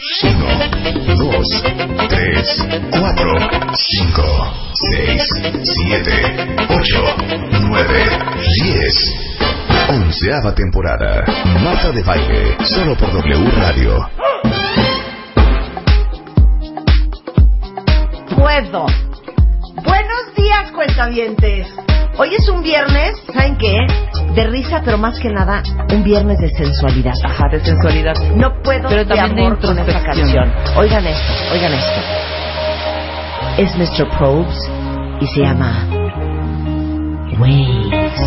1, 2, 3, 4, 5, 6, 7, 8, 9, 10. Onceava temporada. Marta de baile. Solo por W Radio. Puedo. Buenos días, cuentavientes. Hoy es un viernes, ¿saben qué? De risa, pero más que nada, un viernes de sensualidad. Ajá, de sensualidad. No puedo Pero de también de amor con esta canción. Oigan esto, oigan esto. Es Mr. Probes y se llama Waves.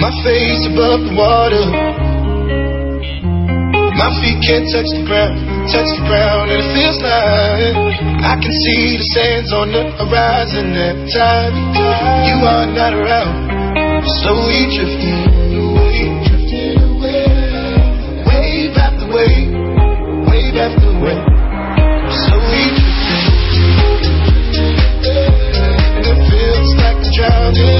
My face above the water. My feet can't touch the ground, touch the ground, and it feels like I can see the sands on the horizon every time you are not around. Slowly drifting away, drifting away, wave after wave, wave after wave. Slowly drifting, and it feels like drowning,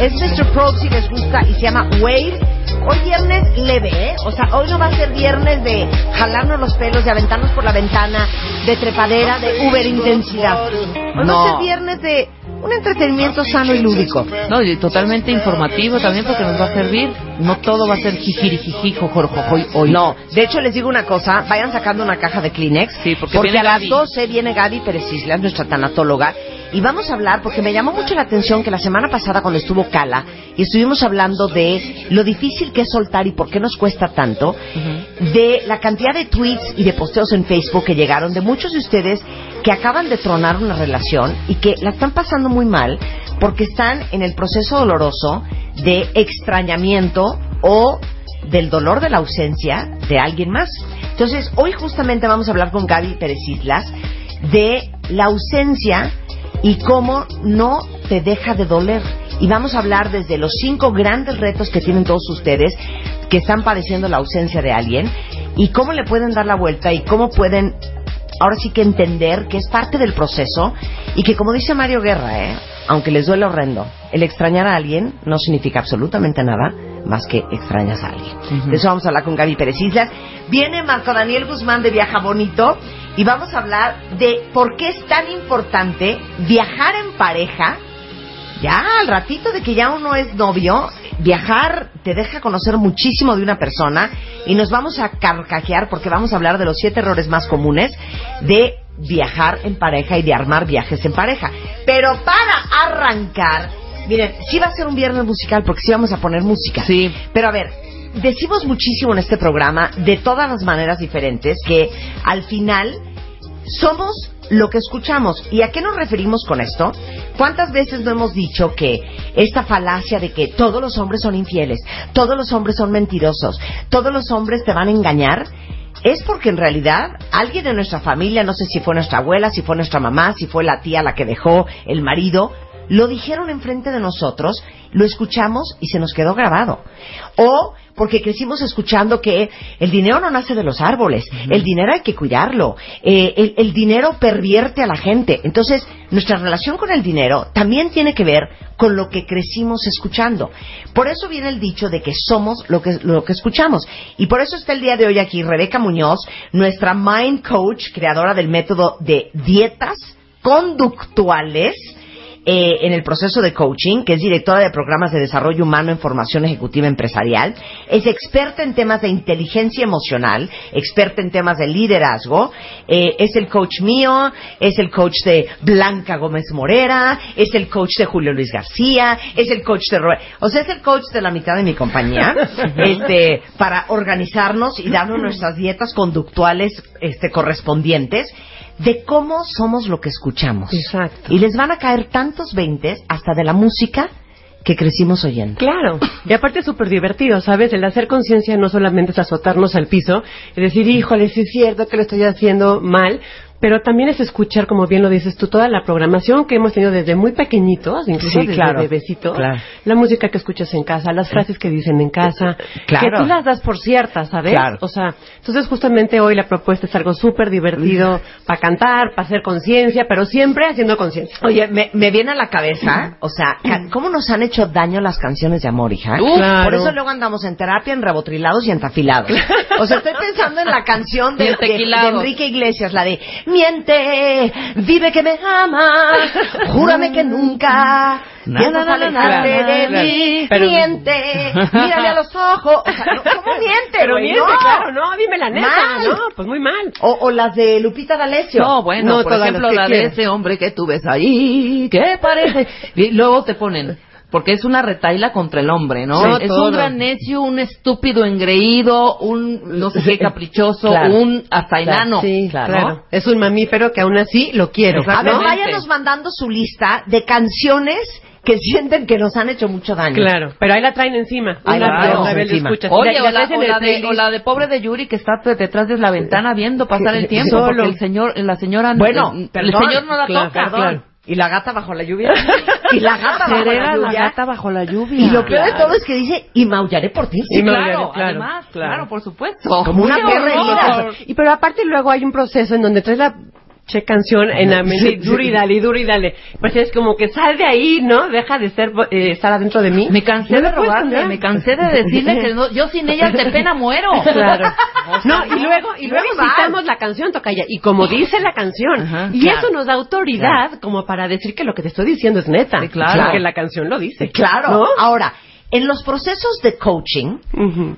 Es Mr. Probes si les gusta y se llama Wave. Hoy viernes leve, ¿eh? O sea, hoy no va a ser viernes de jalarnos los pelos, de aventarnos por la ventana, de trepadera, de uber intensidad. Hoy va a No. ser viernes de un entretenimiento sano y lúdico. No, y totalmente informativo también porque nos va a servir. No todo va a ser jijirijiji, hoy. No, de hecho les digo una cosa, vayan sacando una caja de Kleenex, Sí, porque viene a las Gaby. 12 viene Gaby Pérez Islas, nuestra tanatóloga, y vamos a hablar, porque me llamó mucho la atención que la semana pasada cuando estuvo Cala, y estuvimos hablando de lo difícil que es soltar y por qué nos cuesta tanto, de la cantidad de tweets y de posteos en Facebook que llegaron de muchos de ustedes que acaban de tronar una relación y que la están pasando muy mal porque están en el proceso doloroso de extrañamiento o del dolor de la ausencia de alguien más. Entonces, hoy justamente vamos a hablar con Gaby Pérez Islas de la ausencia y cómo no te deja de doler. Y vamos a hablar desde los cinco grandes retos que tienen todos ustedes que están padeciendo la ausencia de alguien y cómo le pueden dar la vuelta y cómo pueden ahora sí que entender que es parte del proceso y que como dice Mario Guerra, ¿eh? aunque les duele horrendo, el extrañar a alguien no significa absolutamente nada más que extrañas a alguien. De eso vamos a hablar con Gaby Pérez Islas. Viene Marco Daniel Guzmán de Viaja Bonito y vamos a hablar de por qué es tan importante viajar en pareja. Ya al ratito de que ya uno es novio, viajar te deja conocer muchísimo de una persona y nos vamos a carcajear porque vamos a hablar de los siete errores más comunes de viajar en pareja y de armar viajes en pareja. Pero para arrancar, miren, sí va a ser un viernes musical porque sí vamos a poner música. Sí. Pero a ver, decimos muchísimo en este programa, de todas las maneras diferentes, que al final somos lo que escuchamos. ¿Y a qué nos referimos con esto? ¿Cuántas veces no hemos dicho que esta falacia de que todos los hombres son infieles, todos los hombres son mentirosos, todos los hombres te van a engañar? Es porque en realidad alguien de nuestra familia, no sé si fue nuestra abuela, si fue nuestra mamá, si fue la tía la que dejó el marido, lo dijeron enfrente de nosotros, lo escuchamos y se nos quedó grabado. O porque crecimos escuchando que el dinero no nace de los árboles, el dinero hay que cuidarlo, eh, el, el dinero pervierte a la gente. Entonces, nuestra relación con el dinero también tiene que ver con lo que crecimos escuchando. Por eso viene el dicho de que somos lo que, lo que escuchamos. Y por eso está el día de hoy aquí Rebeca Muñoz, nuestra Mind Coach, creadora del método de dietas conductuales eh, en el proceso de coaching, que es directora de programas de desarrollo humano en formación ejecutiva empresarial, es experta en temas de inteligencia emocional, experta en temas de liderazgo, eh, es el coach mío, es el coach de Blanca Gómez Morera, es el coach de Julio Luis García, es el coach de Robert, o sea, es el coach de la mitad de mi compañía, este, para organizarnos y darnos nuestras dietas conductuales este, correspondientes de cómo somos lo que escuchamos. Exacto. Y les van a caer tantos veintes hasta de la música que crecimos oyendo. Claro, y aparte es súper divertido, ¿sabes? El hacer conciencia no solamente es azotarnos al piso y decir, híjole, sí es cierto que lo estoy haciendo mal, pero también es escuchar, como bien lo dices tú, toda la programación que hemos tenido desde muy pequeñitos, incluso Sí, desde claro, bebecitos, claro. la música que escuchas en casa, las frases que dicen en casa, Claro. que tú las das por ciertas, ¿sabes? Claro. O sea, entonces justamente hoy la propuesta es algo súper divertido para cantar, para hacer conciencia, pero siempre haciendo conciencia. Oye, me, me viene a la cabeza, o sea, ¿cómo nos han hecho daño las canciones de amor, hija? Claro. Por eso luego andamos en terapia, en rebotrilados y en tafilados. O sea, estoy pensando en la canción de, de-. Enrique Iglesias, la de Miente, vive que me amas, júrame que nunca Na, piensas na, na, na, alejarte na, de mí. Pero- Miente, mírale a los ojos. O sea, ¿cómo miente, Pero miente, No. claro, no, dime la neta, Mal. no, pues muy mal. O, o las de Lupita D'Alessio. No, bueno, No, por ejemplo, que la de ese hombre que tú ves ahí, ¿qué parece? Y luego te ponen, porque es una retaila contra el hombre, ¿no? Es todo. un gran necio, un estúpido engreído, un no sé qué caprichoso, Claro. un hasta enano. Sí, claro. claro. Es un mamífero que aún así lo quiero. A ver, váyanos mandando su lista de canciones que sienten que nos han hecho mucho daño. Claro, pero ahí la traen encima. Ahí la vez lo encima. escuchas. Oye, o, la, o el de, o la de pobre de Yuri que está detrás de la ventana viendo pasar el tiempo, Solo. porque el señor, la señora, Bueno, el, el perdón, señor no la claro, toca. Perdón. Y la gata bajo la lluvia. y la gata bajo la la lluvia. gata bajo la lluvia. Y lo peor de todo es que dice, y maullaré por ti. Y Sí, maullaré, claro, claro, además, claro. claro, por supuesto. Como una ¡Qué perra herida. Y pero aparte luego hay un proceso en donde traes la che canción en la mente, duro y dale, duro y dale. Pues es como que sal de ahí, ¿no? Deja de ser, eh, estar adentro de mí. Me cansé No de cambiar. me cansé de decirle que no, yo sin ella de pena muero. Claro. O sea, No, y luego, y luego citamos la canción, Tocaya, y como dice la canción, Ajá, y claro. eso nos da autoridad como para decir que lo que te estoy diciendo es neta. Sí, claro. Porque la canción lo dice. Claro. ¿No? Ahora, en los procesos de coaching,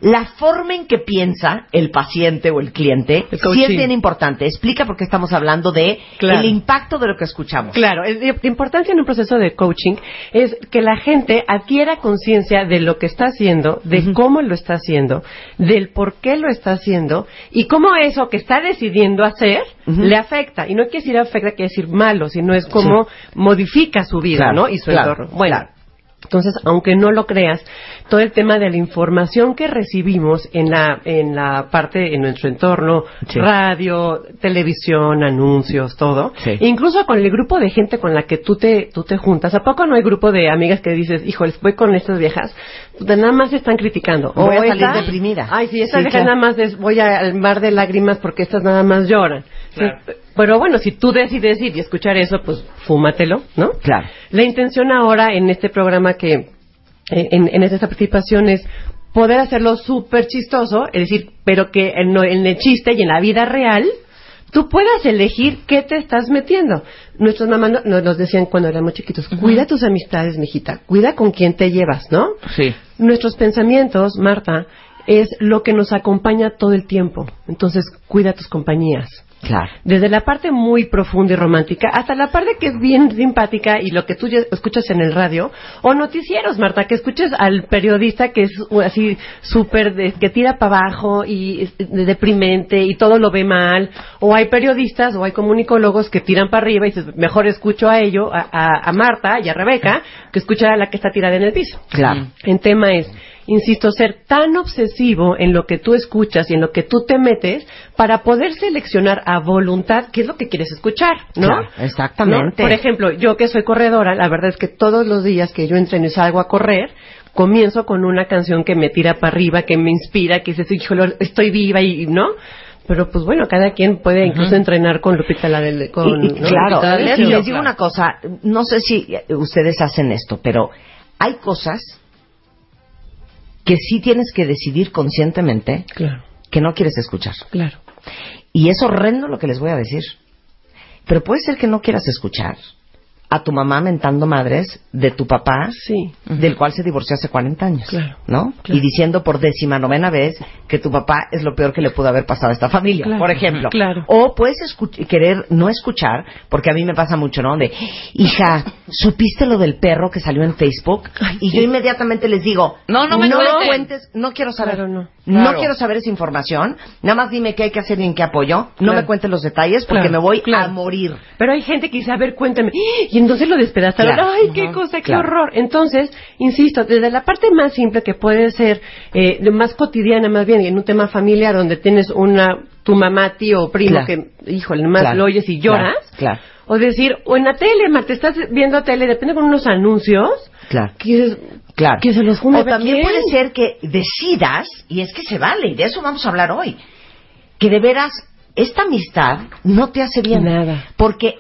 la forma en que piensa el paciente o el cliente El sí es bien importante. Explica por qué estamos hablando de Claro. el impacto de lo que escuchamos. Claro, la importancia en un proceso de coaching es que la gente adquiera conciencia de lo que está haciendo, de cómo lo está haciendo, del por qué lo está haciendo y cómo eso que está decidiendo hacer le afecta. Y no quiere decir afecta, quiere decir malo, sino es cómo modifica su vida, Claro, ¿no? Y su claro, entorno. Bueno. Entonces, aunque no lo creas, todo el tema de la información que recibimos en la, en la parte, en nuestro entorno, Sí. radio, televisión, anuncios, todo, Sí. incluso con el grupo de gente con la que tú te, tú te juntas, ¿a poco no hay grupo de amigas que dices, híjoles, voy con estas viejas? Puta, nada más están criticando. Voy a salir esta- deprimida. Ay, sí, estas Sí, claro. nada más es, voy al mar de lágrimas porque estas nada más lloran. Sí, Pero bueno, si tú decides ir y escuchar eso, pues fúmatelo, ¿no? Claro. La intención ahora en este programa que, eh, en, en esta participación es poder hacerlo súper chistoso, es decir, pero que en, el chiste y en la vida real tú puedas elegir qué te estás metiendo. Nuestras mamás no- nos decían cuando éramos chiquitos, cuida tus amistades, mijita, cuida con quién te llevas, ¿no? Sí. Nuestros pensamientos, Marta, es lo que nos acompaña todo el tiempo. Entonces, cuida tus compañías. Claro. Desde la parte muy profunda y romántica hasta la parte que es bien simpática y lo que tú escuchas en el radio o noticieros, Marta, que escuches al periodista que es así súper que tira para abajo y es de- deprimente y todo lo ve mal o hay periodistas o hay comunicólogos que tiran para arriba y dices, mejor escucho a ello, a, a- a Marta y a Rebeca que escuchar a la que está tirada en el piso. Claro. El tema es, insisto, ser tan obsesivo en lo que tú escuchas y en lo que tú te metes para poder seleccionar a voluntad qué es lo que quieres escuchar, ¿no? Claro, exactamente. ¿No? Por ejemplo, yo que soy corredora, la verdad es que todos los días que yo entreno y salgo a correr, comienzo con una canción que me tira para arriba, que me inspira, que dices, híjole, estoy viva y, ¿no? Pero pues bueno, cada quien puede incluso entrenar con Lupita la del... Con, Y- y ¿no? claro, Lupita y les digo una cosa, no sé si ustedes hacen esto, pero hay cosas que sí tienes que decidir conscientemente Claro, que no quieres escuchar. claro. Y es horrendo lo que les voy a decir. Pero puede ser que no quieras escuchar a tu mamá mentando madres de tu papá, Sí. del cual se divorció hace 40 años, Claro, ¿no? claro. Y diciendo por décima novena vez que tu papá es lo peor que le pudo haber pasado a esta familia, Claro, por ejemplo. claro. O puedes querer no escuchar, porque a mí me pasa mucho, ¿no? De, hija, ¿supiste lo del perro que salió en Facebook? y yo inmediatamente les digo, No, no me cuenten. cuentes, no quiero saber. No. Quiero saber esa información. Nada más dime qué hay que hacer y en qué apoyo. No me cuentes los detalles porque me voy a morir. Pero hay gente que dice, a ver, cuéntame. Y entonces lo despedazaron. Claro. Ay, qué cosa, qué Claro. horror. Entonces, insisto, desde la parte más simple que puede ser, eh, más cotidiana más bien, en un tema familiar donde tienes una tu mamá, tío o primo Claro. que, híjole, más lo oyes y lloras. claro. O decir, o en la tele, ma, te estás viendo tele, depende con unos anuncios. Claro. Que Claro. Que se los fume o también quién. puede ser que decidas, y es que se vale, y de eso vamos a hablar hoy, que de veras esta amistad no te hace bien. Nada. Porque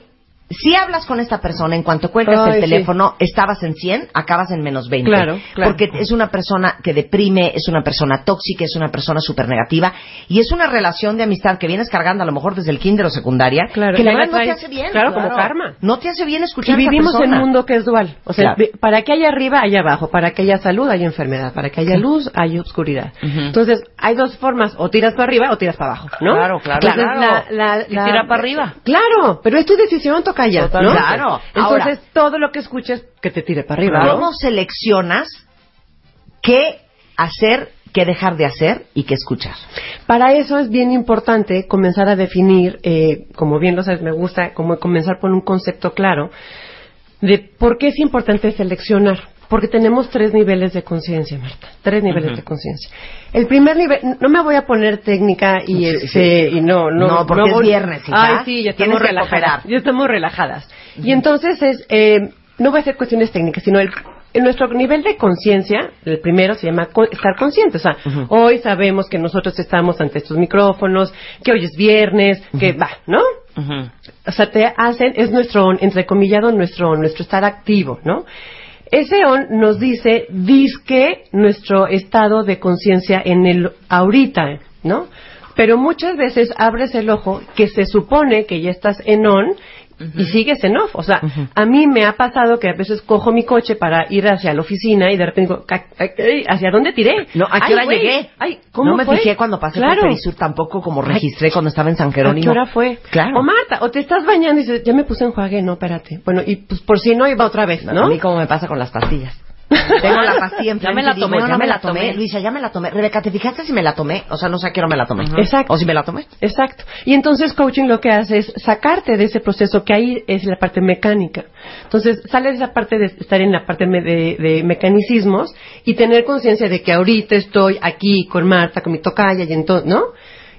si hablas con esta persona, en cuanto cuelgas Ay, el sí. teléfono, estabas en 100, acabas en menos 20. Claro, claro. Porque es una persona que deprime, es una persona tóxica, es una persona súper negativa, y es una relación de amistad que vienes cargando a lo mejor desde el kinder o secundaria, Claro, que la y verdad no te hace bien. claro, como karma. No te hace bien Y escuchar a esa vivimos en un mundo que es dual. O sea, Claro. para que haya arriba, hay abajo. Para que haya salud, hay enfermedad. Para que haya luz, hay oscuridad. Entonces, hay dos formas. O tiras para arriba o tiras para abajo, ¿no? Claro, claro. Entonces, Claro. la- la- Y la- tira para arriba. Claro, pero es tu decisión, toca Claro. Entonces, Ahora- todo lo que escuches, que te tire para arriba, ¿no? ¿Cómo seleccionas qué hacer, qué dejar de hacer y qué escuchar? Para eso es bien importante comenzar a definir, eh, como bien lo sabes, me gusta como comenzar por un concepto claro de por qué es importante seleccionar. Porque tenemos tres niveles de conciencia, Marta. Tres niveles de conciencia. El primer nivel, no me voy a poner técnica y Sí, este, y no, no, No, porque es voy- viernes, hija. Ay, sí, ya estamos relajadas. Ya estamos relajadas. Y entonces es, eh, no voy a hacer cuestiones técnicas, sino el, en nuestro nivel de conciencia, el primero se llama co- estar consciente. O sea, hoy sabemos que nosotros estamos ante estos micrófonos, que hoy es viernes, que va, ¿no? O sea, te hacen, es nuestro, entrecomillado, nuestro, nuestro estar activo, ¿no? Ese on nos dice, disque nuestro estado de conciencia en el ahorita, ¿no? Pero muchas veces abres el ojo que se supone que ya estás en on y sigues en off. O sea, a mí me ha pasado que a veces cojo mi coche para ir hacia la oficina y de repente digo, "Ca- ay, ¿hacia dónde tiré? No, ¿a qué hora güey, llegué? Ay, ¿cómo no me fue? fijé cuando pasé Claro. por Perisur tampoco como registré cuando estaba en San ¿A Jerónimo. qué hora fue? Claro. O Marta, o te estás bañando y dices, ya me puse enjuague, no, espérate. Bueno, y pues por si no, iba otra vez, A ¿no? mí como me pasa con las pastillas. Tengo la enfrente Ya me la tomé, no, ya me la tomé. Luisa, ya me la tomé. Rebeca, ¿te fijaste si me la tomé? O sea, no sé a qué hora me la tomé. Exacto. O si me la tomé. Exacto. Y entonces coaching lo que hace es sacarte de ese proceso que ahí es la parte mecánica. Entonces sale de esa parte de estar en la parte de, de mecanicismos y tener conciencia de que ahorita estoy aquí con Marta, con mi tocaya y entonces, ¿no?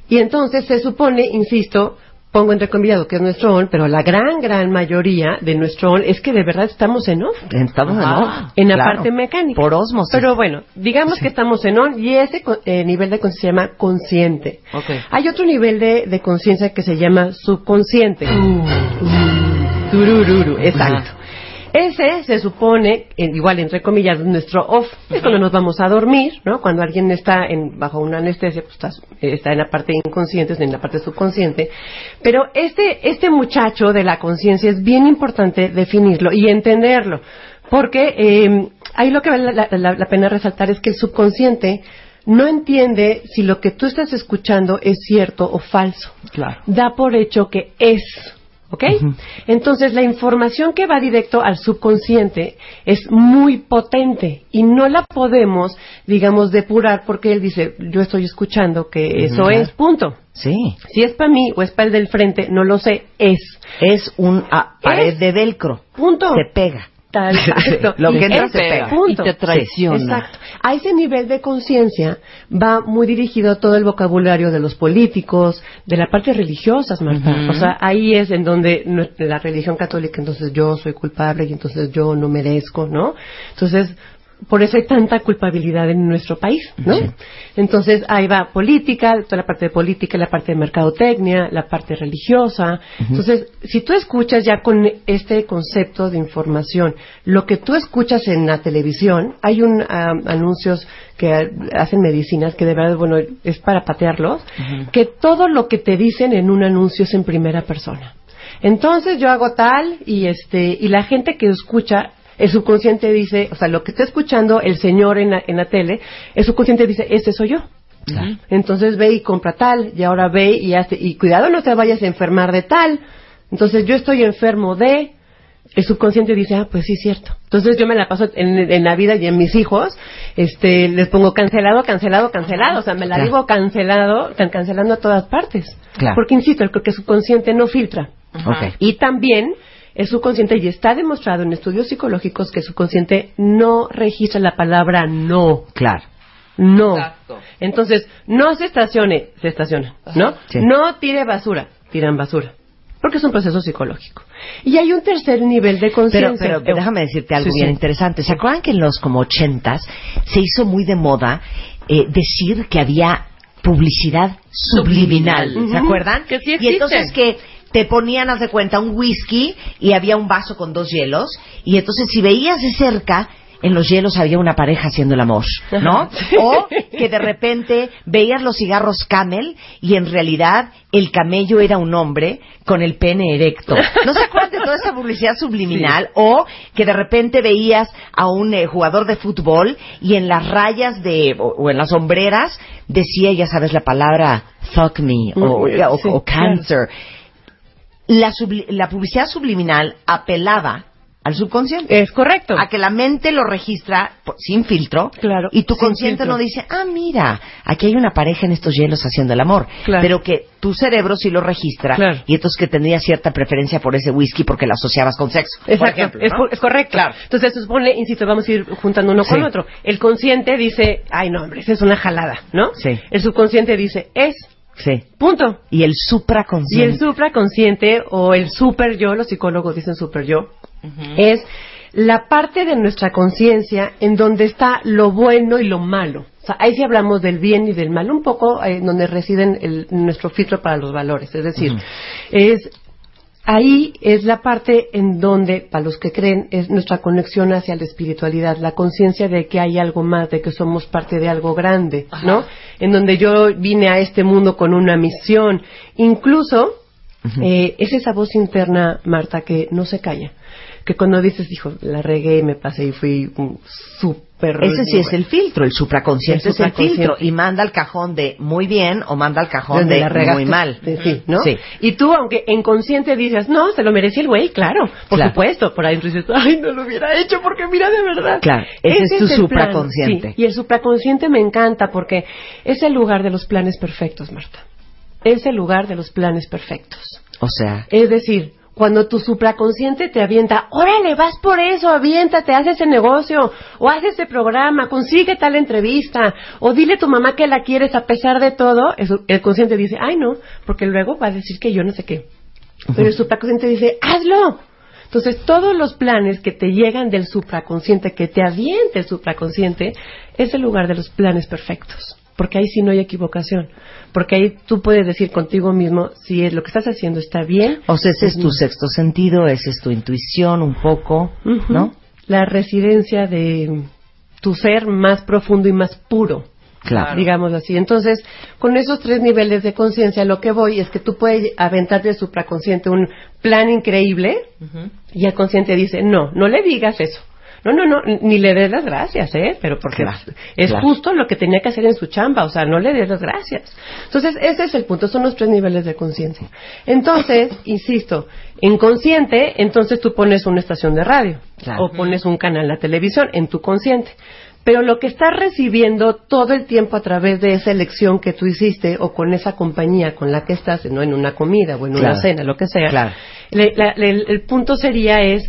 Y entonces se supone, insisto, pongo entrecomillado que es nuestro on, pero la gran, gran mayoría de nuestro on es que de verdad estamos en off. Estamos en on. En la Claro. parte mecánica. Por osmosis. Pero bueno, digamos que estamos en on y ese eh, nivel de conciencia se llama consciente. Ok. Hay otro nivel de, de conciencia que se llama subconsciente. Turururu, exacto. Ese se supone, eh, igual entre comillas, nuestro off, es cuando nos vamos a dormir, ¿no? Cuando alguien está en, bajo una anestesia, pues está, está en la parte inconsciente, en la parte subconsciente. Pero este, este muchacho de la conciencia es bien importante definirlo y entenderlo. Porque eh, ahí lo que vale la, la- la pena resaltar es que el subconsciente no entiende si lo que tú estás escuchando es cierto o falso. Claro. Da por hecho que es. ¿Ok? Entonces, la información que va directo al subconsciente es muy potente y no la podemos, digamos, depurar porque él dice, yo estoy escuchando que eso es, punto. Sí. Si es para mí o es para el del frente, no lo sé, es. Es un ah, pared Es. de velcro. Punto. Se pega. Tal, exacto. Lo que entra pega. punto. Y te traiciona. Sí, exacto. A ese nivel de conciencia va muy dirigido todo el vocabulario de los políticos, de la parte religiosa, Marta. O sea, ahí es en donde la religión católica, entonces yo soy culpable y entonces yo no merezco, ¿no? Entonces, por eso hay tanta culpabilidad en nuestro país, ¿no? Entonces, ahí va política, toda la parte de política, la parte de mercadotecnia, la parte religiosa. Entonces, si tú escuchas ya con este concepto de información, lo que tú escuchas en la televisión, hay un anuncios que hacen medicinas que de verdad, bueno, es para patearlos, que todo lo que te dicen en un anuncio es en primera persona. Entonces yo hago tal y este y la gente que escucha el subconsciente dice, o sea, lo que está escuchando el señor en la, en la tele, el subconsciente dice, este soy yo. Entonces ve y compra tal, y ahora ve y hace, y cuidado no te vayas a enfermar de tal. Entonces yo estoy enfermo de, el subconsciente dice, ah, pues sí, cierto. Entonces yo me la paso en, en la vida y en mis hijos, este, les pongo cancelado, cancelado, cancelado. O sea, me la Claro. digo cancelado, can- cancelando a todas partes. Claro. Porque insisto, el que el subconsciente no filtra. Y también el subconsciente, y está demostrado en estudios psicológicos que el subconsciente no registra la palabra no. Claro. No. Exacto. Entonces, no se estacione, se estaciona, ¿no? Sí. No tire basura, tiran basura. Porque es un proceso psicológico. Y hay un tercer nivel de Pero, conciencia. pero déjame decirte algo Sí, bien sí. interesante. ¿Se acuerdan que en los como ochentas se hizo muy de moda eh, decir que había publicidad subliminal? Subliminal. ¿Se acuerdan? Que sí y existe. entonces que te ponían, haz de cuenta, un whisky y había un vaso con dos hielos y entonces si veías de cerca en los hielos había una pareja haciendo el amor, ¿no? O que de repente veías los cigarros Camel y en realidad el camello era un hombre con el pene erecto. ¿No se acuerdan de toda esa publicidad subliminal? O que de repente veías a un eh, jugador de fútbol y en las rayas de o, o en las sombreras decía, ya sabes la palabra fuck me o, sí, claro. La, subli- la publicidad subliminal apelaba al subconsciente Es correcto. a que la mente lo registra por- sin filtro Claro, y tu consciente filtro. no dice, ah, mira, aquí hay una pareja en estos hielos haciendo el amor. Claro. Pero que tu cerebro sí lo registra Claro. y entonces que tendría cierta preferencia por ese whisky porque la asociabas con sexo. por Exacto, ejemplo, es, es correcto. Claro. Entonces supone, insisto, vamos a ir juntando uno con otro. El consciente dice, ay no hombre, esa es una jalada, ¿no? Sí. El subconsciente dice, es, Sí. punto. Y el Y el supraconsciente. supraconsciente o el super yo, los psicólogos dicen super yo, es la parte de nuestra conciencia en donde está lo bueno y lo malo. O sea, ahí sí hablamos del bien y del mal, un poco eh, donde residen el- nuestro filtro para los valores. Es decir, es ahí es la parte en donde, para los que creen, es nuestra conexión hacia la espiritualidad, la conciencia de que hay algo más, de que somos parte de algo grande, ¿no? En donde yo vine a este mundo con una misión. Incluso, eh, es esa voz interna, Marta, que no se calla. Que cuando dices, hijo, la regué, me pasé y fui súper... Ese sí es el filtro, el supraconsciente El es el filtro y manda al cajón de muy bien o manda al cajón de la regaste. muy mal. De- sí, ¿no? Sí. Y tú, aunque inconsciente dices, no, se lo merecía el güey, claro, por Claro. supuesto. Por ahí dices, ay, no lo hubiera hecho porque mira de verdad. Claro, ese es tu supraconsciente. Sí, y el supraconsciente me encanta porque es el lugar de los planes perfectos, Marta. Es el lugar de los planes perfectos. O sea, Es decir, cuando tu supraconsciente te avienta, órale, vas por eso, aviéntate, haz ese negocio, o haz ese programa, consigue tal entrevista, o dile a tu mamá que la quieres a pesar de todo, el, consciente dice, ay no, porque luego va a decir que yo no sé qué. Pero el supraconsciente dice, hazlo. Entonces, todos los planes que te llegan del supraconsciente, que te aviente el supraconsciente, es el lugar de los planes perfectos. Porque ahí sí no hay equivocación. Porque ahí tú puedes decir contigo mismo si es lo que estás haciendo está bien o sea, ese es tu sexto sentido, ese es tu intuición un poco. ¿no? La residencia de tu ser más profundo y más puro, Claro. digamos así. Entonces, con esos tres niveles de conciencia, lo que voy es que tú puedes aventarte al supraconsciente un plan increíble y el consciente dice, no, no le digas eso. No, no, no, ni le des las gracias, ¿eh? Pero porque Claro, es claro. justo lo que tenía que hacer en su chamba, o sea, no le des las gracias. Entonces, ese es el punto, son los tres niveles de conciencia. Entonces, insisto, en consciente, entonces tú pones una estación de radio Claro. o pones un canal de televisión en tu consciente. Pero lo que estás recibiendo todo el tiempo a través de esa elección que tú hiciste o con esa compañía con la que estás, no en una comida o en una cena, lo que sea, le- la- le- el punto sería es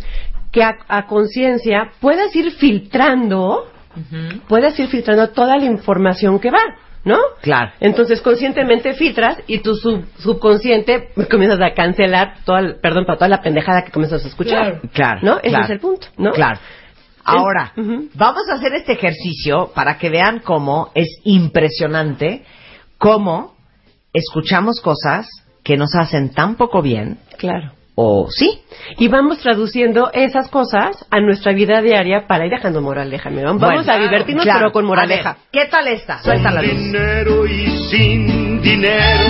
que a, a conciencia puedas ir filtrando, puedas ir filtrando toda la información que va, ¿no? Claro. Entonces conscientemente filtras y tu sub- subconsciente comienzas a cancelar toda, el- perdón, para toda la pendejada que comienzas a escuchar. Claro. ¿No? Ese claro. es el punto, ¿no? Claro. Ahora, vamos a hacer este ejercicio para que vean cómo es impresionante cómo escuchamos cosas que nos hacen tan poco bien, Claro. O sí, Y vamos traduciendo esas cosas a nuestra vida diaria para ir dejando moraleja. Vamos Bueno, a divertirnos, claro. pero con A moraleja. ver, ¿Qué tal esta? Suelta la luz. dinero y sin dinero.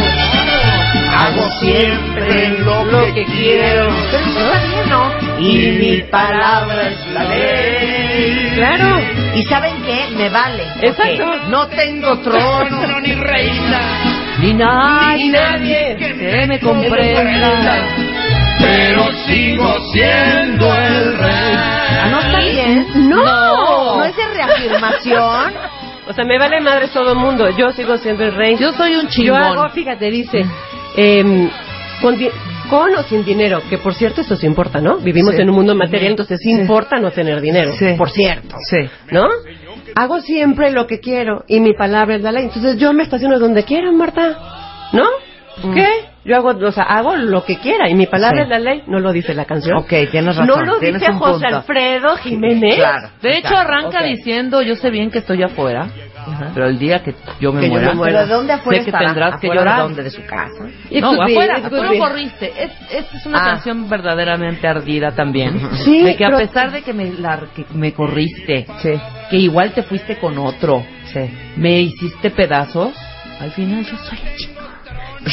Hago siempre lo, que, quiero. Pero eso está bien, ¿no? Y mi palabra es la ley. Claro. ¿Y saben qué? Me vale. Exacto. No tengo trono. ni reina, Ni nadie, Ni nadie que me comprenda. Pero sigo siendo el rey. ¿No está bien? ¡No! ¿No es de reafirmación? O sea, me vale madre todo el mundo. Yo sigo siendo el rey. Yo soy un Yo chingón. hago, fíjate, dice, em, con, o sin dinero, que por cierto esto sí importa, ¿no? Vivimos Sí. en un mundo material, entonces sí Sí. importa no tener dinero, Sí. por cierto, Sí. ¿no? hago siempre lo que quiero y mi palabra es la ley. Entonces yo me estaciono donde quiera, Marta. ¿No? Mm. ¿Qué? Yo hago, o sea, hago lo que quiera y mi palabra Sí. es la ley. No lo dice la canción. Ok, tienes razón. No lo tienes dice un José punto. Alfredo Jiménez. Claro. De hecho, arranca diciendo, yo sé bien que estoy afuera, pero el día que yo me Que yo muera, me muera. ¿Pero de dónde afuera sé que estará? tendrás que ¿Afuera llorar. ¿De dónde? ¿De su casa? It no, be, afuera, lo be. corriste. Es, esta es una Ah. canción verdaderamente ardida también. Sí, de que a pesar de que me, la- que me corriste, Sí, que igual te fuiste con otro, sí. me hiciste pedazos, al final yo soy el chico.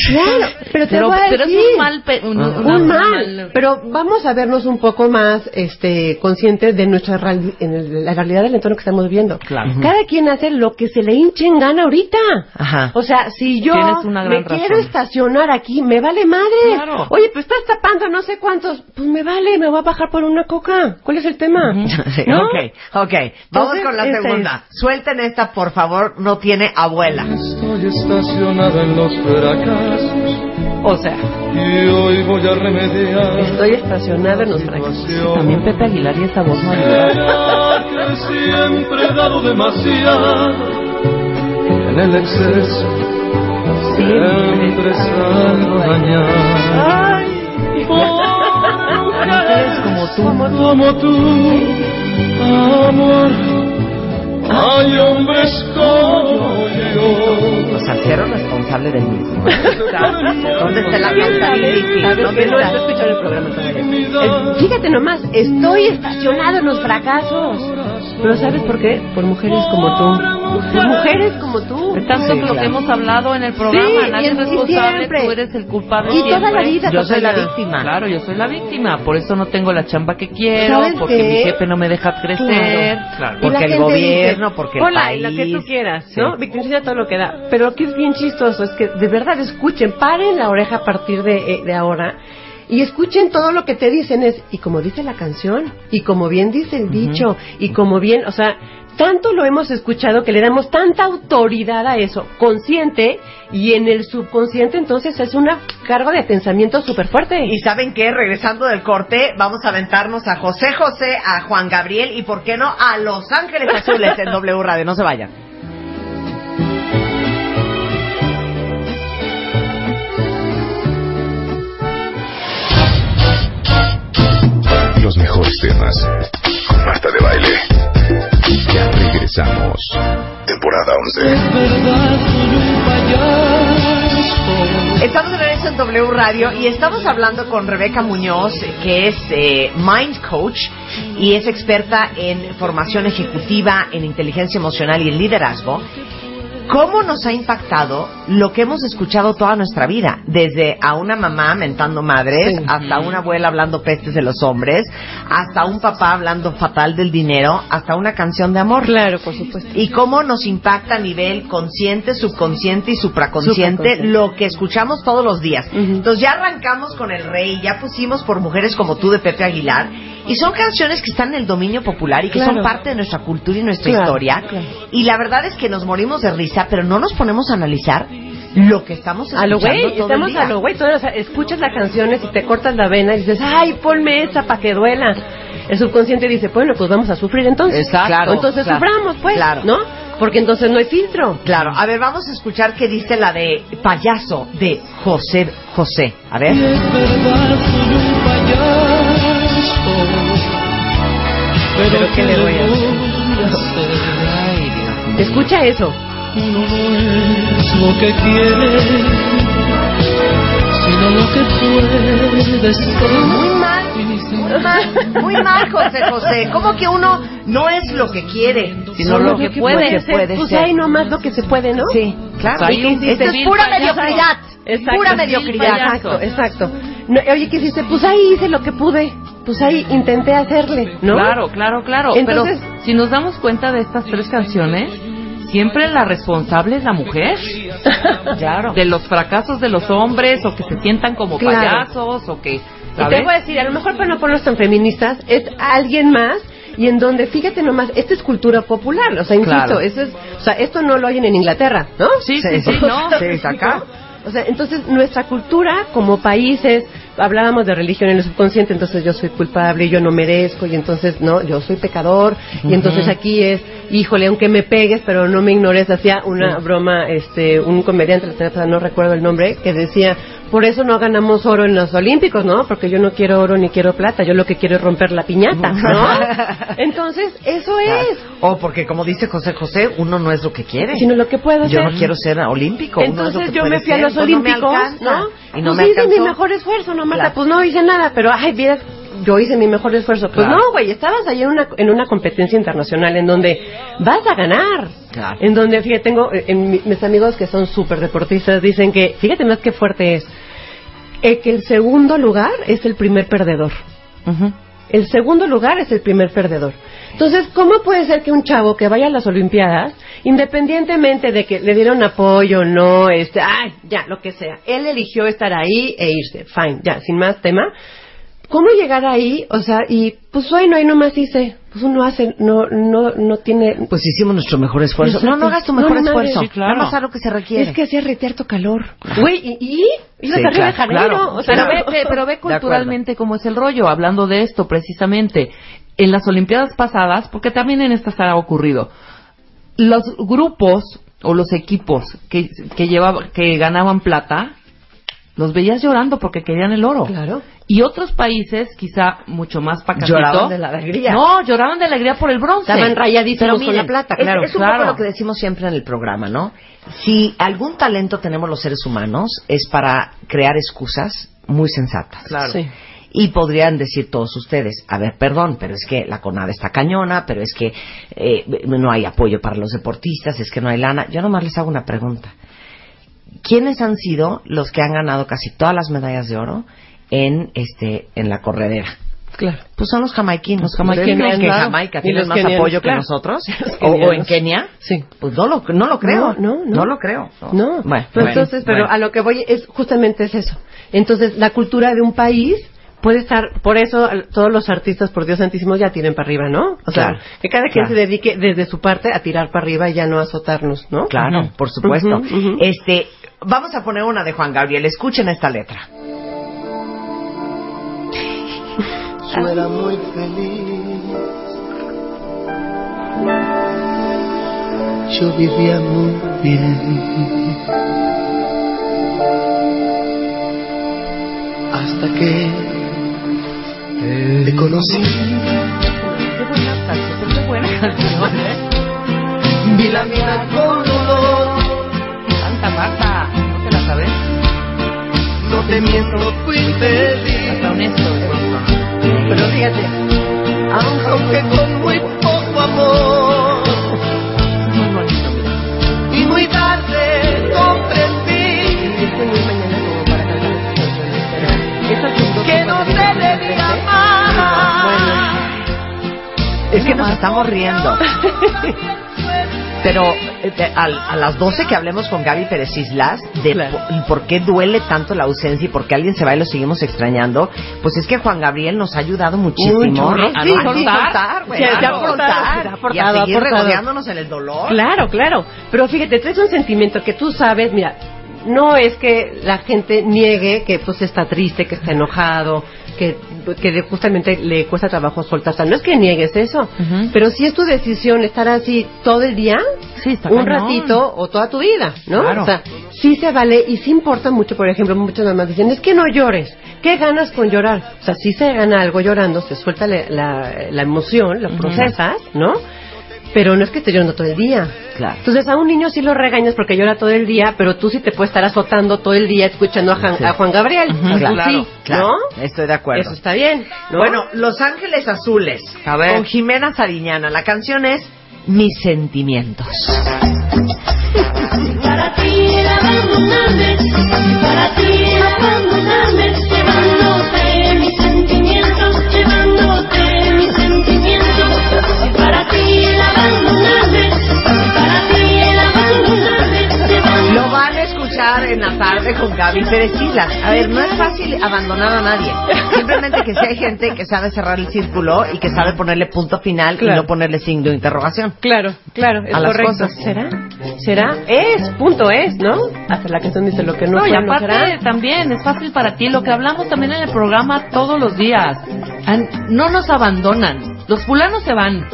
Claro, pero te Pero, voy a pero es decir. un mal... pe- un, Ah. una- un una mal, pero vamos a vernos un poco más este conscientes de nuestra reali- en el- la realidad del entorno que estamos viviendo. Claro. Cada quien hace lo que se le hinche en gana ahorita. Ajá. O sea, si yo una gran me quiero razón. estacionar aquí, me vale madre. Claro. Oye, pues estás tapando no sé cuántos, pues me vale, me voy a bajar por una coca. ¿Cuál es el tema? Sí, ¿No? Ok, ok. Vamos Entonces, con la esta segunda. Suelten esta, por favor. No tiene abuela. Estoy estacionada en los fracasos O sea, y hoy voy a remediar. estoy estacionada en los situación. También Pepe Aguilar y esa voz no que siempre he dado demasiado en el exceso siempre salgo dañado. Mujeres como tú. como tú, amor, hay hombres como yo. O sea, cero responsable del mismo. ¿Dónde está la que no está? escuchando el programa todavía. Eh, Fíjate nomás, estoy estacionado en los fracasos. Pero ¿sabes por qué? Por mujeres como tú. Por mujeres como tú. De tanto Sí, que lo claro. que hemos hablado en el programa, Sí, nadie es responsable, siempre. tú eres el culpable Y toda siempre. la vida, Yo soy la víctima. Claro, yo soy la víctima, por eso no tengo la chamba que quiero, ¿Sabes porque qué? mi jefe no me deja crecer. Claro. Porque el gente gobierno, porque el Hola, país. lo que tú quieras, Sí. ¿no? Victimiza todo lo que da. Pero lo que es bien chistoso es que de verdad escuchen, paren la oreja a partir de, eh, de ahora y escuchen todo lo que te dicen es, y como dice la canción, y como bien dice el dicho, y como bien, o sea, tanto lo hemos escuchado que le damos tanta autoridad a eso, consciente, y en el subconsciente entonces es una carga de pensamiento súper fuerte. Y saben qué, regresando del corte, vamos a aventarnos a José José, a Juan Gabriel y, ¿por qué no?, a Los Ángeles Azules en W Radio. No se vayan. Los mejores temas. Con Marta de Baile. Ya regresamos. Temporada 11. verdad, soy un payaso. Estamos de regreso en W Radio y estamos hablando con Rebeca Muñoz, que es eh, Mind Coach y es experta en formación ejecutiva, en inteligencia emocional y en liderazgo. ¿Cómo nos ha impactado lo que hemos escuchado toda nuestra vida? Desde a una mamá mentando madres, Sí. hasta una abuela hablando pestes de los hombres, hasta un papá hablando fatal del dinero, hasta una canción de amor. Claro, por supuesto. Y cómo nos impacta a nivel consciente, subconsciente y supraconsciente lo que escuchamos todos los días. Entonces ya arrancamos con El Rey, ya pusimos por mujeres como tú de Pepe Aguilar. Y son canciones que están en el dominio popular y que Claro. son parte de nuestra cultura y nuestra Claro, historia. claro. Y la verdad es que nos morimos de risa, pero no nos ponemos a analizar lo que estamos A lo escuchando güey, estamos el día. a lo güey. todo, o sea, escuchas las canciones y te cortas la vena y dices, ay, ponme esa para que duela. El subconsciente dice, bueno, pues vamos a sufrir entonces. Exacto, claro, entonces claro, suframos, pues, claro. ¿no? Porque entonces no hay filtro. Claro, a ver, vamos a escuchar qué dice la de payaso de José José. A ver. Es verdad, soy un payaso. Pero, Pero ¿qué le voy a hacer? Ay, Dios mío. Escucha eso. Uno no es lo que quiere, sino lo que puede ser. Muy mal, muy mal, muy mal, José José. ¿Cómo que uno no es lo que quiere, sino lo que puede, ser. puede pues ser? hay nomás lo que se puede, ¿no? Sí, claro. Ahí un Esto es pura payaso. mediocridad. Exacto. Pura mediocridad. Exacto, exacto. No, oye, ¿qué hiciste? Pues ahí hice lo que pude. Pues ahí intenté hacerle, ¿no? Claro, claro, claro. Entonces- Pero si nos damos cuenta de estas tres canciones, siempre la responsable es la mujer. Claro. De los fracasos de los hombres, o que se sientan como Claro. payasos, o que... Y te voy a decir, a lo mejor para no ponerlos tan feministas, es alguien más y en donde, fíjate nomás, esta es cultura popular, o sea, insisto, Claro. eso es, o sea, esto no lo oyen en Inglaterra, ¿no? Sí, sí, sí, no. Sí, es acá. O sea, entonces nuestra cultura como país es hablábamos de religión en el subconsciente, entonces yo soy culpable y yo no merezco y entonces no, yo soy pecador y entonces aquí es, híjole, aunque me pegues, pero no me ignores, hacía una broma, este, un comediante, no recuerdo el nombre, que decía, por eso no ganamos oro en los Olímpicos, ¿no? Porque yo no quiero oro ni quiero plata, yo lo que quiero es romper la piñata, ¿no? Entonces, eso es. O porque, como dice José José, uno no es lo que quiere. Sino lo que puedo Yo ser. no quiero ser olímpico. uno es lo Entonces que yo me fui a los no me Olímpicos, alcanza, ¿no? Y no pues me hice mi mejor esfuerzo, ¿no, Marta? Claro. Pues no hice nada, pero, ay, mira, yo hice mi mejor esfuerzo. Pues Claro. no, güey, estabas ahí en una, en una competencia internacional en donde vas a ganar. Claro. En donde, fíjate, tengo, eh, en mi- mis amigos que son súper deportistas dicen que, fíjate más que fuerte es, eh, que el segundo lugar es el primer perdedor. El segundo lugar es el primer perdedor. Entonces, ¿cómo puede ser que un chavo que vaya a las Olimpiadas, independientemente de que le dieron apoyo o no, este, ay, ya, lo que sea, él eligió estar ahí e irse, fine, ya, sin más tema. ¿Cómo llegar ahí? O sea, y pues bueno, ahí nomás hice, pues uno hace, no, no, no tiene. Pues hicimos nuestro mejor esfuerzo. Exacto. No, no hagas tu No, mejor no, madre. esfuerzo. Sí, claro. Nada más haz lo que se requiere. Es que hacía retear tu calor. Güey, ¿y? y? Ibas Sí, arriba de claro, o sea, Pero no- ve, ve- pero ve culturalmente cómo es el rollo, hablando de esto precisamente. En las Olimpiadas pasadas, porque también en estas ha ocurrido, los grupos o los equipos que, que, llevaban, que ganaban plata, los veías llorando porque querían el oro. Claro. Y otros países, quizá mucho más pacatito. Lloraban de la alegría. No, lloraban de alegría por el bronce. Estaban rayadísimos Pero con la plata, es- claro. Es, un claro. poco lo que decimos siempre en el programa, ¿no? Si algún talento tenemos los seres humanos es para crear excusas muy sensatas. Claro. Sí. Y podrían decir todos ustedes, a ver, perdón, pero es que la CONADE está cañona, pero es que eh, no hay apoyo para los deportistas, es que no hay lana. Yo nomás les hago una pregunta. ¿Quiénes han sido los que han ganado casi todas las medallas de oro en este en la corredera? Claro. Pues son los jamaiquinos. Los jamaiquinos, ¿Ustedes creen que. Jamaica Y tiene los más kenianos, apoyo que nosotros? O, o en. Kenia? Sí. Pues no lo, no lo creo. No, no, no. lo creo. No, Bueno, Pero bueno, entonces, pero bueno. a lo que voy es justamente es eso. Entonces, la cultura de un país puede estar, por eso todos los artistas, por Dios santísimo, ya tiren para arriba, ¿no? O sea, Claro, que cada quien claro. se dedique desde su parte a tirar para arriba y ya no a azotarnos, ¿no? Claro, por supuesto. Este, vamos a poner una de Juan Gabriel. Escuchen esta letra. Yo era muy feliz. Yo vivía muy bien. Hasta que te conocí. ¿eh? Vi la vida con dolor. Santa Marta, ¿no te la sabes? No te miento, fui feliz. Hasta honesto. Pero fíjate, Aunque con muy poco amor. Y muy tarde comprendí que no te diferentes. debía amar. es que nos estamos riendo. Pero eh, al- a, las 12 que hablemos con Gaby Pérez Islas de Claro. po- por, qué duele tanto la ausencia y por qué alguien se va y lo seguimos extrañando, pues es que Juan Gabriel nos ha ayudado muchísimo a sí, no sí. soltar, güey, Sí, a no y aportado, a ha seguir regodeándonos en el dolor. Claro, claro. Pero fíjate, traes un sentimiento que tú sabes, mira, no es que la gente niegue que pues está triste, que está enojado, que, que justamente le cuesta trabajo soltar. O sea, no es que niegues eso, pero si es tu decisión estar así todo el día, Sí, está un cañón. ratito o toda tu vida, ¿no? Claro. O sea, sí se vale y sí importa mucho, por ejemplo, muchas mamás dicen, es que no llores, ¿qué ganas con llorar? O sea, sí se gana algo llorando, se suelta la, la, la emoción, lo procesas, ¿no? Pero no es que esté llorando todo el día. Claro. Entonces a un niño sí lo regañas porque llora todo el día, pero tú sí te puedes estar azotando todo el día escuchando a, Jan- Sí. a Juan Gabriel. Ujú, Así claro, sí, claro. ¿no? Estoy de acuerdo. Eso está bien. ¿no? Bueno, Los Ángeles Azules, A ver. con Jimena Sariñana. La canción es Mis Sentimientos. Para ti el abandonarme, para ti el abandonarme, en la tarde con Gaby Pérez Islas. A ver, no es fácil abandonar a nadie. Simplemente que si hay gente que sabe cerrar el círculo y que sabe ponerle punto final y no ponerle signo de interrogación. Claro, claro, es A las correcto. cosas. ¿Será? ¿Será? Es, punto es, ¿no? Hasta la canción dice lo que no, No, y no aparte será. también es fácil para ti lo que hablamos también en el programa todos los días. No nos abandonan. Los fulanos se van,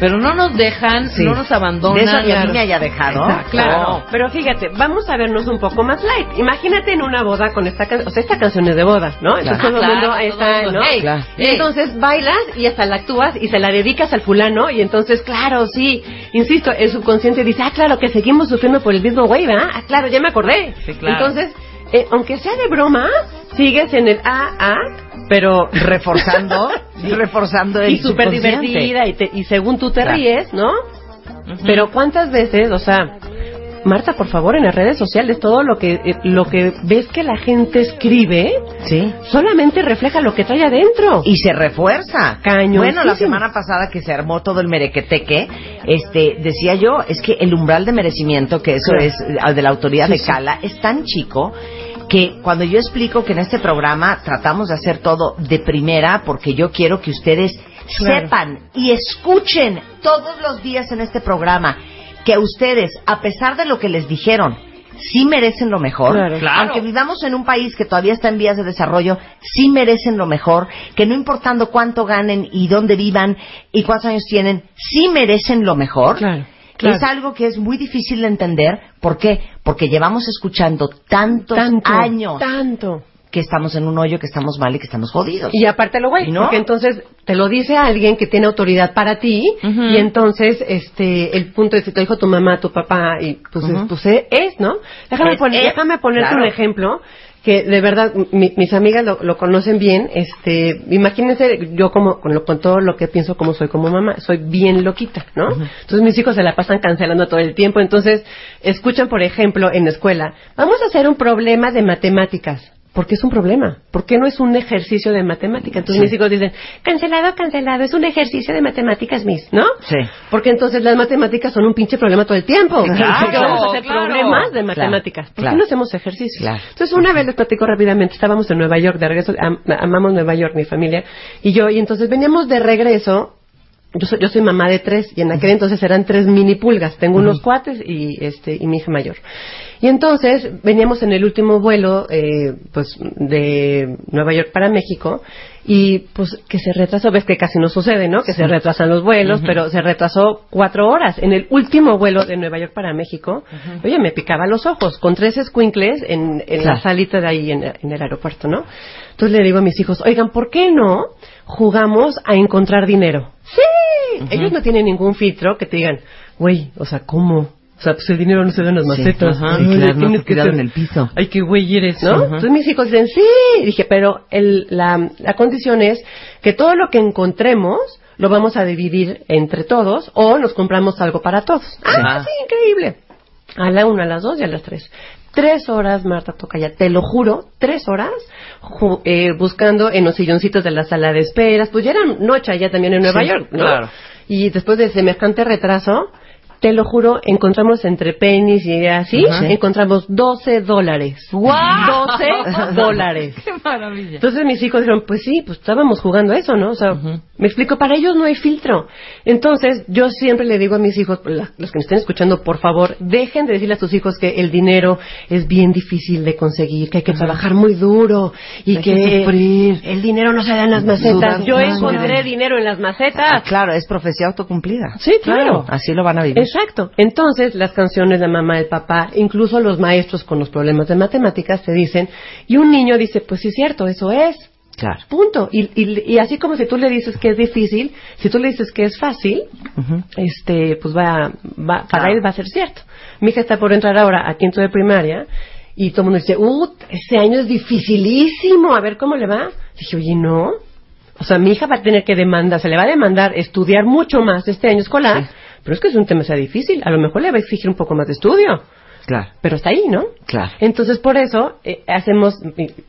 pero no nos dejan, Sí. no nos De abandonan. eso que a mí Claro. me haya dejado. Claro, No. pero fíjate, vamos a vernos un poco más light. Imagínate en una boda con esta canción, o sea, esta canción es de boda, ¿no? Entonces Claro. todo el mundo Claro, está, todo el mundo, ¿no? hey, Claro. Y hey. entonces bailas y hasta la actúas y se la dedicas al fulano y entonces, claro, sí, insisto, el subconsciente dice, ah, claro, que seguimos sufriendo por el mismo güey, ¿verdad? Ah, claro, ya me acordé. Sí, claro. Entonces, eh, aunque sea de broma, sigues en el ah, pero Reforzando, reforzando el y súper divertida y, te- y según tú te Claro. ríes, ¿no? Pero cuántas veces, o sea, Marta, por favor, en las redes sociales todo lo que eh, lo que ves que la gente escribe Sí. solamente refleja lo que trae adentro. y se refuerza. Cañoncísimo. Bueno, la semana pasada que se armó todo el merequeteque, este, decía yo, es que el umbral de merecimiento, que eso Claro. es de la autoridad Sí, de sí. Cala, es tan chico que cuando yo explico que en este programa tratamos de hacer todo de primera, porque yo quiero que ustedes Claro. sepan y escuchen todos los días en este programa que ustedes, a pesar de lo que les dijeron, sí merecen lo mejor, Claro. Claro. aunque vivamos en un país que todavía está en vías de desarrollo, sí merecen lo mejor, que no importando cuánto ganen y dónde vivan y cuántos años tienen, sí merecen lo mejor. Claro, claro. Es algo que es muy difícil de entender. ¿Por qué? Porque llevamos escuchando tantos tanto, años tanto. que estamos en un hoyo, que estamos mal y que estamos jodidos. Y aparte lo güey, ¿Y no? porque entonces te lo dice alguien que tiene autoridad para ti y entonces este el punto es que te dijo tu mamá, tu papá y pues, es- Ujú. pues eh, es, ¿no? Déjame Es- poner, es, déjame ponerte claro. un ejemplo que de verdad mi- mis amigas lo, lo conocen bien, este, imagínense yo como con, lo, con todo lo que pienso como soy como mamá, soy bien loquita, ¿no? Entonces mis hijos se la pasan cancelando todo el tiempo, entonces escuchan por ejemplo en la escuela, vamos a hacer un problema de matemáticas. ¿Por qué es un problema? ¿Por qué no es un ejercicio de matemáticas? Entonces mis hijos dicen, cancelado, cancelado, es un ejercicio de matemáticas, Miss, ¿no? Sí. Porque entonces las matemáticas son un pinche problema todo el tiempo. claro, Porque vamos a hacer claro. problemas de Claro, matemáticas. ¿Por claro. qué no hacemos ejercicios? Claro. Entonces una vez les platico rápidamente, estábamos en Nueva York de regreso, am- amamos Nueva York, mi familia y yo, y entonces veníamos de regreso yo soy, yo soy mamá de tres y en aquel entonces eran tres mini pulgas. Tengo unos cuates y este y mi hija mayor. Y entonces veníamos en el último vuelo eh, pues de Nueva York para México y pues que se retrasó, ves que casi no sucede, ¿no? Que se retrasan los vuelos, pero se retrasó cuatro horas en el último vuelo de Nueva York para México. Oye, me picaba los ojos con tres escuincles en, en Claro. la salita de ahí en, en el aeropuerto, ¿no? Entonces le digo a mis hijos, oigan, ¿por qué no jugamos a encontrar dinero? Sí, ellos no tienen ningún filtro que te digan, güey, o sea, ¿cómo? O sea, pues el dinero no se da en las Sí, macetas. ajá, Ay, claro, no tienes fue que ser- en el piso. Ay, qué güey eres, ¿no? Ajá. Entonces mis hijos dicen, sí. Dije, pero el, la, la condición es que todo lo que encontremos lo vamos a dividir entre todos o nos compramos algo para todos. Ah, Ajá. sí, increíble. A la una, a las dos y a las tres. Tres horas, Marta Tocaya, te lo juro, tres horas ju- eh, buscando en los silloncitos de la sala de esperas. Pues ya era noche allá también en Nueva Sí, York, ¿no? claro. Y después de semejante retraso, te lo juro, encontramos entre pennies y así, Ajá. encontramos 12 dólares. ¡Guau! 12 dólares. ¡Qué maravilla! Entonces mis hijos dijeron, pues sí, pues estábamos jugando a eso, ¿no? O sea, me explico, para ellos no hay filtro. Entonces, yo siempre le digo a mis hijos, la- los que me estén escuchando, por favor, dejen de decirle a sus hijos que el dinero es bien difícil de conseguir, que hay que trabajar muy duro y Hay que, que sufrir. el dinero no se da en las macetas. Yo encontré dinero en las Ah, macetas. claro, es profecía autocumplida. Sí, claro. Así lo van a vivir. Exacto. Entonces, las canciones de mamá, el papá, incluso los maestros con los problemas de matemáticas te dicen, y un niño dice, pues sí es cierto, eso es. Claro. Punto. Y, y, y así como si tú le dices que es difícil, si tú le dices que es fácil, este, pues va, va para Claro. él va a ser cierto. Mi hija está por entrar ahora a quinto de primaria y todo el mundo dice, uh, este año es dificilísimo, a ver cómo le va. Dije, oye, no. O sea, mi hija va a tener que demandar, se le va a demandar estudiar mucho más este año escolar, pero es que es un tema sea difícil. A lo mejor le va a exigir un poco más de estudio. Claro. pero está ahí, ¿no? Claro. Entonces, por eso eh, hacemos.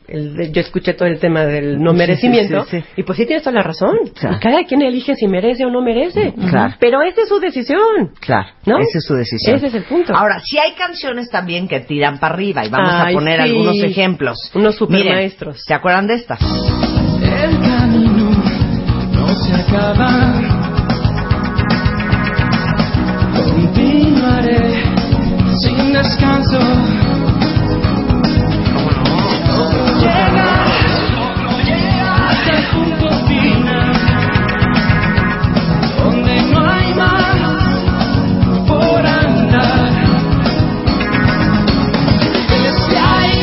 el- yo escuché todo el tema del no merecimiento. sí, sí, sí. Y pues sí tienes toda la razón. Claro. Y cada quien elige si merece o no merece. Claro. Pero esa es su decisión. Claro, ¿No? esa es su decisión. Ese es el punto. Ahora, si hay canciones también que tiran para arriba y vamos Ay, a poner sí. algunos ejemplos. Unos supermaestros. Miren, ¿Se acuerdan de esta? El camino no se acaba. Descanso. Llegar, hasta el punto final, donde no hay más por andar.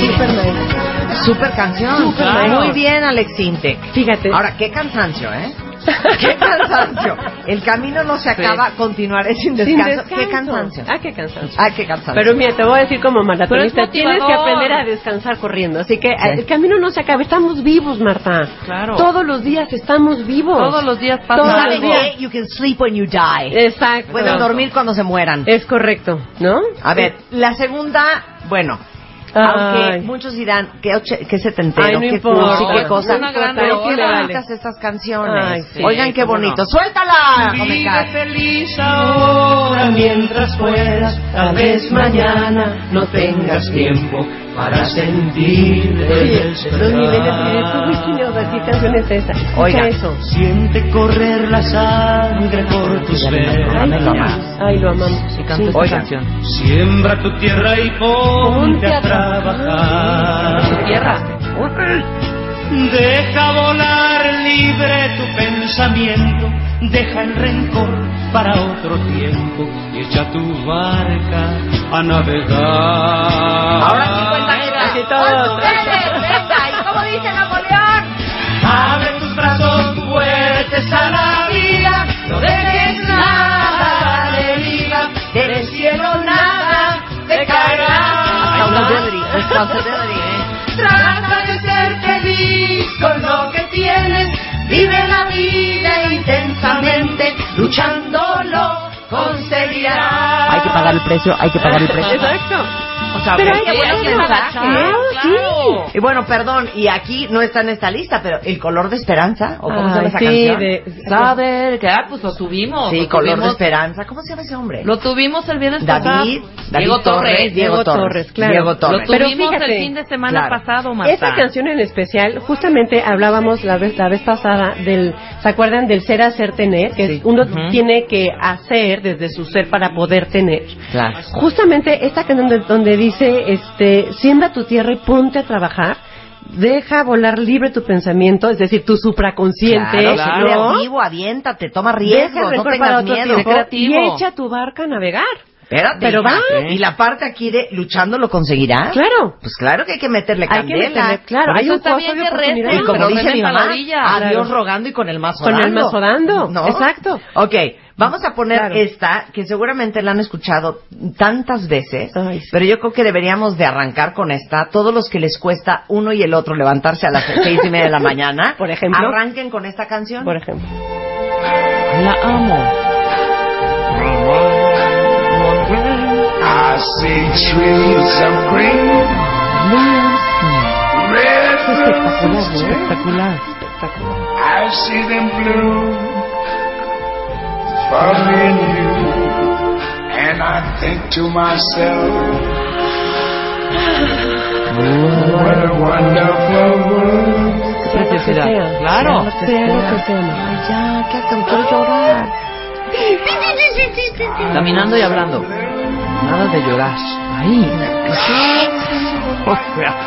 Supermaestro. Super canción. Super Muy bien, Alex Intec. Fíjate. Ahora, qué cansancio, ¿eh? Qué cansancio. El camino no se acaba, continuaré sin Sin descanso. descanso. Qué cansancio. Ah, qué cansancio. Ah, qué cansancio. Pero mira, te voy a decir como maratonista, tienes que aprender a descansar corriendo. Así que Sí. el camino no se acaba. Estamos vivos, Marta. Claro. Todos los días estamos vivos. Todos los días pasa Todos los ¿Saben algo. días. You can sleep when you die. Exacto. Pueden dormir cuando se mueran. Es correcto, ¿no? A ver, la segunda, bueno. Aunque muchos dirán que, oche- que setentero, Ay, no qué importa. cursi, qué cosa, Una gran pero qué bonitas estas canciones. Ay, sí, Oigan qué bonito. no. ¡Suéltala! Vive feliz ahora mientras puedas, tal vez mañana no tengas tiempo para sentir el. Escucha Oiga. eso. Siente correr la sangre por tus venas. lo amamos. Ay, lo amamos. Y canto esta Oigan. canción. Siembra tu tierra y ponte a trabajar. Tierra. Deja volar libre tu pensamiento, deja el rencor para otro tiempo y echa tu barca a navegar. Ahora sí cuenta Así todos. venga, ¿y cómo dice Napoleón? Abre tus brazos fuertes a la vida, no dejes nada de vida, del cielo nada te caerá. Luchándolo conseguirás. Hay que pagar el precio, hay que pagar el precio. Exacto. Sea, Pero hay qué que. Claro, Claro. Y bueno, perdón, y aquí no está en esta lista, pero el color de esperanza, o cómo se llama Ay, esa sí, canción. de- Saber que, ah, pues lo tuvimos. Sí, lo color de tuvimos, esperanza. ¿Cómo se llama ese hombre? Lo tuvimos el viernes David, pasado. David Diego Torres, Torres. Diego Torres, Torres, claro. Diego Lo Torres. Pero tuvimos fíjate, el fin de semana claro. pasado, Marta. Esa canción en especial, justamente hablábamos la vez, la vez pasada del, ¿se acuerdan del ser, hacer, tener? Que Sí. uno Ujú. tiene que hacer desde su ser para poder tener. Claro. Justamente esta canción donde, donde dice, este, siembra tu tierra y ponte a trabajar, deja volar libre tu pensamiento, es decir, tu supraconsciente, Claro, sé ¿no? creativo, aviéntate, toma riesgos, no tengas miedo. tiempo creativo. y echa tu barca a navegar. Espérate, Pero va. Y la parte aquí de luchando lo conseguirás. Claro. Pues claro que hay que meterle Hay que candela. meterle- claro, Por hay un está costo bien de que Y como pero dice mi mamá, a Dios Claro. rogando y con el mazo Con el dando. mazo dando. ¿No? Exacto. Ok, vamos a poner Claro. esta, que seguramente la han escuchado tantas veces, Ay, sí. pero yo creo que deberíamos de arrancar con esta. Todos los que les cuesta uno y el otro levantarse a las seis y media de la mañana, Por ejemplo. arranquen con esta canción. Por ejemplo. La amo. I see trees of green, red roses. Espectacular. I see them bloom and you. And I think to myself, what a wonderful world. Qué preciosidad. sea. Claro. Sea lo que sea. mamá. Ay, ya, me quiero llorar. Caminando y hablando. Nada de llorar. Ahí.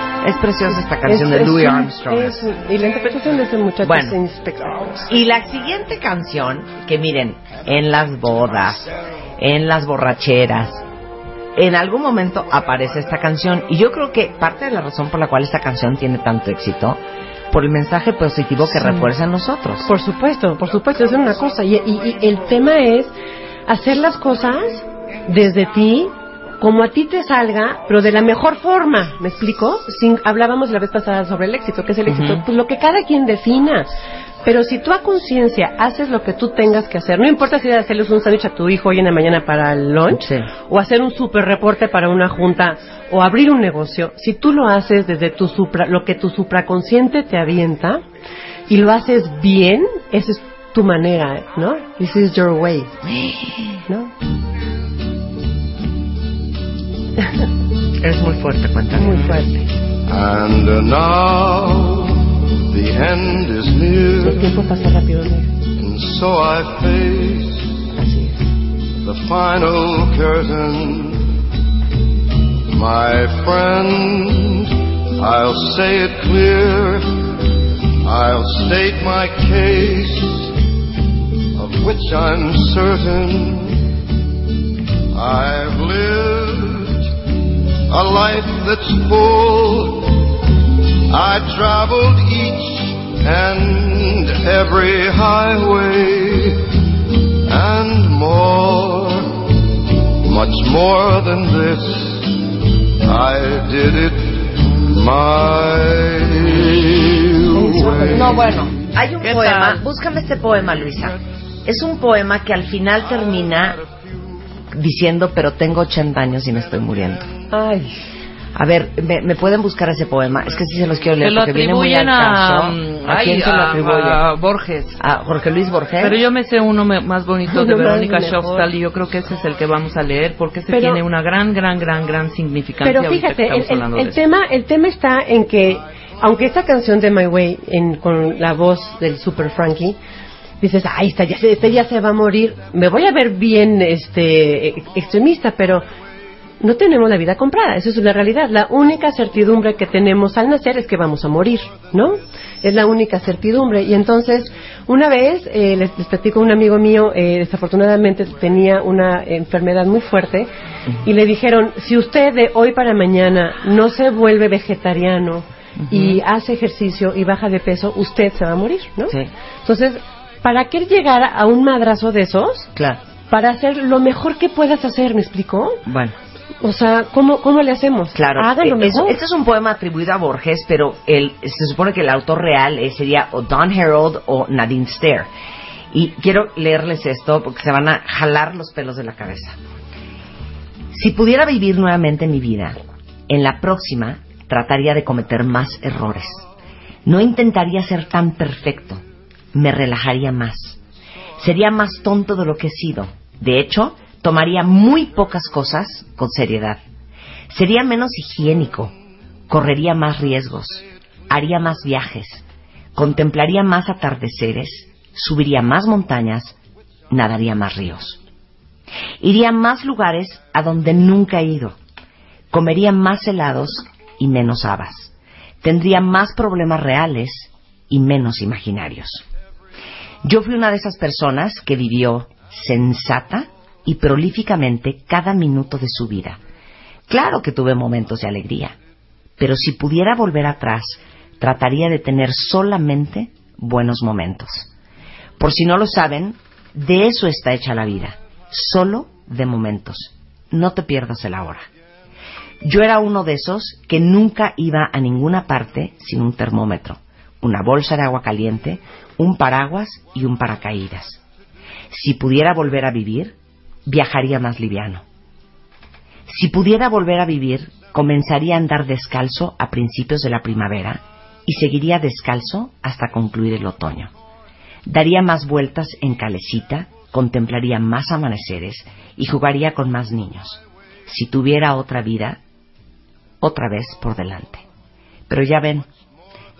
Es preciosa esta canción Es- de Louis un- Armstrong. es un- y la interpretación de ese muchacho Bueno. es espectacular. Y la siguiente canción, que miren, en las bodas, en las borracheras, en algún momento aparece esta canción. Y yo creo que parte de la razón por la cual esta canción tiene tanto éxito, por el mensaje positivo que refuerza en nosotros. Por supuesto, por supuesto, es una cosa. Y, y- y el tema es hacer las cosas desde ti, como a ti te salga, pero de la mejor forma, ¿me explico? Sin, hablábamos la vez pasada sobre el éxito, ¿qué es el éxito? Pues lo que cada quien defina. Pero si tú a conciencia haces lo que tú tengas que hacer, no importa si es hacerles un sándwich a tu hijo hoy en la mañana para el lunch, Sí. o hacer un super reporte para una junta, o abrir un negocio, si tú lo haces desde tu supra, lo que tu supraconsciente te avienta, y lo haces bien, esa es tu manera, ¿no? This is your way, ¿no? Eres muy fuerte, cuéntame. Muy fuerte. And uh, now the end is El near, tiempo pasa rápido, ¿no? and so I face Así es. the final curtain. My friend, I'll say it clear, I'll state my case, of which I'm certain. I've lived a life that's full. I traveled each and every highway and more, much more than this. I did it my way. No, bueno, hay un ¿Qué poema. tal? Búscame este poema, Luisa. Es un poema que al final termina diciendo, pero tengo 80 años y me estoy muriendo. Ay, A ver, ¿me, me pueden buscar ese poema? Es que sí se los quiero leer Se lo porque viene muy al caso. a... ¿A quién ay, se lo atribuye? a Borges. A Jorge Luis Borges. Pero yo me sé uno me- más bonito de Verónica mejor. Schofstal y yo creo que ese es el que vamos a leer porque ese Pero- tiene una gran, gran, gran, gran significancia. pero fíjate, el, el- el tema, el tema está en que, aunque esta canción de My Way, en, con la voz del Super Frankie, dices, ay, esta ya, se, esta ya se va a morir, me voy a ver bien este extremista, pero no tenemos la vida comprada, eso es la realidad. La única certidumbre que tenemos al nacer es que vamos a morir, ¿no? Es la única certidumbre. Y entonces, una vez, eh, les, les platico, un amigo mío, eh, desafortunadamente tenía una enfermedad muy fuerte, y le dijeron, si usted de hoy para mañana no se vuelve vegetariano y hace ejercicio y baja de peso, usted se va a morir, ¿no? Sí. Entonces, ¿para qué llegar a un madrazo de esos? Claro. Para hacer lo mejor que puedas hacer, ¿me explicó? Bueno, O sea, ¿cómo, cómo le hacemos? claro. Hagan lo Eh, mejor. este es un poema atribuido a Borges, pero el, se supone que el autor real eh, sería o Don Harold o Nadine Stair. Y quiero leerles esto porque se van a jalar los pelos de la cabeza. Si pudiera vivir nuevamente mi vida, en la próxima trataría de cometer más errores. No intentaría ser tan perfecto. Me relajaría más. Sería más tonto de lo que he sido. De hecho, tomaría muy pocas cosas con seriedad. Sería menos higiénico. Correría más riesgos. Haría más viajes. Contemplaría más atardeceres. Subiría más montañas. Nadaría más ríos. Iría a más lugares a donde nunca he ido. Comería más helados y menos habas. Tendría más problemas reales y menos imaginarios. Yo fui una de esas personas que vivió sensata y prolíficamente cada minuto de su vida. Claro que tuve momentos de alegría, pero si pudiera volver atrás, trataría de tener solamente buenos momentos. Por si no lo saben, de eso está hecha la vida, solo de momentos. No te pierdas el ahora. Yo era uno de esos que nunca iba a ninguna parte sin un termómetro, una bolsa de agua caliente, un paraguas y un paracaídas. Si pudiera volver a vivir, viajaría más liviano. Si pudiera volver a vivir, comenzaría a andar descalzo a principios de la primavera y seguiría descalzo hasta concluir el otoño. Daría más vueltas en calecita, contemplaría más amaneceres y jugaría con más niños. Si tuviera otra vida, otra vez por delante. Pero ya ven,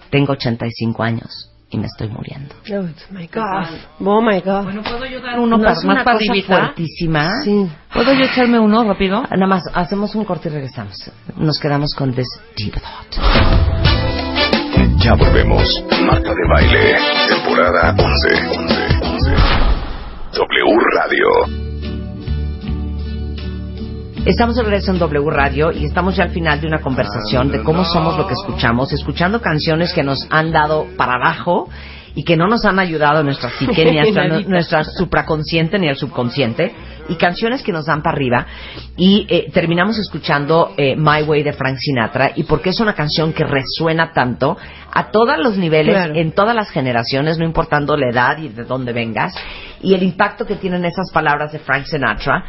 tengo 85 años y me estoy muriendo. Oh my God. Oh my God. Bueno, ¿puedo yo dar uno ¿No para, es más una para fuertísima? Sí. ¿Puedo yo echarme uno rápido? Nada más, hacemos un corte y regresamos. Nos quedamos con This Deep Thought. Ya volvemos. Marta de Baile, temporada 11. 11, 11. W Radio. Estamos de regreso en W Radio y estamos ya al final de una conversación de cómo somos lo que escuchamos, escuchando canciones que nos han dado para abajo y que no nos han ayudado a nuestra psique, ni a nuestra, supraconsciente ni al subconsciente. y canciones que nos dan para arriba. Y eh, terminamos escuchando eh, My Way de Frank Sinatra y porque es una canción que resuena tanto a todos los niveles, Claro. en todas las generaciones, no importando la edad y de dónde vengas, y el impacto que tienen esas palabras de Frank Sinatra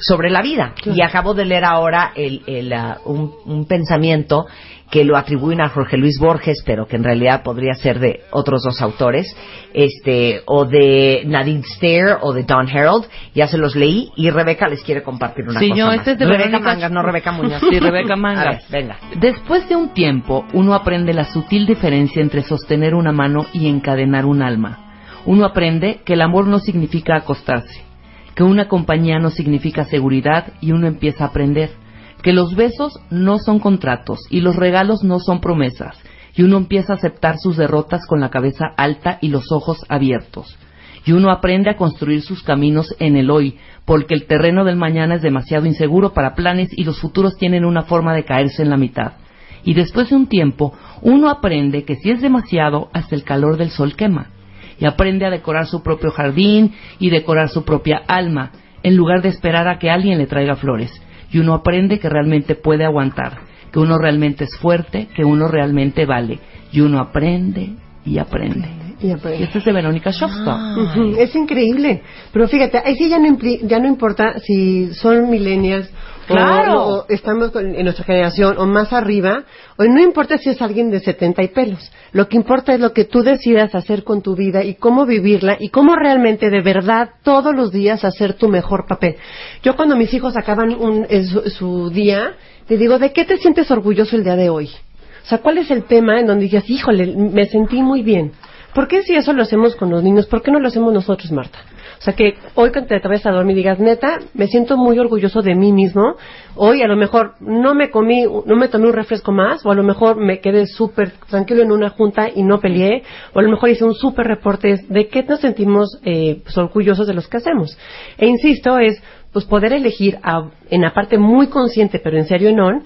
sobre la vida. Y acabo de leer ahora el, el, ah, un, un pensamiento que lo atribuyen a Jorge Luis Borges, pero que en realidad podría ser de otros dos autores, este, o de Nadine Stair o de Don Harold. Ya se los leí y Rebeca les quiere compartir una Sí, cosa yo, más. este es de Rebeca Mangas, no Rebeca Muñoz. Sí, Rebeca Mangas. A ver, venga. Después de un tiempo, uno aprende la sutil diferencia entre sostener una mano y encadenar un alma. Uno aprende que el amor no significa acostarse, que una compañía no significa seguridad y uno empieza a aprender que los besos no son contratos y los regalos no son promesas y uno empieza a aceptar sus derrotas con la cabeza alta y los ojos abiertos. Y uno aprende a construir sus caminos en el hoy, porque el terreno del mañana es demasiado inseguro para planes y los futuros tienen una forma de caerse en la mitad. Y después de un tiempo, uno aprende que si es demasiado, hasta el calor del sol quema. Y aprende a decorar su propio jardín y decorar su propia alma, en lugar de esperar a que alguien le traiga flores. Y uno aprende que realmente puede aguantar, que uno realmente es fuerte, que uno realmente vale. Y uno aprende y aprende. Y aprende. Y este es de Verónica Shofstadt. Ujú, Es increíble. Pero fíjate, ahí sí ya no, ya no importa si son millennials Claro. o, estamos con- en nuestra generación o más arriba, o no importa si es alguien de 70 y pelos. Lo que importa es lo que tú decidas hacer con tu vida y cómo vivirla y cómo realmente de verdad todos los días hacer tu mejor papel. Yo cuando mis hijos acaban un- su, su día, les digo, ¿de qué te sientes orgulloso el día de hoy? O sea, ¿cuál es el tema en donde dices, híjole, me sentí muy bien? ¿Por qué si eso lo hacemos con los niños? ¿Por qué no lo hacemos nosotros, Marta? O sea, que hoy cuando te vayas a dormir digas, neta, me siento muy orgulloso de mí mismo. Hoy a lo mejor no me comí, no me tomé un refresco más, o a lo mejor me quedé súper tranquilo en una junta y no peleé, o a lo mejor hice un súper reporte. ¿De qué nos sentimos eh, pues, orgullosos de los que hacemos? E insisto, es pues poder elegir a- en la parte muy consciente, pero en serio no,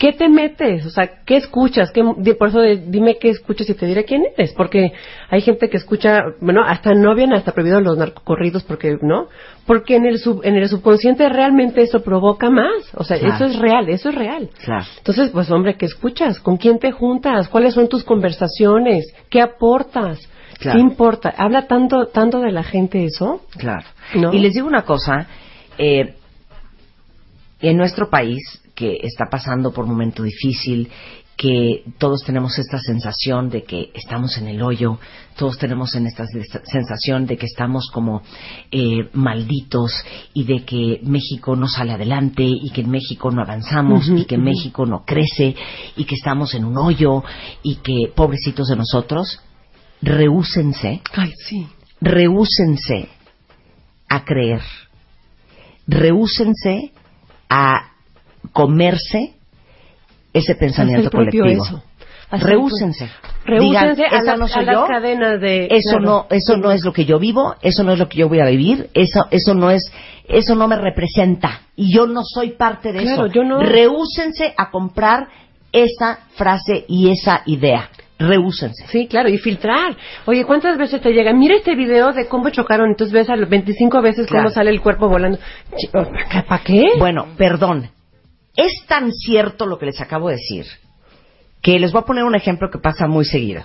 ¿Qué te metes? O sea, ¿qué escuchas? ¿Qué, di- por eso de- dime qué escuchas y te diré quién eres. Porque hay gente que escucha, bueno, hasta no habían hasta prohibido los narcocorridos porque, ¿no? Porque en el, sub, en el subconsciente realmente eso provoca más. O sea, Claro. eso es real, eso es real. Claro. Entonces, pues hombre, ¿qué escuchas? ¿Con quién te juntas? ¿Cuáles son tus conversaciones? ¿Qué aportas? Claro. ¿Qué importa? ¿Habla tanto, tanto de la gente eso? Claro. ¿No? Y les digo una cosa, eh, en nuestro país, que está pasando por un momento difícil, que todos tenemos esta sensación de que estamos en el hoyo, todos tenemos en esta sensación de que estamos como eh, malditos y de que México no sale adelante y que en México no avanzamos y que México no crece y que estamos en un hoyo y que pobrecitos de nosotros, rehúsense Ay, sí. rehúsense a creer, rehúsense a comerse ese pensamiento colectivo. eso. Rehúsense. Rehúsense a, "Esa las- no a las cadenas de... Eso claro. no, eso no es lo que yo vivo, eso no es lo que yo voy a vivir, eso, eso no es, eso no me representa y yo no soy parte de Claro, eso. yo no. Rehúsense a comprar esa frase y esa idea. Rehúsense. Sí, claro, y filtrar. Oye, ¿cuántas veces te llega? Mira este video de cómo chocaron, entonces ves a los 25 veces Claro. cómo sale el cuerpo volando. ¿Para qué? Bueno, perdón. Es tan cierto lo que les acabo de decir que les voy a poner un ejemplo que pasa muy seguido.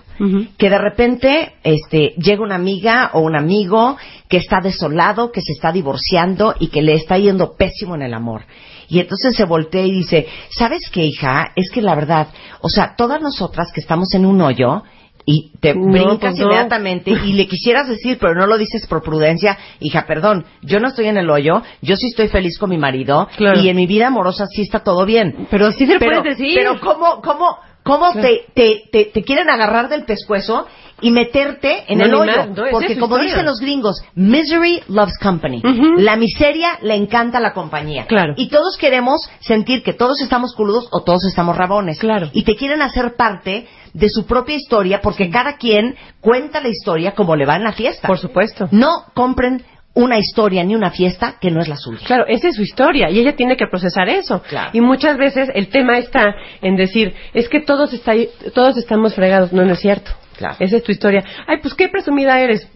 Que de repente este, llega una amiga o un amigo que está desolado, que se está divorciando y que le está yendo pésimo en el amor. Y entonces se voltea y dice, ¿sabes qué, hija? Es que la verdad, o sea, todas nosotras que estamos en un hoyo y te No, brincas pues no. inmediatamente y le quisieras decir, pero no lo dices por prudencia, hija, perdón, yo no estoy en el hoyo, yo sí estoy feliz con mi marido Claro. y en mi vida amorosa sí está todo bien. Pero sí se Pero, puedes decir. pero ¿cómo, cómo, cómo Claro. te, te, te, te quieren agarrar del pescuezo y meterte en No, el hoyo? no, Porque como historia. dicen los gringos, misery loves company. La miseria le encanta la compañía. Claro. Y todos queremos sentir que todos estamos crudos o todos estamos rabones. Claro. Y te quieren hacer parte de su propia historia porque cada quien cuenta la historia como le va en la fiesta. Por supuesto. No compren una historia ni una fiesta que no es la suya. Claro, esa es su historia y ella tiene que procesar eso. Claro. Y muchas veces el tema está en decir, es que todos, está, todos estamos fregados. No, no es cierto. Claro. Esa es tu historia. Ay, pues qué presumida eres.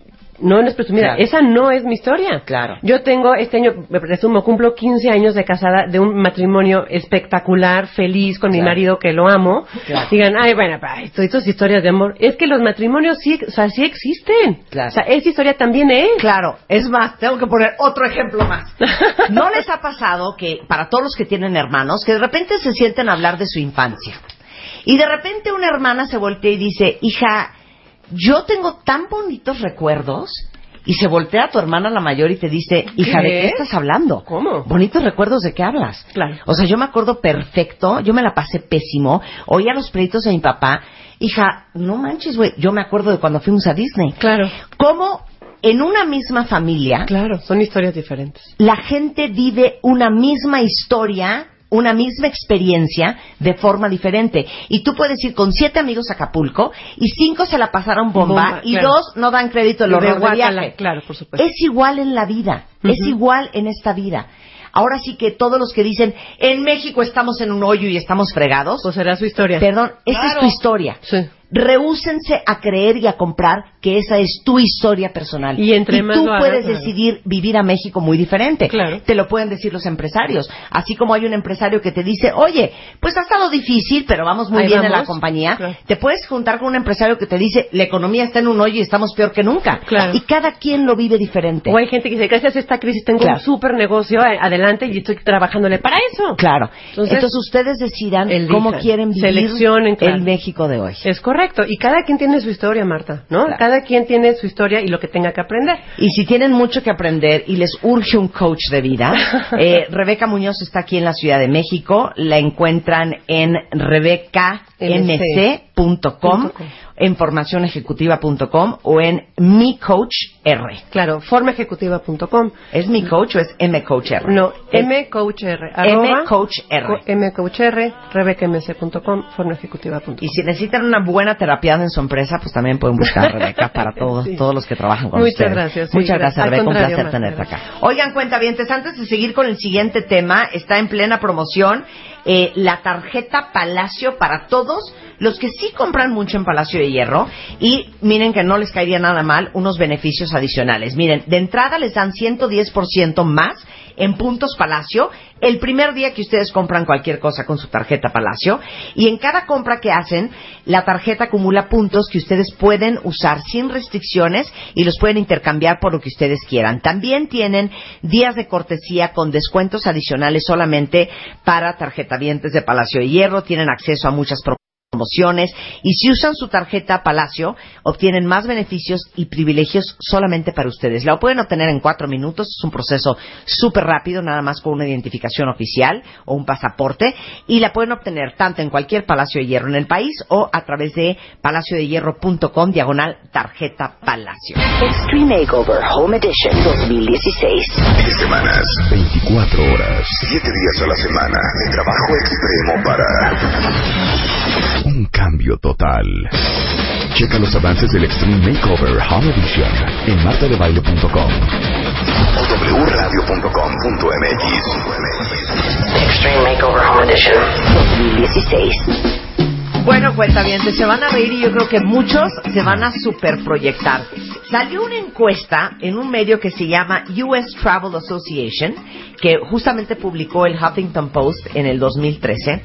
No, no es presumida. Claro. Esa no es mi historia. Claro. Yo tengo, este año, me presumo, cumplo 15 años de casada de un matrimonio espectacular, feliz, con mi marido que lo amo. Claro. Digan, ay, bueno, estas historias de amor. Es que los matrimonios sí, o sea, sí existen. Claro. O sea, esa historia también es. Claro, es más, tengo que poner otro ejemplo más. ¿No les ha pasado que, para todos los que tienen hermanos, que de repente se sienten a hablar de su infancia? Y de repente una hermana se voltea y dice, hija, yo tengo tan bonitos recuerdos. Y se voltea a tu hermana la mayor y te dice, hija, ¿de ¿Qué? estás hablando? ¿Cómo? Bonitos recuerdos de qué hablas. Claro. O sea, yo me acuerdo perfecto, yo me la pasé pésimo, oía los pleitos de mi papá. Hija, no manches, güey, yo me acuerdo de cuando fuimos a Disney. Claro. Cómo en una misma familia Claro, son historias diferentes. la gente vive una misma historia, una misma experiencia de forma diferente. Y tú puedes ir con siete amigos a Acapulco y cinco se la pasaron bomba, Bomba, y claro. dos no dan crédito De horror de guácala, viaje. claro, por supuesto. Es igual en la vida, es igual en esta vida. Ahora sí que todos los que dicen, en México estamos en un hoyo y estamos fregados, Pues será su historia. perdón, esa es tu historia. Sí. Rehúsense a creer y a comprar que esa es tu historia personal. Y entre más tú hagas, puedes decidir vivir a México muy diferente. Claro. Te lo pueden decir los empresarios. Así como hay un empresario que te dice, oye, pues ha estado difícil, pero vamos muy Ahí bien en la compañía. Claro. Te puedes juntar con un empresario que te dice, la economía está en un hoyo y estamos peor que nunca. Claro. Y cada quien lo vive diferente. O hay gente que dice, gracias a esta crisis tengo Claro. un super negocio eh, adelante y estoy trabajándole para eso. Claro. Entonces- Entonces, ustedes decidan cómo quieren vivir el México de hoy. Es correcto. Y cada quien tiene su historia, Marta, ¿no? Claro. Cada quien tiene su historia y lo que tenga que aprender. Y si tienen mucho que aprender y les urge un coach de vida, eh, Rebeca Muñoz está aquí en la Ciudad de México. La encuentran en rebecamc.com, en formacionejecutiva.com o en mi coach R. Claro, formaejecutiva.com. ¿Es mi coach o es mcoachr? No, Es mcoachr. arroba mcoachr. co- mcoachr, rebecamc.com, formaejecutiva.com. Y si necesitan una buena terapia en su empresa, pues también pueden buscar a Rebeca para todos, Sí. todos los que trabajan con Muchas ustedes. gracias, sí, Muchas gracias. gracias, Al Rebeca. Un placer tenerte acá. gracias. Oigan, cuentavientes, antes de seguir con el siguiente tema, está en plena promoción eh, la tarjeta Palacio para todos los que sí compran mucho en Palacio de Hierro y miren que no les caería nada mal unos beneficios adicionales. Miren, de entrada les dan 110% más en puntos Palacio el primer día que ustedes compran cualquier cosa con su tarjeta Palacio y en cada compra que hacen la tarjeta acumula puntos que ustedes pueden usar sin restricciones y los pueden intercambiar por lo que ustedes quieran. También tienen días de cortesía con descuentos adicionales solamente para tarjetavientes de Palacio de Hierro, tienen acceso a muchas promociones promociones y si usan su tarjeta Palacio obtienen más beneficios y privilegios solamente para ustedes. La pueden obtener en cuatro minutos, es un proceso súper rápido, nada más con una identificación oficial o un pasaporte y la pueden obtener tanto en cualquier Palacio de Hierro en el país o a través de palaciodehierro.com diagonal tarjeta Palacio. Extreme Makeover Home Edition 2016. 10 semanas, 24 horas, 7 días a la semana de trabajo extremo para un cambio total. Checa los avances del Extreme Makeover Home Edition en martadebaile.com o wradio.com.mx. Extreme Makeover Home Edition 2016. Bueno, cuentavientes, se van a reír y yo creo que muchos se van a superproyectar. Salió una encuesta en un medio que se llama US Travel Association, que justamente publicó el Huffington Post en el 2013,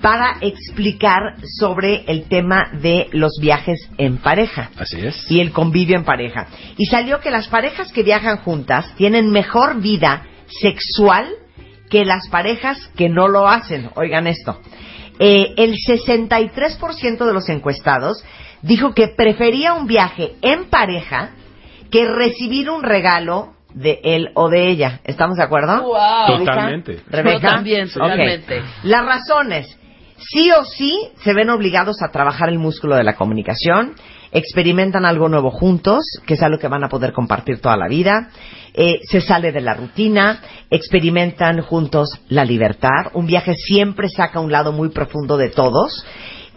para explicar sobre el tema de los viajes en pareja Así es. y el convivio en pareja. Y salió que las parejas que viajan juntas tienen mejor vida sexual que las parejas que no lo hacen. Oigan esto. Eh, el 63% de los encuestados dijo que prefería un viaje en pareja que recibir un regalo de él o de ella. ¿Estamos de acuerdo? Wow. Totalmente. Rebeca? Yo también, totalmente. Las razones. Sí o sí se ven obligados a trabajar el músculo de la comunicación, experimentan algo nuevo juntos, que es algo que van a poder compartir toda la vida, eh, se sale de la rutina, experimentan juntos la libertad, un viaje siempre saca un lado muy profundo de todos.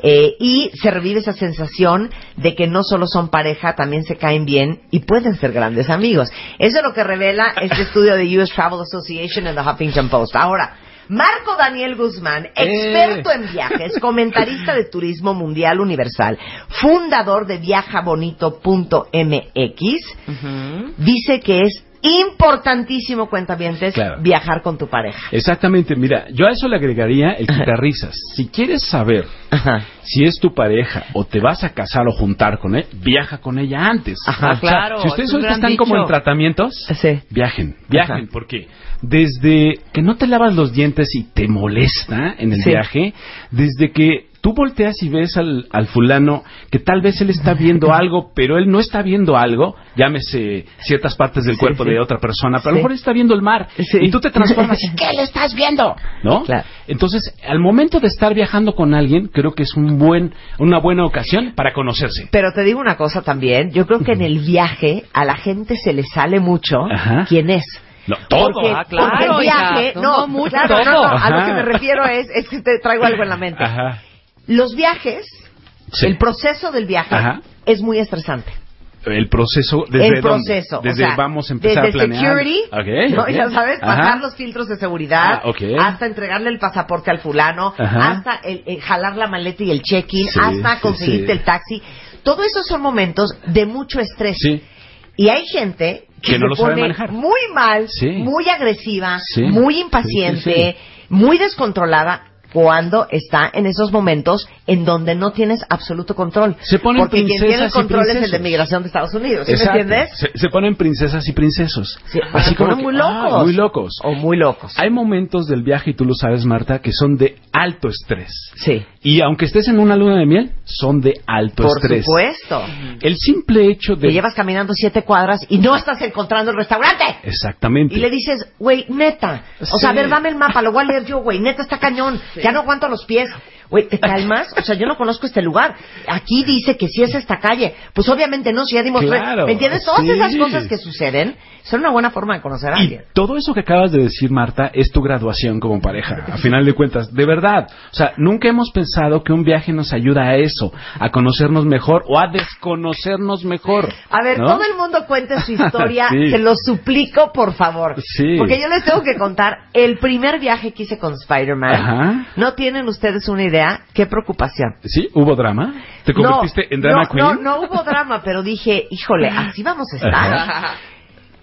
eh, y se revive esa sensación de que no solo son pareja, también se caen bien y pueden ser grandes amigos. Eso es lo que revela este estudio de US Travel Association en The Huffington Post. Ahora, Marco Daniel Guzmán, experto en viajes, comentarista de turismo mundial universal, fundador de viajabonito.mx, dice que es importantísimo, cuentavientes, Claro. viajar con tu pareja. Exactamente, mira, yo a eso le agregaría el quitarrisas. Si quieres saber Ajá. si es tu pareja o te vas a casar o juntar con él, viaja con ella antes. Ajá, O sea, claro, Si ustedes ahorita están como en tratamientos, Sí. viajen, viajen, Ajá. porque desde que no te lavas los dientes y te molesta en el Sí. viaje, desde que tú volteas y ves al, al fulano que tal vez él está viendo algo, pero él no está viendo algo, llámese ciertas partes del Sí, cuerpo sí. de otra persona, pero a lo mejor está viendo el mar y tú te transformas y ¿qué le estás viendo? ¿No? Claro. Entonces, al momento de estar viajando con alguien, creo que es un buen, una buena ocasión para conocerse. Pero te digo una cosa también, yo creo que en el viaje a la gente se le sale mucho Ajá. quién es. No, todo. Porque, Ah, claro, porque el viaje, no, mucho claro, no, todo. no, a lo que me refiero es, es que te traigo algo en la mente. Ajá. Los viajes, Sí. el proceso del viaje Ajá. es muy estresante. El proceso, desde el dónde? proceso, Desde o sea, vamos a empezar desde a planear. security, Ok, ¿no? ya sabes, Ajá. bajar los filtros de seguridad, Ah, hasta entregarle el pasaporte al fulano, Ajá. hasta el, el jalar la maleta y el check-in, Sí, hasta sí, conseguirte sí. el taxi. Todo eso son momentos de mucho estrés. Sí. Y hay gente que, Que no se lo sabe pone manejar. muy mal, Sí. muy agresiva, Sí. muy impaciente, sí, muy descontrolada cuando está en esos momentos en donde no tienes absoluto control. Se ponen Porque quien tiene el control es el de migración de Estados Unidos. ¿Sí me entiendes? Se, se ponen princesas y princesos. Sí, Así se como ponen que, muy ah, locos. muy locos. O muy locos. Hay momentos del viaje, y tú lo sabes, Marta, que son de alto estrés. Sí. Y aunque estés en una luna de miel, son de alto Por estrés. supuesto. El simple hecho de... Te llevas caminando siete cuadras y no estás encontrando el restaurante. Exactamente. Y le dices, güey, neta. O Sí. sea, a ver, dame el mapa, lo voy a leer yo, güey. Neta está cañón. Ya no aguanto los pies. Güey, ¿te calmas? O sea, yo no conozco este lugar. Aquí dice que sí es esta calle. Pues obviamente no, si ya dimos... Claro, ¿Me entiendes? Todas sí. esas cosas que suceden son una buena forma de conocer a Y alguien. todo eso que acabas de decir, Marta, es tu graduación como pareja, a final de cuentas, de verdad. O sea, nunca hemos pensado que un viaje nos ayuda a eso, a conocernos mejor o a desconocernos mejor. A ver, ¿no? todo el mundo cuente su historia, Sí. se lo suplico, por favor. Sí. Porque yo les tengo que contar el primer viaje que hice con Spider-Man. No tienen ustedes una idea, qué preocupación. ¿Sí? ¿Hubo drama? ¿Te convertiste en drama no, queen? No, no hubo drama, pero dije, híjole, así vamos a estar.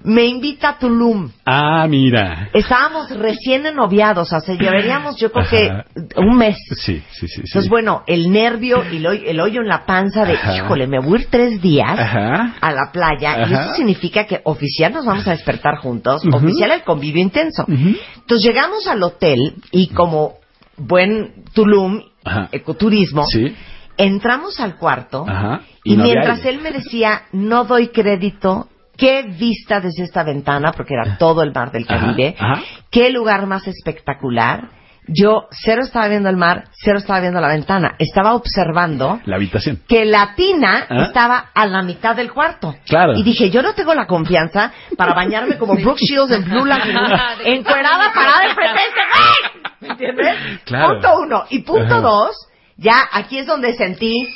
Me invita a Tulum. Ah, mira. Estábamos recién enoviados, o sea, llevaríamos yo creo Ajá. que un mes. Sí, sí, sí. sí. Entonces, bueno, el nervio y el el hoyo en la panza de, Ajá. híjole, me voy a ir tres días Ajá. a la playa y eso significa que oficial nos vamos a despertar juntos, oficial el convivio intenso. Entonces llegamos al hotel y como buen Tulum, Ajá. ecoturismo, Sí. entramos al cuarto Ajá. y, Y no había mientras él me decía, no doy crédito, qué vista desde esta ventana, porque era todo el mar del Caribe, qué lugar más espectacular. Yo cero estaba viendo el mar, cero estaba viendo la ventana, estaba observando La habitación. que la tina ¿Ah? estaba a la mitad del cuarto. Claro. Y dije, yo no tengo la confianza para bañarme como Brooke Shields en Blue Lagoon, encuerada parada enfrente de este. ¿Me entiendes? Claro. Punto uno. Y punto Ajá. dos, ya aquí es donde sentí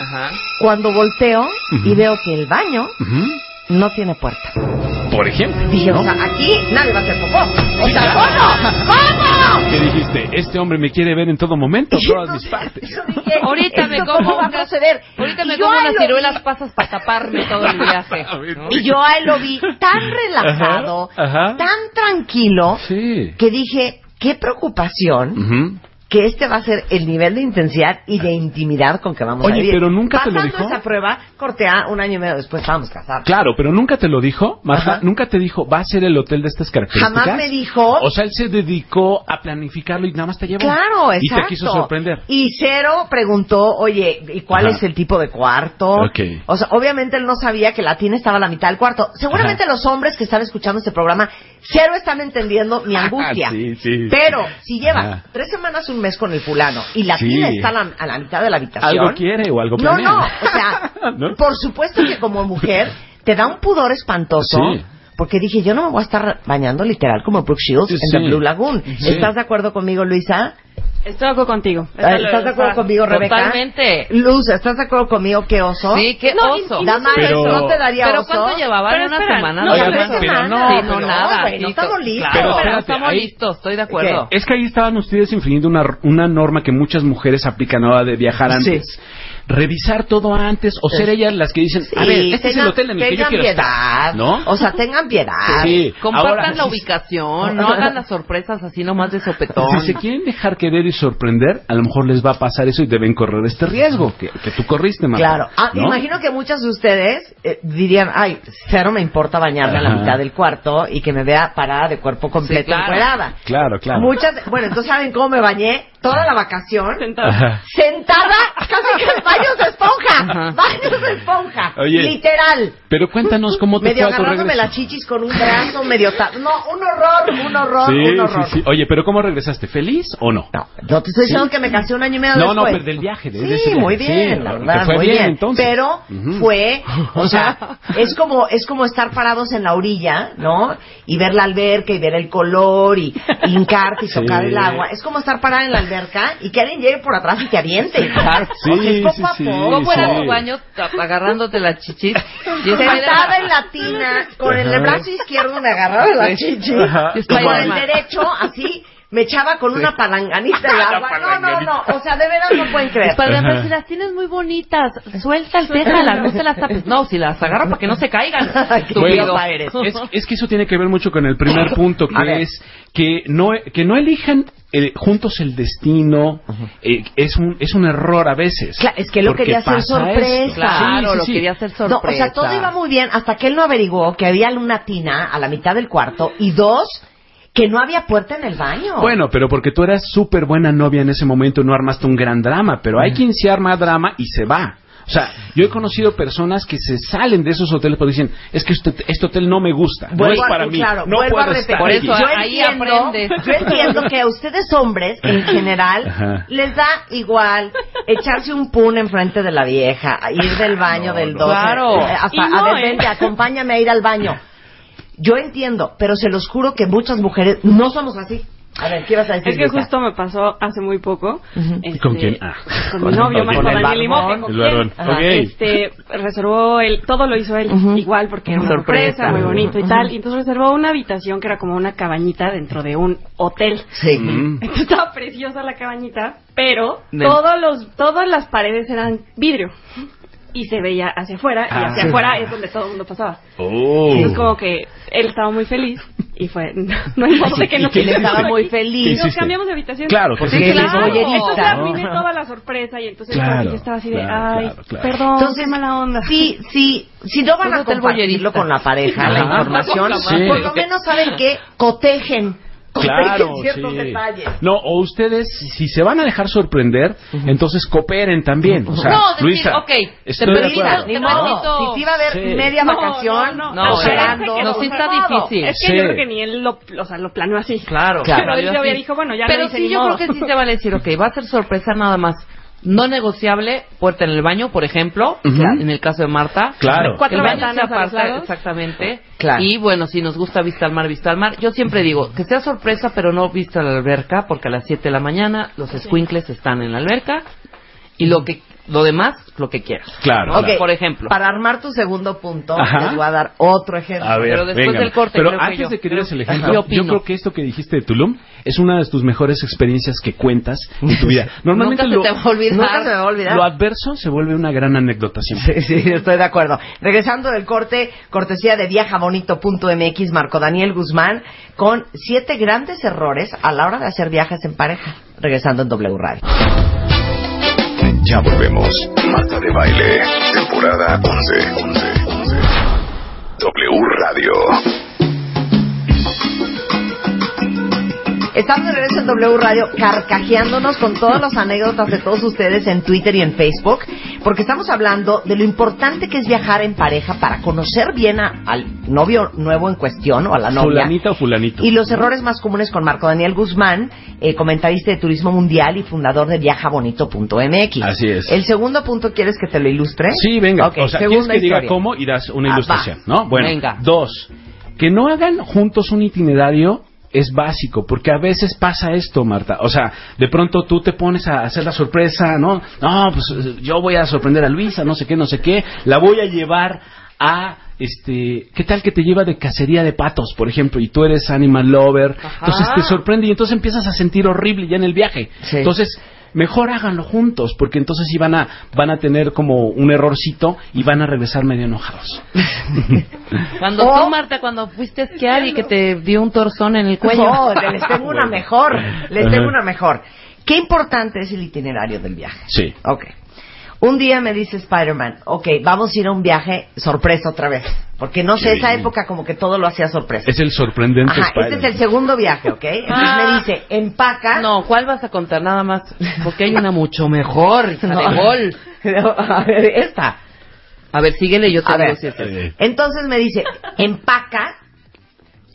Ajá. cuando volteo y veo que el baño no tiene puerta. Por ejemplo. Dije, ¿no? o sea, aquí nadie va a hacer popó. O sea. ¿cómo? ¿Cómo? ¿Qué dijiste? Este hombre me quiere ver en todo momento, todas mis partes. dije, Ahorita me ¿esto como cómo va a proceder? Ahorita me yo como a unas ciruelas vi- pasas para taparme todo el viaje. ¿no? Y yo a él lo vi tan relajado, Ajá, ajá. tan tranquilo, Sí. que dije, qué preocupación Ujú. Que este va a ser el nivel de intensidad y de intimidad con que vamos Oye, a vivir. pero nunca te lo dijo. esa prueba, cortea, un año y medio después estábamos casados. Claro, pero nunca te lo dijo, Marta. Ajá. Nunca te dijo, va a ser el hotel de estas características. Jamás me dijo. O sea, él se dedicó a planificarlo y nada más te llevó. Claro, Y exacto. te quiso sorprender. Y Cero preguntó, oye, ¿y cuál Ajá. es el tipo de cuarto? Ok. O sea, obviamente él no sabía que la tina estaba a la mitad del cuarto. Seguramente los hombres que están escuchando este programa, cero están entendiendo mi angustia. Sí, sí. Pero si llevas tres semanas, un mes con el fulano y la Sí. tina está a la, a la mitad de la habitación. Algo quiere o algo No, planea. no, o sea, ¿No? por supuesto que como mujer te da un pudor espantoso. Sí. Porque dije, yo no me voy a estar bañando literal como Brooke Shields en Sí. The Blue Lagoon. Sí. ¿Estás de acuerdo conmigo, Luisa? Estoy de acuerdo contigo. Eh, ¿Estás de acuerdo conmigo, Rebeca? Totalmente. Luz, ¿estás de acuerdo conmigo? ¿Qué oso? Sí, qué No, oso. Damaris, Pero- ¿no te daría ¿Pero oso? cuánto llevaban? Pero ¿Una espera, semana? no, ¿Dos Oigan, semanas? pero no, Sí, pero no, no, nada. no estamos to- listos. Claro, Pero pero espérate, estamos ahí- listos, estoy de acuerdo. Es que ahí estaban ustedes infringiendo una, una norma que muchas mujeres aplican ahora de viajar Sí. Revisar todo antes o ser ellas las que dicen, a ver, este es el hotel en el que yo quiero piedad, estar, ¿no? O sea, tengan piedad. Sí, Compartan ahora, la ubicación, no hagan las sorpresas así nomás de sopetón. Si se quieren dejar querer y sorprender, a lo mejor les va a pasar eso y deben correr este riesgo que, que tú corriste, Marta. Claro. Ah, ¿no? Imagino que muchos de ustedes eh, dirían, ay, cero me importa bañarme a la Ajá. mitad del cuarto y que me vea parada de cuerpo completo Sí, claro. Claro, claro. Muchas, bueno, entonces ¿saben cómo me bañé? Toda la vacación. Ajá. Sentada, casi que baños de esponja. Ajá. Baños de esponja. Oye. Literal. Pero cuéntanos cómo te Medio fue agarrándome las chichis con un brazo, medio... ta- No, un horror, un horror, Sí, un horror. sí, sí. Oye, pero ¿cómo regresaste? ¿Feliz o no? No, yo te estoy diciendo Sí. que me casé un año y medio No, no, después. pero del viaje, de- sí, de ese viaje. muy bien, Sí, la verdad, fue muy bien, bien. entonces. Pero fue, o sea, es como es como estar parados en la orilla, ¿no? Y ver la alberca y ver el color y hincarte y Sí. tocar el agua. Es como estar parada en la alberca y que alguien llegue por atrás y te aviente. Claro. Sí, es poco sí, a sí. poco. ¿Cómo era Sí. tu baño agarrándote la chichis? Y Sentada en la tina, con el brazo izquierdo me agarraba la chichi Ajá. y con el derecho así me echaba con una palanganita de agua. No, no, no, o sea, de veras no pueden creer. Ver si las tienes muy bonitas, sueltas, déjalas, no te las tapes. No, si las agarra para que no se caigan. Idiota eres. Es, es que eso tiene que ver mucho con el primer punto, que es que no, que no elijan eh, juntos el destino. eh, es, un, es un error a veces. Claro, es que lo quería hacer sorpresa. Claro, Sí, sí, lo sí. quería hacer No, sorpresa. o sea, todo iba muy bien hasta que él no averiguó que había una tina a la mitad del cuarto y dos, que no había puerta en el baño. Bueno, pero porque tú eras súper buena novia en ese momento, no armaste un gran drama, pero hay quien se arma drama y se va. O sea, yo he conocido personas que se salen de esos hoteles porque dicen, es que este, este hotel no me gusta, no Vuelvo es a- para mí, claro, no vuelvo a puedo repetir. estar Por aquí". eso, yo ahí entiendo, aprendes. yo entiendo que a ustedes hombres, en general, Ajá. les da igual echarse un pun enfrente de la vieja, ir del baño del 12. Claro. eh, hasta, Y no, a ver, ¿eh? vente, acompáñame a ir al baño. Yo entiendo, pero se los juro que muchas mujeres no somos así. A ver, ¿qué ibas a decir? Es que Luisa? justo me pasó hace muy poco. Ujú. este, ¿Con quién? Ah. Con Con mi novio, el- Marco Daniel Limote. ¿con quién? Este, reservó él, todo lo hizo él, igual porque era una Sorpresa. sorpresa, muy bonito y tal. Y entonces reservó una habitación que era como una cabañita dentro de un hotel. Sí. Entonces estaba preciosa la cabañita, pero De- todos los, todas las paredes eran vidrio. Y se veía hacia afuera, y Ah. hacia afuera es donde todo el mundo pasaba. Oh. Entonces como que él estaba muy feliz y fue, no hay modo de que ¿Y no Él estaba muy Y ¿Qué feliz. nos hiciste? cambiamos de habitación. Claro, Porque sí, él es claro. Entonces ¿no? arruiné toda la sorpresa y entonces Claro, yo estaba así de, claro, ay, claro, claro. perdón, Entonces, qué mala onda. Sí, sí, si no van a compartirlo con la pareja, la información, Sí. por lo menos saben que cotejen Claro, ciertos sí. detalles. No, o ustedes, si se van a dejar sorprender, entonces cooperen también. O sea, No, decir, Luisa, ok, estoy te permito-. Ni modo. Si sí va a haber Sí. media No, vacación, no, no, esperando, no, sí está difícil. Es que Sí. yo creo que ni él lo, o sea, lo planeó así. Claro, Claro. Pero él había dijo, bueno, ya Pero sí, yo modo. creo que sí se vale decir, ok, va a ser sorpresa nada más. No negociable, puerta en el baño, por ejemplo, en el caso de Marta. Claro. Cuatro el baño exactamente. Claro. Y bueno, si nos gusta vista al mar, vista al mar. Yo siempre digo, que sea sorpresa, pero no vista a la alberca, porque a las 7 de la mañana los squinkles están en la alberca. Y lo que lo demás, lo que quieras. Claro. Ok, claro. Por ejemplo. Para armar tu segundo punto, Ajá. les voy a dar otro ejemplo. A ver, Pero después venga. del corte, Pero creo que antes yo. de que digas el ejemplo, ¿Qué yo opino? creo que esto que dijiste de Tulum es una de tus mejores experiencias que cuentas en tu vida. Normalmente Nunca se lo, te va a olvidar. Nunca se me va a olvidar. lo adverso se vuelve una gran anécdota siempre. Sí, sí, estoy de acuerdo. Regresando del corte, cortesía de viajabonito.mx, Marco Daniel Guzmán, con siete grandes errores a la hora de hacer viajes en pareja. Regresando en W Radio. Ya volvemos. Marta de Baile, temporada 11. 11, 11. W Radio. Estamos de regreso en W Radio carcajeándonos con todas las anécdotas de todos ustedes en Twitter y en Facebook, porque estamos hablando de lo importante que es viajar en pareja para conocer bien a- al novio nuevo en cuestión o a la novia. Fulanita o fulanito. Y los errores más comunes con Marco Daniel Guzmán, eh, comentarista de turismo mundial y fundador de viajabonito.mx. Así es. El segundo punto, ¿quieres que te lo ilustre? Sí, venga. Ok, o sea, quieres que diga cómo y das una Ah, ilustración, va. ¿no? Bueno, Venga. dos, que no hagan juntos un itinerario es básico, porque a veces pasa esto, Marta. O sea, de pronto tú te pones a hacer la sorpresa, ¿no? No, pues yo voy a sorprender a Luisa, no sé qué, no sé qué. La voy a llevar a este, ¿qué tal que te lleva de cacería de patos, por ejemplo, y tú eres animal lover? Entonces te sorprende y entonces empiezas a sentir horrible ya en el viaje. Sí. Entonces, mejor háganlo juntos, porque entonces sí van a, van a tener como un errorcito y van a regresar medio enojados. Cuando tú, Marta, cuando fuiste a esquiar y que te dio un torzón en el cuello. No, les tengo una mejor. Les tengo una mejor. Qué importante es el itinerario del viaje. Sí. Ok. Un día me dice Spider-Man, ok, vamos a ir a un viaje sorpresa otra vez. Porque no sé, esa época como que todo lo hacía sorpresa. Es el sorprendente Ajá, este es el segundo viaje, ¿ok? Entonces Ah. me dice, empaca. No, ¿cuál vas a contar? Nada más. Porque hay una mucho mejor, hija No. de gol. A ver, esta. A ver, síguele, yo te digo si es. Entonces me dice, empaca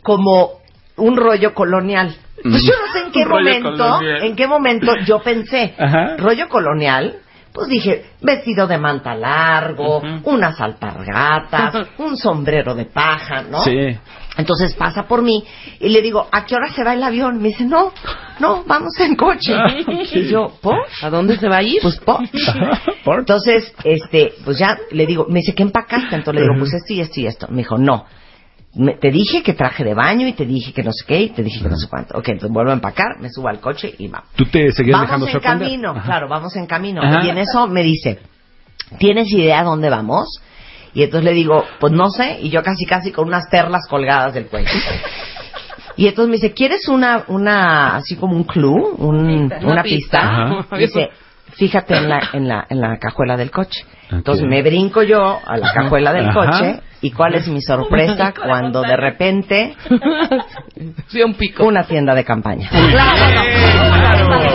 como un rollo colonial. Pues yo no sé en qué momento, colonial. en qué momento yo pensé, Ajá. rollo colonial, pues dije, vestido de manta largo, Ujú. unas alpargatas, un sombrero de paja, ¿no? Sí. Entonces pasa por mí y le digo, ¿a qué hora se va el avión? Me dice, no, no, vamos en coche. Y yo, ¿por? ¿A dónde se va a ir? Pues, ¿por? ¿Por? Entonces, este, pues ya le digo, me dice, ¿qué empacaste? Entonces le digo, pues esto y esto y esto. Me dijo, no. Me- te dije que traje de baño y te dije que no sé qué y te dije que no sé cuánto. Ok, entonces vuelvo a empacar, me subo al coche y va. Tú te seguías dejando Vamos en sorprender. camino, Ajá. claro, vamos en camino. Ajá. Y en eso me dice, ¿tienes idea dónde vamos? Y entonces le digo, pues no sé, y yo casi casi con unas perlas colgadas del cuello. Y entonces me dice, ¿quieres una, una, así como un clue, un- Pista. una, Una pista? pista. Dice, fíjate en la, en la, en la cajuela del coche. Entonces me brinco yo a la cajuela del Ajá. coche y cuál es mi sorpresa cuando de repente Sí, un pico. una tienda de campaña.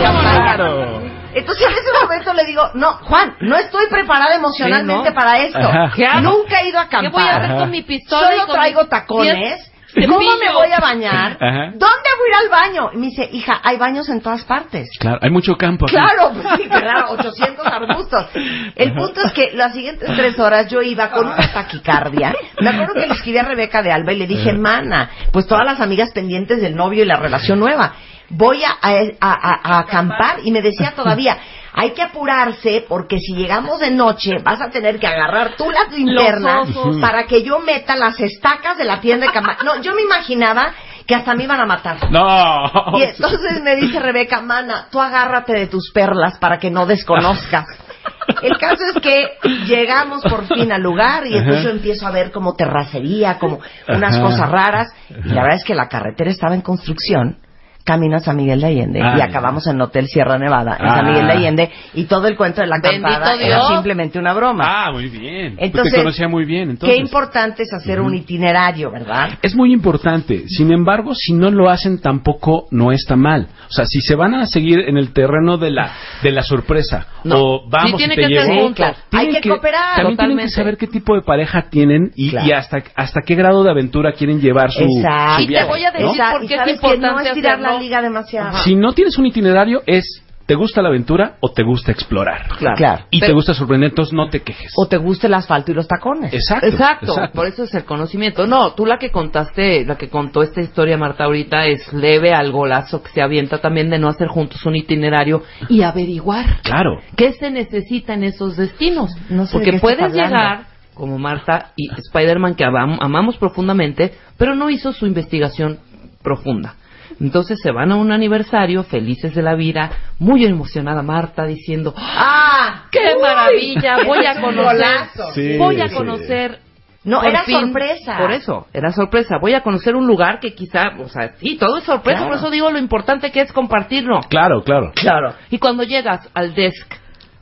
Claro. Entonces en ese momento le digo, no, Juan, no estoy preparada emocionalmente Sí, ¿no? para esto. Ajá. ¿Qué hago? Nunca he ido a acampar. ¿Qué voy a hacer con mi pistola? y Solo con traigo tacones. ¿Cómo me voy a bañar? Ajá. ¿Dónde voy a ir al baño? Y me dice, hija, hay baños en todas partes. Claro, hay mucho campo aquí. Claro, pues sí, claro, 800 arbustos. El punto es que las siguientes tres horas yo iba con una taquicardia. Me acuerdo que le escribí a Rebeca de Alba y le dije, mana, pues todas las amigas pendientes del novio y la relación nueva. Voy a, a- a- a acampar y me decía todavía, hay que apurarse porque si llegamos de noche vas a tener que agarrar tú las linternas para que yo meta las estacas de la tienda de campaña. No, yo me imaginaba que hasta me iban a matar. No. Y entonces me dice Rebeca, mana, tú agárrate de tus perlas para que no desconozcas. El caso es que llegamos por fin al lugar y entonces yo empiezo a ver como terracería, como unas cosas raras. Y la verdad es que la carretera estaba en construcción. Camino a San Miguel de Allende Ah, y ya. acabamos en Hotel Sierra Nevada, en Ah. San Miguel de Allende y todo el cuento de la acampada era simplemente una broma. Ah, muy bien. Entonces, te conocía muy bien, entonces. Qué importante es hacer un itinerario, ¿verdad? Es muy importante. Sin embargo, si no lo hacen tampoco no está mal. O sea, si se van a seguir en el terreno de la de la sorpresa No. o vamos Sí, tiene y te que llevo, claro. tienen Hay que cooperar. También tienen que Totalmente. saber qué tipo de pareja tienen y, Claro. y hasta hasta qué grado de aventura quieren llevar su, Exacto. su Y te viaje, voy a decir ¿no? Por qué es sabes que importante no es tirar hacerlo. La liga demasiado. Si no tienes un itinerario es ¿te gusta la aventura o te gusta explorar? Claro. Y te gusta sorprender, entonces no te quejes. O te gusta el asfalto y los tacones. Exacto. Exacto, exacto. por eso es el conocimiento. No, tú la que contaste, la que contó esta historia Marta ahorita es leve al golazo que se avienta también de no hacer juntos un itinerario y averiguar Claro. qué se necesita en esos destinos. No sé de Porque puedes llegar como Marta y Spider-Man que amam- amamos profundamente, pero no hizo su investigación profunda. Entonces se van a un aniversario, felices de la vida, muy emocionada Marta diciendo, ¡Ah! ¡qué Uy, maravilla! Voy a conocer. Sí, voy a sí. conocer No, por era fin, sorpresa. Por eso, era sorpresa. Voy a conocer un lugar que quizá, o sea, sí, todo es sorpresa, Claro. por eso digo lo importante que es compartirlo. Claro, claro. Claro. Y cuando llegas al desk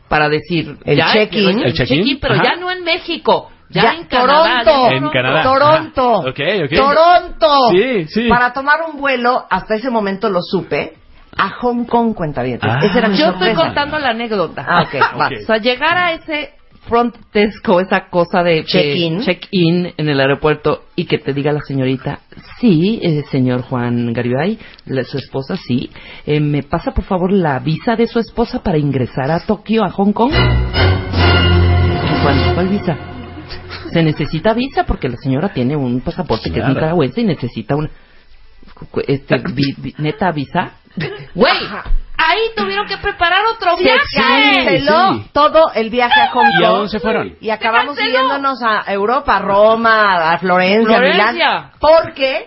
para decir, El ya, check-in. el El check-in, check-in, pero ajá. ya no en México, ya, Ya, en Canadá. Toronto. ya En Canadá. Toronto. Ajá. Ok, ok. Toronto. Sí, sí. Para tomar un vuelo, hasta ese momento lo supe, a Hong Kong, cuenta bien. Ah. Esa era mi Yo estoy sorpresa. contando la anécdota. Ah, ok, va. Ok. O sea, llegar a ese front desk o esa cosa de Check-in. check-in en el aeropuerto y que te diga la señorita, sí, eh, señor Juan Garibay, la- su esposa, sí, eh, me pasa por favor la visa de su esposa para ingresar a Tokio, a Hong Kong. ¿Cuál, cuál visa? Se necesita visa porque la señora tiene un pasaporte que es nicaragüense y necesita una... este, vi- vi- neta visa. Güey, ahí tuvieron que preparar otro Se viaje. canceló sí. todo el viaje a Hong Kong. ¿Y a dónde se fueron? Y acabamos yéndonos a Europa, a Roma, a Florencia, a Florencia. Milán. Porque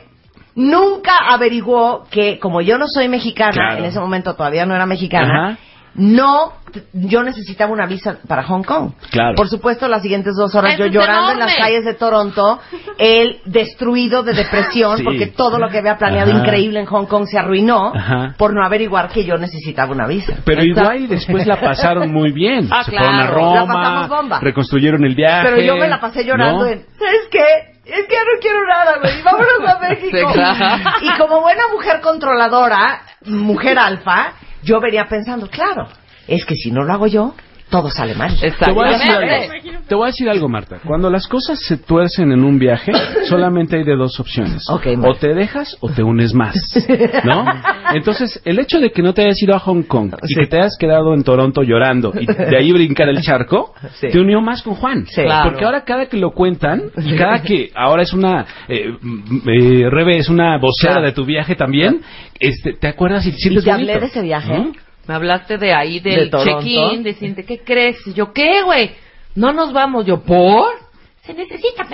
nunca averiguó que, como yo no soy mexicana, Claro. en ese momento todavía no era mexicana, Ajá. No, yo necesitaba una visa para Hong Kong. Claro. Por supuesto, las siguientes dos horas Eso yo llorando en las calles de Toronto, él destruido de depresión Sí. porque todo lo que había planeado Ajá. increíble en Hong Kong se arruinó Ajá. por no averiguar que yo necesitaba una visa. Pero igual después la pasaron muy bien. Ah, se claro. fueron a La pasamos Roma, bomba. reconstruyeron el viaje. Pero yo me la pasé llorando ¿no? en, ¿sabes qué? Es que ya no quiero nada, güey. Vámonos a México. Sí, claro. Y como buena mujer controladora, mujer alfa, yo venía pensando, claro, es que si no lo hago yo, todo sale mal. Te voy, a decir Exactamente. algo. Te voy a decir algo, Marta. Cuando las cosas se tuercen en un viaje, solamente hay de dos opciones. O te dejas o te unes más. ¿No? Entonces, el hecho de que no te hayas ido a Hong Kong y Sí. que te hayas quedado en Toronto llorando y de ahí brincar el charco, Sí. te unió más con Juan. Sí. Claro. Porque ahora cada que lo cuentan, y cada que ahora es una, eh, mm, eh, Rebe es una vocera Claro. de tu viaje también, este, te acuerdas y te ¿Y sientes te hablé bonito, de ese viaje? ¿no? Me hablaste de ahí, De del check-in, decirte, ¿qué crees? Y yo, ¿qué, güey? No nos vamos. Yo, ¿por? Se necesita.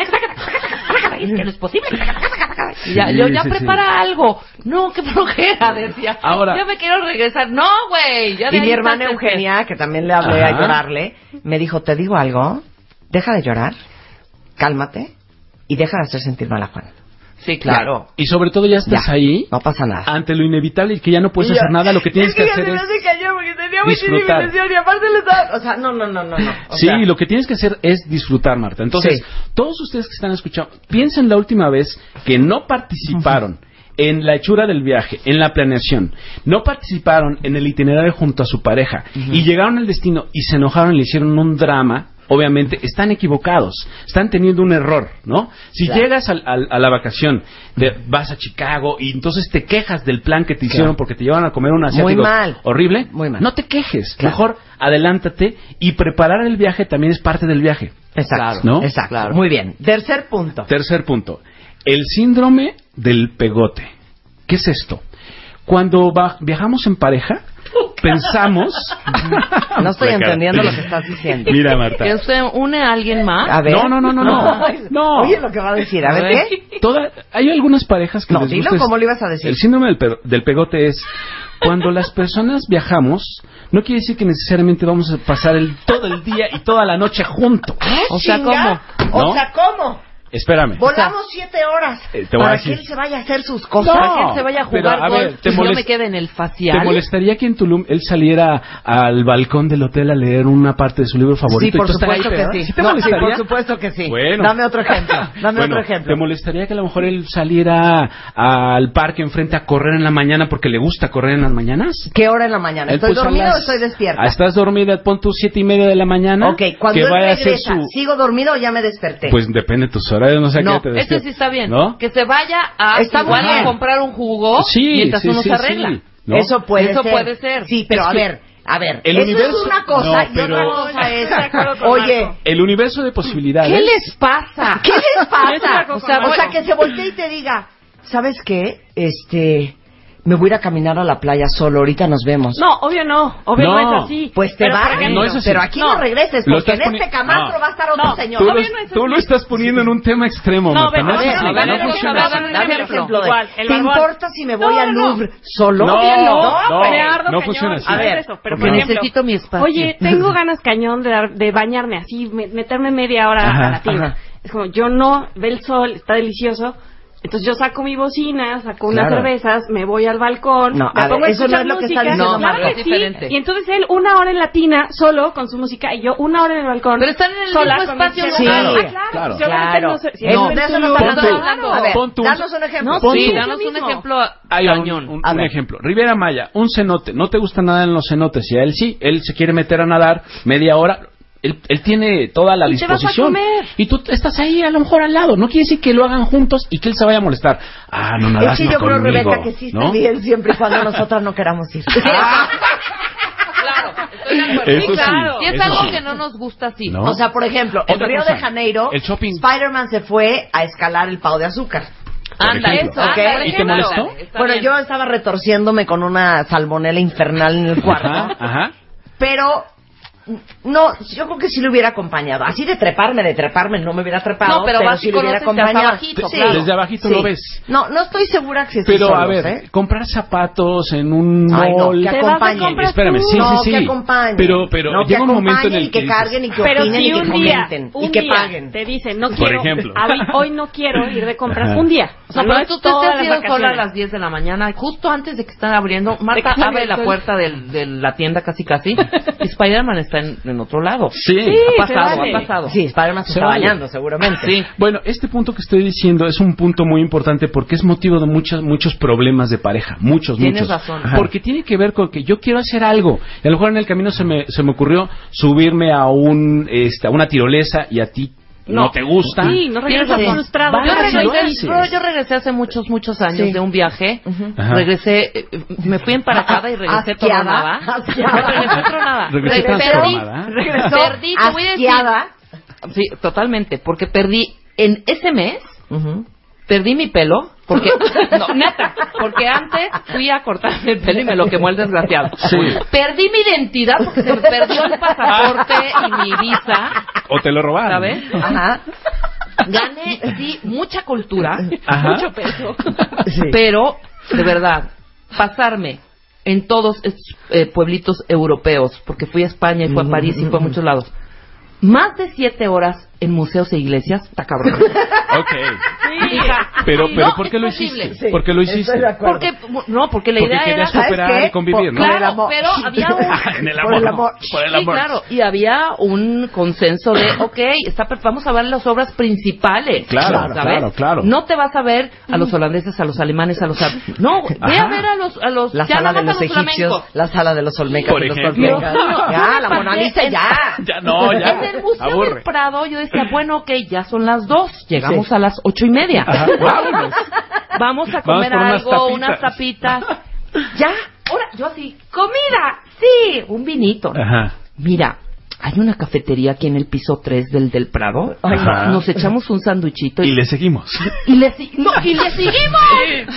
Es que no es posible. Y ya, yo, ya sí, sí. prepara algo. No, qué flojera, decía. Ahora- Ya me quiero regresar. No, güey. de Y mi hermana Eugenia, que también le hablé a llorarle, me dijo, te digo algo, deja de llorar, cálmate y deja de hacer sentir mal a Juan. Sí, claro. Y sobre todo ya estás Ya, ahí No pasa nada. ante lo inevitable y que ya no puedes yo, hacer nada, lo que tienes que hacer se es hace cayó porque tenía muchísima disfrutar. y aparte le estaba... O sea, no, no, no, no. no. O Sí, sea, lo que tienes que hacer es disfrutar, Marta. Entonces, Sí. todos ustedes que están escuchando, piensen la última vez que no participaron en la hechura del viaje, en la planeación, no participaron en el itinerario junto a su pareja y llegaron al destino y se enojaron y le hicieron un drama. Obviamente están equivocados, están teniendo un error, ¿no? Si Claro. llegas al- al- a la vacación, de- vas a Chicago y entonces te quejas del plan que te hicieron porque te llevan a comer un asiático mal. horrible, Muy mal. no te quejes, Claro. mejor adelántate y preparar el viaje también es parte del viaje. Exacto, ¿no? exacto. Claro. Muy bien. Tercer punto. Tercer punto, el síndrome del pegote. ¿Qué es esto? Cuando viajamos en pareja, pensamos... No estoy entendiendo lo que estás diciendo. Mira, Marta. ¿Que usted une a alguien más? A ver. No, no, no, no, no. No. Oye lo que va a decir. A ver, A ver. ¿qué? Toda- hay algunas parejas que No, les dilo gusta es- como lo ibas a decir. El síndrome del, pe- del pegote es cuando las personas viajamos, no quiere decir que necesariamente vamos a pasar el, todo el día y toda la noche juntos. O sea, Chinga. ¿cómo? O ¿No? sea, ¿cómo? Espérame. Volamos siete horas Eh, te voy a para decir. que él se vaya a hacer sus cosas. Para que él se vaya a pero, jugar a ver, golf te y yo molest- me quede en el facial. ¿Te molestaría que en Tulum él saliera al balcón del hotel a leer una parte de su libro favorito? Sí, por y tú estar ahí supuesto que pegada? sí. te No, sí, molestaría? por supuesto que sí. Bueno. Dame otro ejemplo. Dame Bueno, otro ejemplo. ¿Te molestaría que a lo mejor él saliera al parque enfrente a correr en la mañana porque le gusta correr en las mañanas? ¿Qué hora en la mañana? Él, ¿Estoy pues, a dormida las- o estoy despierta? Ah, ¿Estás dormida? Pon tus siete y media de la mañana. Ok, cuando que él vaya a hacer regresa, su... ¿sigo dormida o ya me desperté? Pues depende de tus no sé No, qué te despiertas. sí está bien. ¿No? Que se vaya a igual a comprar un jugo Sí, mientras sí, uno sí, se arregla. sí. ¿no? Eso puede Eso ser. puede ser. Sí, pero Es a que ver, a ver. el eso universo- es una cosa No, y otra cosa es... Oye. El universo de posibilidades... ¿Qué les pasa? ¿qué les pasa? O sea, o sea, que se voltee y te diga, ¿sabes qué? Este, me voy a ir a caminar a la playa solo, ahorita nos vemos. No, obvio no. Obvio no, No. es así. Pues te Pero, vas, ejemplo, No es así. pero aquí no, No. regreses, Lo porque en este camastro no. va a estar otro No. señor. Tú, lo, Obvio no es tú lo estás poniendo en un tema extremo, No, Marta. No, Dame un ejemplo. ejemplo de, Igual, el ¿te importa si me voy No, al no, no. Louvre solo? No, no, no, funciona así. no A ver, porque necesito mi espacio. Oye, tengo ganas cañón de, bañarme así, me- meterme media hora a la tina. Es como, yo no, ve el sol, está delicioso. Entonces yo saco mi bocina, saco unas Claro. cervezas, me voy al balcón, No, me a ver, pongo a eso no escuchar es lo que música. está diciendo claro Marco. que Es sí. Y entonces él una hora en la tina, solo, con su música, y yo una hora en el balcón. Pero están en el sola, mismo espacio. ¿no? Ah, Sí, claro. claro. Si Claro. no sé- si no de es eso no tú- hablando. A ver, pon tú- danos un ejemplo. No, Pon sí, tú- danos un ejemplo Hay un, cañón. un- A un ver. ejemplo. Riviera Maya, un cenote. No te gusta nada en los cenotes. Y a él sí. Él se quiere meter a nadar media hora. Él, él tiene toda la Y te vas a disposición. comer. Y tú estás ahí a lo mejor al lado. No quiere decir que lo hagan juntos y que él se vaya a molestar. Ah, no Es nadas que no yo creo, conmigo, Rebeca, que sí está ¿no? bien siempre y cuando nosotras no queramos ir. Claro, estoy de acuerdo. Eso sí, claro. Y es eso algo sí. que no nos gusta así. No. O sea, por ejemplo, en Río cosa, de Janeiro. Spider-Man se fue a escalar el pau de azúcar. Anda, eso. ¿Ok? anda, ¿Y te molestó? Bueno, yo estaba retorciéndome con una salmonela infernal en el cuarto. Ajá, ajá. Pero no, yo creo que sí lo hubiera acompañado. Así de treparme, de treparme, no me hubiera trepado, No, pero vas y sí lo hubiera acompañado. abajito, Sí. claro. Desde abajito Sí. lo ves. No, no estoy segura que sí Pero a solos, ver, ¿eh? comprar zapatos en un Ay, no, mall. que a acompañen. Espérame, sí, no, sí, sí. que. Pero, pero no, llega un momento en el y que, carguen y que Pero opinen si y que un día, comenten un y que día paguen. te dicen, no Por quiero, ejemplo. hoy, hoy no quiero ir de compras Ajá. un día. O sea, No, pero tú te las ido sola a las 10 de la mañana, justo antes de que están abriendo. Marta abre la puerta de la tienda casi casi y Spider-Man está en, en otro lado. Sí. ha pasado, vale. ha pasado. Sí, Spider-Man se, Se está vale. bañando, seguramente. Sí. Bueno, este punto que estoy diciendo es un punto muy importante porque es motivo de muchos muchos problemas de pareja, muchos, Tienes muchos. razón. Ajá. Porque tiene que ver con que yo quiero hacer algo. Y a lo mejor en el camino se me, se me ocurrió subirme a un este, a una tirolesa y a ti no, No. te gusta. Sí, no regresas frustrado. Yo regresé, pero yo regresé hace muchos, muchos años Sí. de un viaje. Ajá. Regresé, eh, me fui emparacada y regresé tronada. Regresé tronada. Regresé transformada. Regresó Perdí, te voy a decir. Sí, totalmente, porque perdí en ese mes Ujú. perdí mi pelo porque no neta porque antes fui a cortarme el pelo y me lo quemó el desgraciado Sí. perdí mi identidad porque se me perdió el pasaporte y mi visa O te lo robaron. ¿sabes? Ajá. gané sí mucha cultura Ajá. mucho peso Sí. pero de verdad pasarme en todos estos eh, pueblitos europeos porque fui a España y fui a París y fui a muchos lados más de siete horas en museos e iglesias está cabrón Ok. Hija, Pero, no, pero ¿por qué lo posible. hiciste? ¿Por qué lo hiciste? Estoy de acuerdo. Porque, no, porque la Porque idea era... querías ¿sabes cooperar y convivir, ¿no? Por el Claro, amor. pero había un... en el Por amor. el amor. Por el Sí, amor. claro, y había un consenso de, ok, está, per- vamos a ver las obras principales. Claro, ¿sabes? claro, claro. No te vas a ver a los holandeses, a los alemanes, a los... ar- No, ve Ajá. a ver a los... A los La ya sala de los los egipcios, flamencos. la sala de los olmecas Por los ejemplo. toltecas. Dios mío, Ya, la Mona Lisa ya. Ya no, ya. En el Museo del Prado yo decía, bueno, ok, ya son las dos, llegamos Sí. a las ocho y media. Ajá, vámonos. Vamos a Vamos comer por unas algo, tapitas. unas tapitas. ya, ahora, yo así, comida, sí, un vinito. Ajá. Mira, hay una cafetería aquí en el piso 3 del del Prado. Ajá. Nos echamos un sándwichito Y y, le seguimos. y le, si- no, y le seguimos.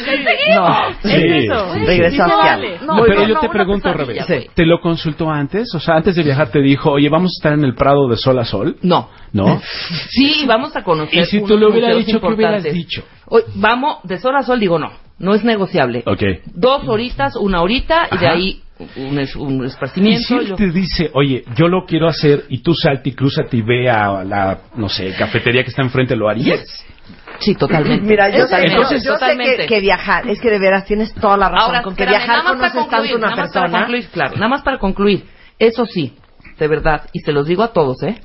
¡Le seguimos! No, Sí, Es eso. sí, sí. Sí, asqueada. vale. No, pero yo no, te pregunto, pesadilla, Rebe, güey. ¿te lo consultó antes? O sea, antes de viajar te dijo, oye, vamos a estar en el Prado de sol a sol. No. ¿No? Sí, vamos a conocer. Y si tú le hubieras dicho, ¿qué hubieras dicho? Hoy, vamos, de sol a sol digo no, no es negociable. Ok. Dos horitas, una horita y de Ajá. ahí un, es- un Y esparcimiento. si él yo- te dice, oye, yo lo quiero hacer y tú salta y cruzate y ve a la, no sé, cafetería que está enfrente, ¿lo harías? Sí, totalmente. Mira, yo sé, Totalmente. yo, yo sé Totalmente. que, que viajar, es que de veras tienes toda la razón, Ahora, con que espérame, viajar nada más para conoces tanto concluir, una nada más para persona. concluir, claro, nada más para concluir. Eso sí, de verdad, y se los digo a todos, ¿eh?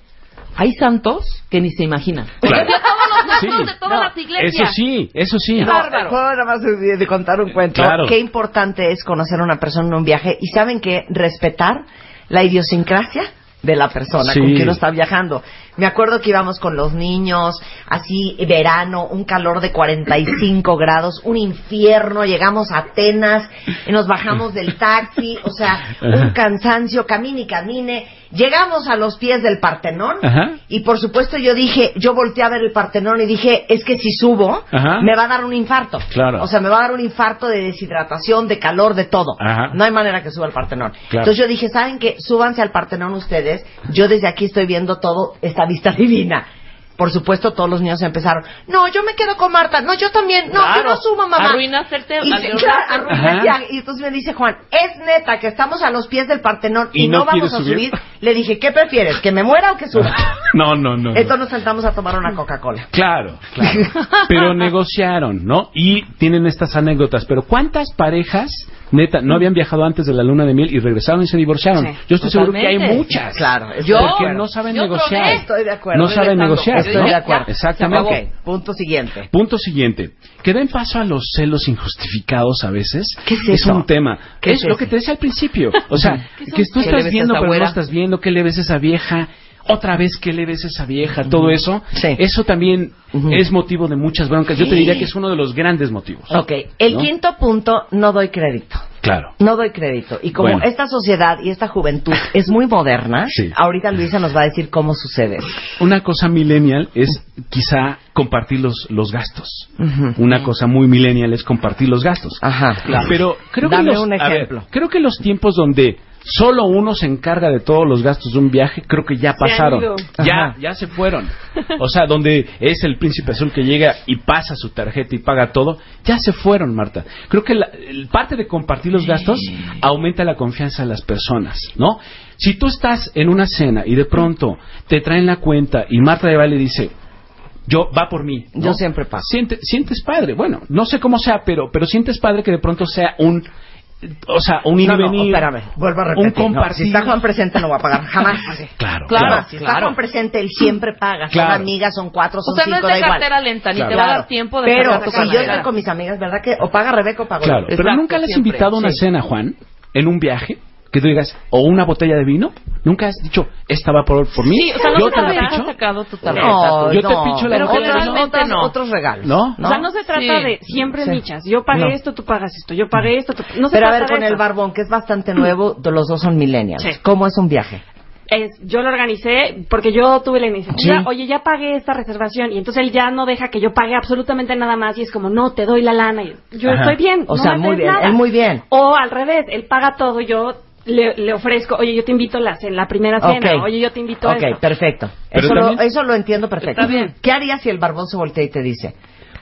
Hay santos que ni se imaginan. Claro. Santos Sí. de todas No, las iglesias. Eso sí, eso sí. Qué No, bárbaro. puedo nada más de, de contar un cuento. Claro. Qué importante es conocer a una persona en un viaje y saben que respetar la idiosincrasia de la persona Sí. con quien uno está viajando. Me acuerdo que íbamos con los niños, así verano, un calor de 45 grados, un infierno, llegamos a Atenas, y nos bajamos del taxi, o sea, un cansancio, camine y camine, llegamos a los pies del Partenón Ajá. y por supuesto yo dije, yo volteé a ver el Partenón y dije, es que si subo, Ajá. me va a dar un infarto. Claro. O sea, me va a dar un infarto de deshidratación, de calor, de todo. Ajá. No hay manera que suba al Partenón. Claro. Entonces yo dije, ¿saben qué? Súbanse al Partenón ustedes. Yo desde aquí estoy viendo todo esta vista divina. Por supuesto, todos los niños empezaron, no, yo me quedo con Marta, no, yo también, no, yo no subo, mamá. Arruinaste el tema, Y, arruinaste claro. Y entonces me dice Juan, es neta que estamos a los pies del Partenón y, ¿Y no, no vamos quieres a subir? subir. Le dije, ¿qué prefieres? ¿Que me muera o que suba? No, no, no. no. Entonces nos sentamos a tomar una Coca-Cola. Claro, claro. Pero negociaron, ¿no? Y tienen estas anécdotas. Pero ¿cuántas parejas, neta, no habían viajado antes de la luna de miel y regresaron y se divorciaron? Sí, Yo estoy seguro que hay muchas. Claro, estoy Yo- de Porque no saben Yo negociar. probé. Estoy de acuerdo. No saben negociar. Estoy ¿no? de acuerdo. Exactamente. Ok, punto siguiente. Punto siguiente. Que den paso a los celos injustificados a veces. ¿Qué es eso? un tema. ¿Qué es es lo que te decía al principio. O sea, que tú ¿Qué le estás viendo, pero no estás viendo. ¿Qué le ves a esa vieja? Otra vez, ¿qué le ves a esa vieja? Todo eso. Sí. Eso también es motivo de muchas broncas. Yo te diría que es uno de los grandes motivos. Ok, el ¿No? quinto punto, no doy crédito. Claro. No doy crédito. Y como Bueno. esta sociedad y esta juventud es muy moderna, Sí. ahorita Luisa nos va a decir cómo sucede. Una cosa millennial es quizá compartir los, los gastos. Una cosa muy millennial es compartir los gastos. Ajá. Pero creo Dame que los, un ver, ejemplo. creo que los tiempos donde solo uno se encarga de todos los gastos de un viaje, creo que ya pasaron. Ya, ya se fueron. O sea, donde es el príncipe azul que llega y pasa su tarjeta y paga todo, ya se fueron, Marta. Creo que la, el- parte de compartir los gastos aumenta la confianza de las personas, ¿no? Si tú estás en una cena y de pronto te traen la cuenta y Marta de Valle dice, yo va por mí. ¿no? Yo siempre pago. Siente- sientes padre. Bueno, no sé cómo sea, pero, pero sientes padre que de pronto sea un, o sea, un ir No, y no, venir. espérame, vuelvo a Un repetir. No, compartir. si está Juan presente no va a pagar, jamás. Claro, Claro. claro. si está Juan presente, él siempre paga. Son Claro. amigas, son cuatro, O son sea, no es cinco, de da igual. cartera lenta, ni Claro. te va a dar tiempo de Pero si yo estoy con mis amigas, ¿verdad que o paga Rebeca o pago yo? Claro, pero Exacto, nunca le has siempre. invitado a una Sí. cena, Juan, en un viaje, que tú digas, o una botella de vino, nunca has dicho, esta va por, por mí, Sí, o sea, no yo te la picho, sacado tu tarjeta. No, Yo te no. picho la Pero botella de vino. generalmente no. otros regalos. ¿No? O sea, no se trata Sí. de siempre Sí. michas. Yo pagué No. esto, tú pagas esto. Yo pagué esto, tú... no se Pero a ver, con el eso. barbón, que es bastante nuevo, de los dos son millennials. Sí. ¿Cómo es un viaje? Es, yo lo organicé porque yo tuve la iniciativa. Sí. Oye, ya pagué esta reservación. Y entonces él ya no deja que yo pague absolutamente nada más. Y es como, no, te doy la lana. Y yo Ajá. estoy bien. O no sea, me muy bien, nada. él muy bien. O al revés, él paga todo. Yo le, le ofrezco, oye, yo te invito a la, en la primera cena. Oye, yo te invito a Ok, perfecto. Pero Eso, lo, eso lo entiendo perfecto. Está bien. ¿Qué harías si el barbón se voltea y te dice,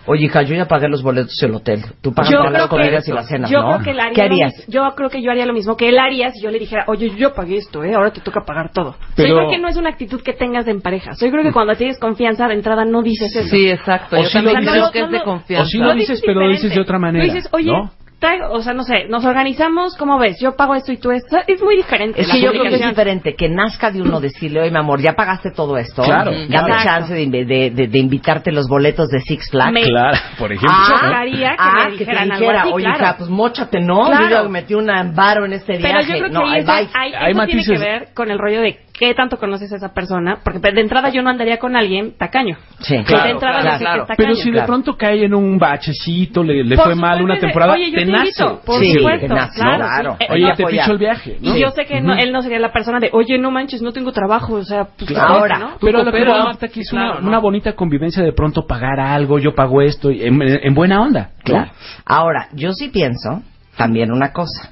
oye, hija, yo ya pagué los boletos del hotel, tú pagas las creo que- comidas y las cenas, yo ¿no? creo que él haría ¿Qué lo harías? yo creo que yo haría lo mismo que él haría si yo le dijera, oye, yo pagué esto, ¿eh? ahora te toca pagar todo. Pero- yo creo que no es una actitud que tengas en pareja. Yo creo que cuando tienes confianza de entrada no dices eso. Sí, exacto. O Yo si también lo creo dices- que es de no, no, confianza. o si lo Lo dices, pero lo dices de otra manera. Tú dices, oye, ¿no? Traigo- o sea, no sé, nos organizamos, ¿cómo ves? Yo pago esto y tú esto. Es muy diferente. Es que yo creo que es diferente que nazca de uno decirle, oye, mi amor, ya pagaste todo esto. Claro, Dame claro. chance de, de, de- de invitarte los boletos de Six Flags. Me- Claro, por ejemplo. Ah, chocaría que ah, me que te dijera, así, oye, claro. hija, pues mochate, ¿no? Claro. Yo metí un amparo en este Pero viaje. yo creo que no, eso, va. ahí- Hay eso tiene matices. que ver con el rollo de qué tanto conoces a esa persona, porque de entrada yo no andaría con alguien tacaño. Sí, Claro, de entrada claro, no sé claro. que es tacaño. Pero si de pronto cae en un bachecito, le, fue mal una temporada, Oye, yo te nace. invito, por Sí, supuesto, te nace, claro. claro. sí. Eh, Oye, te picho el viaje. ¿no? Y yo sé que no- él no sería la persona de, oye, no manches, no tengo trabajo, o sea, pues Claro. Ahora, ¿no? Pero lo que Marta, que es una, claro, ¿no? una bonita convivencia de pronto pagar algo, yo pago esto, y en, en buena onda. ¿no? Claro. Ahora, yo sí pienso también una cosa.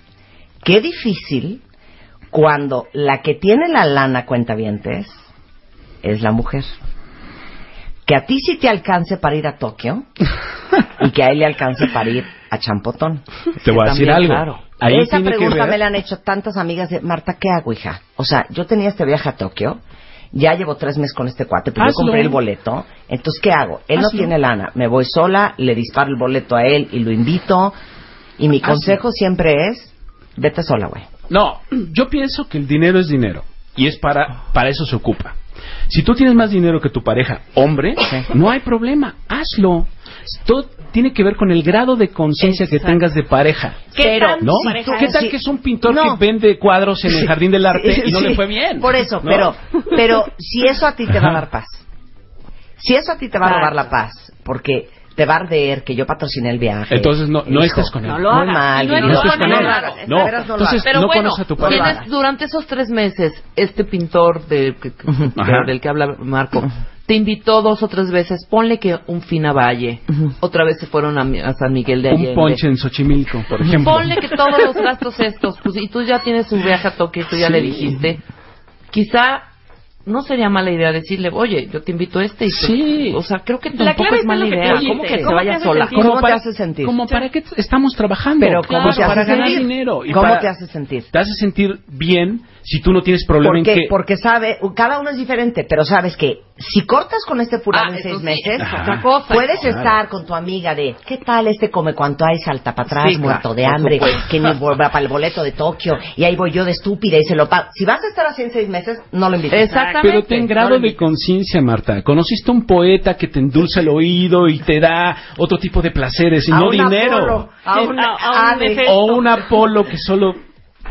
Qué difícil cuando la que tiene la lana cuentavientes es la mujer. Que a ti sí te alcance para ir a Tokio y que a él le alcance para ir a Champotón. Te voy a decir algo. claro. Ahí Esa pregunta me la han hecho tantas amigas de Marta, ¿qué hago, hija? O sea, yo tenía este viaje a Tokio, ya llevo tres meses con este cuate, pero yo Hazlo. compré el boleto, entonces ¿qué hago? Él no Hazlo. tiene lana, me voy sola, le disparo el boleto a él y lo invito, y mi Hazlo. consejo siempre es, vete sola, güey. No, yo pienso que el dinero es dinero y es para para eso se ocupa. Si tú tienes más dinero que tu pareja, hombre, no hay problema, hazlo. Todo tiene que ver con el grado de conciencia que tengas de pareja. ¿Qué Pero, ¿No? pareja ¿Qué tal Sí. que es un pintor No. que vende cuadros en el jardín del arte y no Sí, le fue bien? Por eso, ¿No? pero, pero si eso a ti te va a dar paz, si eso a ti te va a robar la paz, porque te va a arder que yo patrociné el viaje. Entonces no, no estés con él. no lo Muy hagas. mal, Y no y no estés con él. No no entonces. Pero no bueno, conoces a tu pareja. tienes durante esos tres meses este pintor de, que- del que habla Marco te invitó dos o tres veces. Ponle que un fin a Valle. Otra vez se fueron a, a San Miguel de Allende. Un ponche en Xochimilco, por ejemplo. Ponle que todos los gastos estos, pues, y tú ya tienes un viaje a Tokio, tú ya Sí. le dijiste. Quizá no sería mala idea decirle, oye, yo te invito a este y te- Sí. O sea, creo que La tampoco clave es mala idea. ¿Cómo que se ¿Cómo vaya sola? ¿Cómo te hace sentir? Como para qué estamos trabajando. Pero ¿cómo Pues te para hace ganar sentir? dinero. y ¿Cómo para- te hace sentir? Te hace sentir bien si tú no tienes problema Porque, en que... porque sabe, cada uno es diferente, pero sabes que si cortas con este fulano Ah, en seis meses, cosa. puedes claro. estar con tu amiga de, ¿qué tal este come cuanto hay salta para atrás, Sí, claro, muerto de hambre, que ni vuelva para el boleto de Tokio, y ahí voy yo de estúpida y se lo pago? Si vas a estar así en seis meses, no lo invites. Exactamente. Pero ten grado de conciencia, Marta. Conociste un poeta que te endulza el oído y te da otro tipo de placeres y A no un dinero. Apolo, a un a- a un Hades. Hefesto. O un Apolo que solo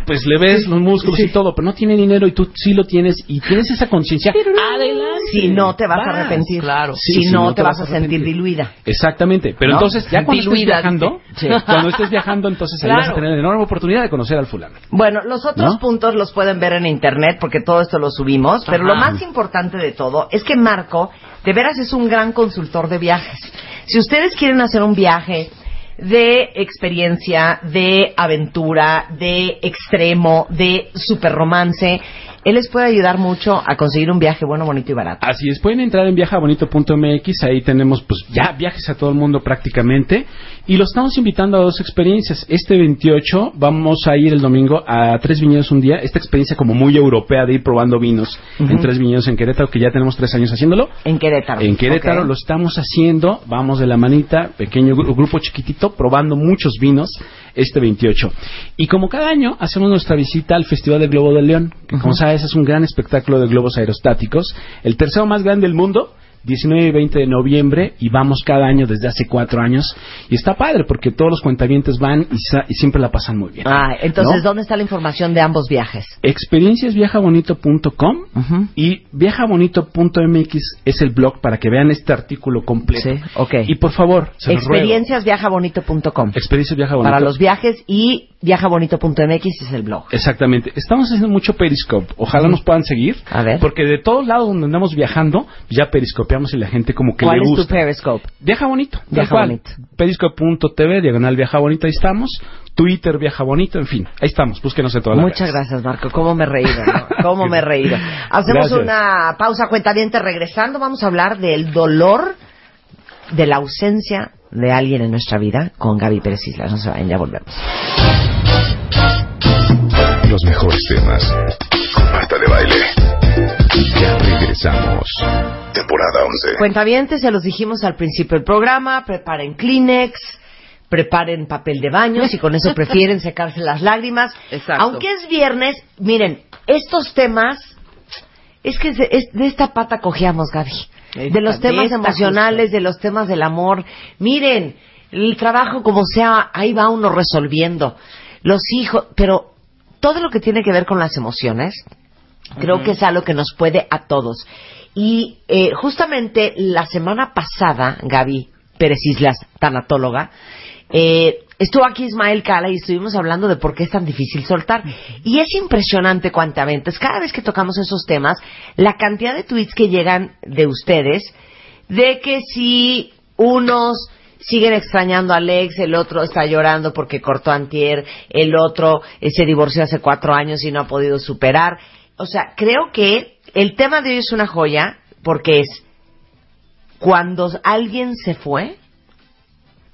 pues le ves los músculos y todo, pero no tiene dinero y tú sí lo tienes y tienes esa conciencia. Adelante. Si no te vas, a arrepentir. claro. Si, no, te vas a sentir diluida. Exactamente, pero ¿No? entonces ya cuando estés Diluida, viajando, dice. Sí. cuando estés viajando, entonces ahí vas a tener la enorme oportunidad de conocer al fulano. Bueno, los otros ¿No? puntos los pueden ver en internet porque todo esto lo subimos, pero lo más importante de todo es que Marco de veras es un gran consultor de viajes. Si ustedes quieren hacer un viaje de experiencia, de aventura, de extremo, de super romance, él les puede ayudar mucho a conseguir un viaje bueno, bonito y barato. Así es, pueden entrar en viajabonito.mx, ahí tenemos pues ya viajes a todo el mundo prácticamente y los estamos invitando a dos experiencias. Este 28 vamos a ir el domingo a Tres Viñedos un día, esta experiencia como muy europea de ir probando vinos en Tres Viñedos en Querétaro, que ya tenemos tres años haciéndolo. En Querétaro. En Querétaro lo estamos haciendo, vamos de la manita, pequeño gru- grupo chiquitito, probando muchos vinos este 28. Y como cada año hacemos nuestra visita al Festival del Globo de León, que como sabes es un gran espectáculo de globos aerostáticos, el tercero más grande del mundo. 19 y 20 de noviembre y vamos cada año desde hace cuatro años y está padre porque todos los cuentavientes van y, sa- y siempre la pasan muy bien. Ah, entonces, ¿no? ¿dónde está la información de ambos viajes? experienciasviajabonito.com Ujú. y viajabonito.mx es el blog para que vean este artículo completo. Sí, ok. Y por favor, se. Experienciasviajabonito.com Experiencias Viaja Bonito. para los viajes y viajabonito.mx es el blog. Exactamente. Estamos haciendo mucho Periscope. Ojalá nos puedan seguir. A ver. Porque de todos lados donde andamos viajando, ya periscopeamos y la gente como que ¿Cuál le es tu gusta. Periscope? Viaja bonito. Viaja bonito. Periscope.tv, diagonal Viaja Bonito, ahí estamos. Twitter, Viaja Bonito, en fin. Ahí estamos. Búsquenos en todas las Muchas gracias, Marco. ¿Cómo me he reído? no? ¿Cómo me he reído? Hacemos Gracias. una pausa cuentaviente. Regresando, vamos a hablar del dolor de la ausencia de alguien en nuestra vida con Gaby Pérez Islas. No se vayan, ya volvemos. Los mejores temas. Con Marta de Baile. Ya regresamos. Temporada 11. Cuentavientes, se los dijimos al principio del programa. Preparen Kleenex. Preparen papel de baño si con eso prefieren secarse las lágrimas. Exacto. Aunque es viernes, miren, estos temas es que de, es de esta pata cojeamos, Gaby. Esta- de los temas emocionales, de los temas del amor. Miren, el trabajo como sea, ahí va uno resolviendo. Los hijos, pero todo lo que tiene que ver con las emociones, creo que es algo que nos puede a todos. Y eh, justamente la semana pasada, Gaby Pérez Islas, tanatóloga, eh, estuvo aquí Ismael Cala y estuvimos hablando de por qué es tan difícil soltar. Y es impresionante cuantamente. Cada vez que tocamos esos temas, la cantidad de tweets que llegan de ustedes, de que si unos siguen extrañando a Alex, el otro está llorando porque cortó antier, el otro eh, se divorció hace cuatro años y no ha podido superar. O sea, creo que el tema de hoy es una joya porque es cuando alguien se fue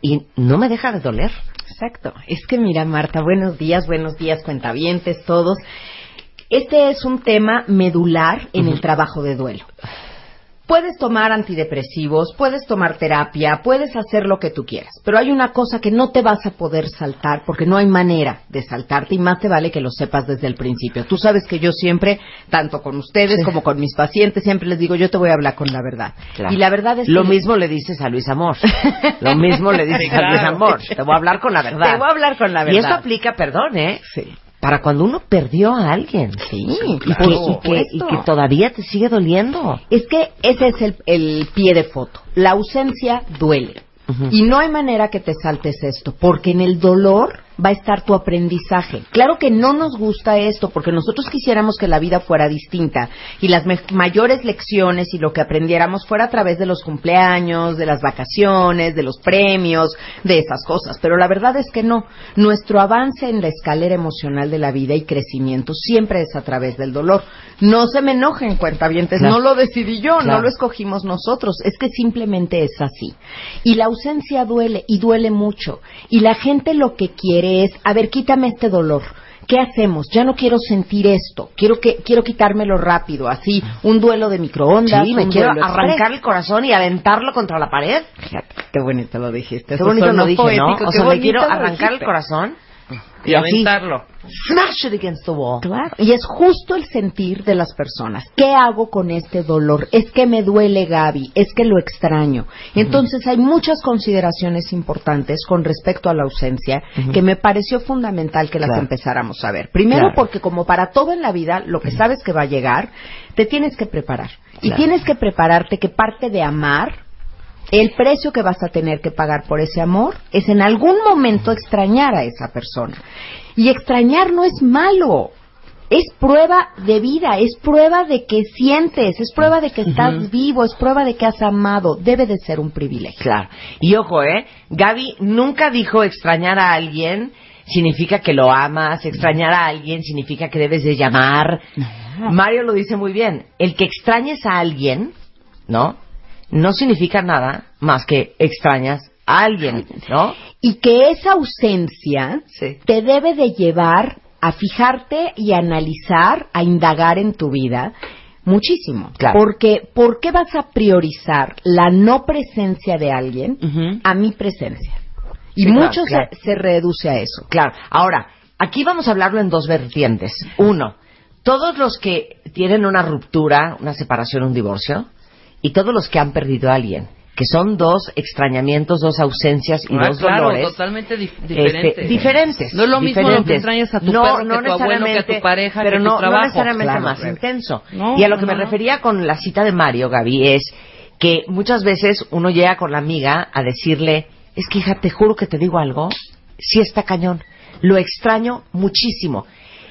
y no me deja de doler. Exacto. Es que mira, Marta, buenos días, buenos días, cuentavientes, todos. Este es un tema medular en el trabajo de duelo. Puedes tomar antidepresivos, puedes tomar terapia, puedes hacer lo que tú quieras, pero hay una cosa que no te vas a poder saltar porque no hay manera de saltarte y más te vale que lo sepas desde el principio. Tú sabes que yo siempre, tanto con ustedes como con mis pacientes, siempre les digo, yo te voy a hablar con la verdad. Claro. Y la verdad es Lo que... mismo le dices a Luis Amor. Lo mismo le dices a Luis. Amor. Te voy a hablar con la verdad. Te voy a hablar con la Y esto verdad. aplica, perdón, ¿eh? Sí. Para cuando uno perdió a alguien. Sí, Y, que, y, que, y que todavía te sigue doliendo. Es que ese es el, el pie de foto. La ausencia duele. Y no hay manera que te saltes esto, porque en el dolor va a estar tu aprendizaje. Claro que no nos gusta esto, porque nosotros quisiéramos que la vida fuera distinta y las mayores lecciones y lo que aprendiéramos fuera a través de los cumpleaños, de las vacaciones, de los premios, de esas cosas. Pero la verdad es que no. Nuestro avance en la escalera emocional de la vida y crecimiento siempre es a través del dolor. No se me enojen, cuentavientes, Claro. no lo decidí yo, Claro. no lo escogimos nosotros, es que simplemente es así. Y la ausencia duele, y duele mucho. Y la gente lo que quiere es, a ver, quítame este dolor. ¿Qué hacemos? Ya no quiero sentir esto. Quiero que quiero quitármelo rápido, así, un duelo de microondas. Sí, me quiero arrancar el corazón y aventarlo contra la pared. Fíjate, qué bonito lo dijiste. Qué bonito lo dije, ¿no? O sea, me quiero arrancar el corazón Y aventarlo. Smash it against the wall. Claro. Y es justo el sentir de las personas. ¿Qué hago con este dolor? Es que me duele Gaby, es que lo extraño. Entonces hay muchas consideraciones importantes con respecto a la ausencia que me pareció fundamental que las Claro. empezáramos a ver. Primero Claro. porque como para todo en la vida, lo que sabes que va a llegar, te tienes que preparar. Y tienes que prepararte que parte de amar el precio que vas a tener que pagar por ese amor es en algún momento extrañar a esa persona. Y extrañar no es malo. Es prueba de vida, es prueba de que sientes, es prueba de que estás vivo, es prueba de que has amado. Debe de ser un privilegio. Claro. Y ojo, ¿eh? Gaby nunca dijo extrañar a alguien significa que lo amas, extrañar a alguien significa que debes de llamar. Mario lo dice muy bien. El que extrañes a alguien, ¿no? No significa nada más que extrañas a alguien, ¿no? Y que esa ausencia Sí. te debe de llevar a fijarte y analizar, a indagar en tu vida muchísimo. Claro. Porque, ¿por qué vas a priorizar la no presencia de alguien a mi presencia? Y Sí, claro, mucho se- claro. Se, reduce a eso. Claro. Ahora, aquí vamos a hablarlo en dos vertientes. Uno, todos los que tienen una ruptura, una separación, un divorcio, y todos los que han perdido a alguien, que son dos extrañamientos, dos ausencias y Ah, dos claro, dolores. totalmente dif- este, diferentes. diferentes. No es lo mismo lo que extrañas a tu no, perro, no que tu abuelo, que a tu pareja, pero que no, tu no trabajo. necesariamente Claro. más intenso. No, y a lo que me refería con la cita de Mario, Gaby, es que muchas veces uno llega con la amiga a decirle, es que hija, te juro que te digo algo, sí está cañón, lo extraño muchísimo,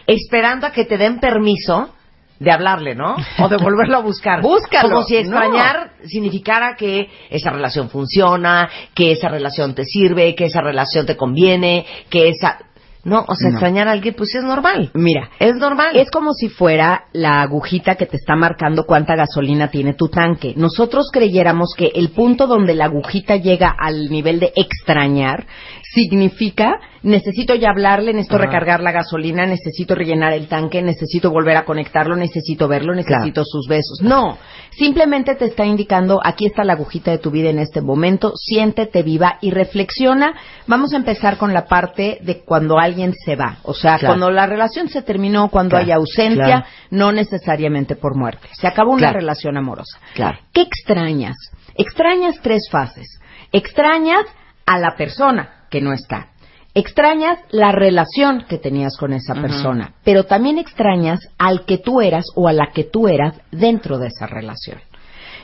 esperando a que te den permiso de hablarle, ¿no? O de volverlo a buscar. Búscalo, Como si no. extrañar significara que esa relación funciona, que esa relación te sirve, que esa relación te conviene, que esa... No, o sea, No. extrañar a alguien, pues es normal. Mira, Es normal. Es como si fuera la agujita que te está marcando cuánta gasolina tiene tu tanque. Nosotros creyéramos que el punto donde la agujita llega al nivel de extrañar significa necesito ya hablarle, necesito Ajá. recargar la gasolina, necesito rellenar el tanque, necesito volver a conectarlo, necesito verlo, necesito sus besos. No, simplemente te está indicando aquí está la agujita de tu vida en este momento, siéntete viva y reflexiona. Vamos a empezar con la parte de cuando alguien se va, o sea, Claro. cuando la relación se terminó, cuando Claro, hay ausencia, no necesariamente por muerte. Se acabó una relación amorosa. Claro. ¿Qué extrañas? Extrañas tres fases. Extrañas a la persona que no está. Extrañas la relación que tenías con esa persona, pero también extrañas al que tú eras o a la que tú eras dentro de esa relación.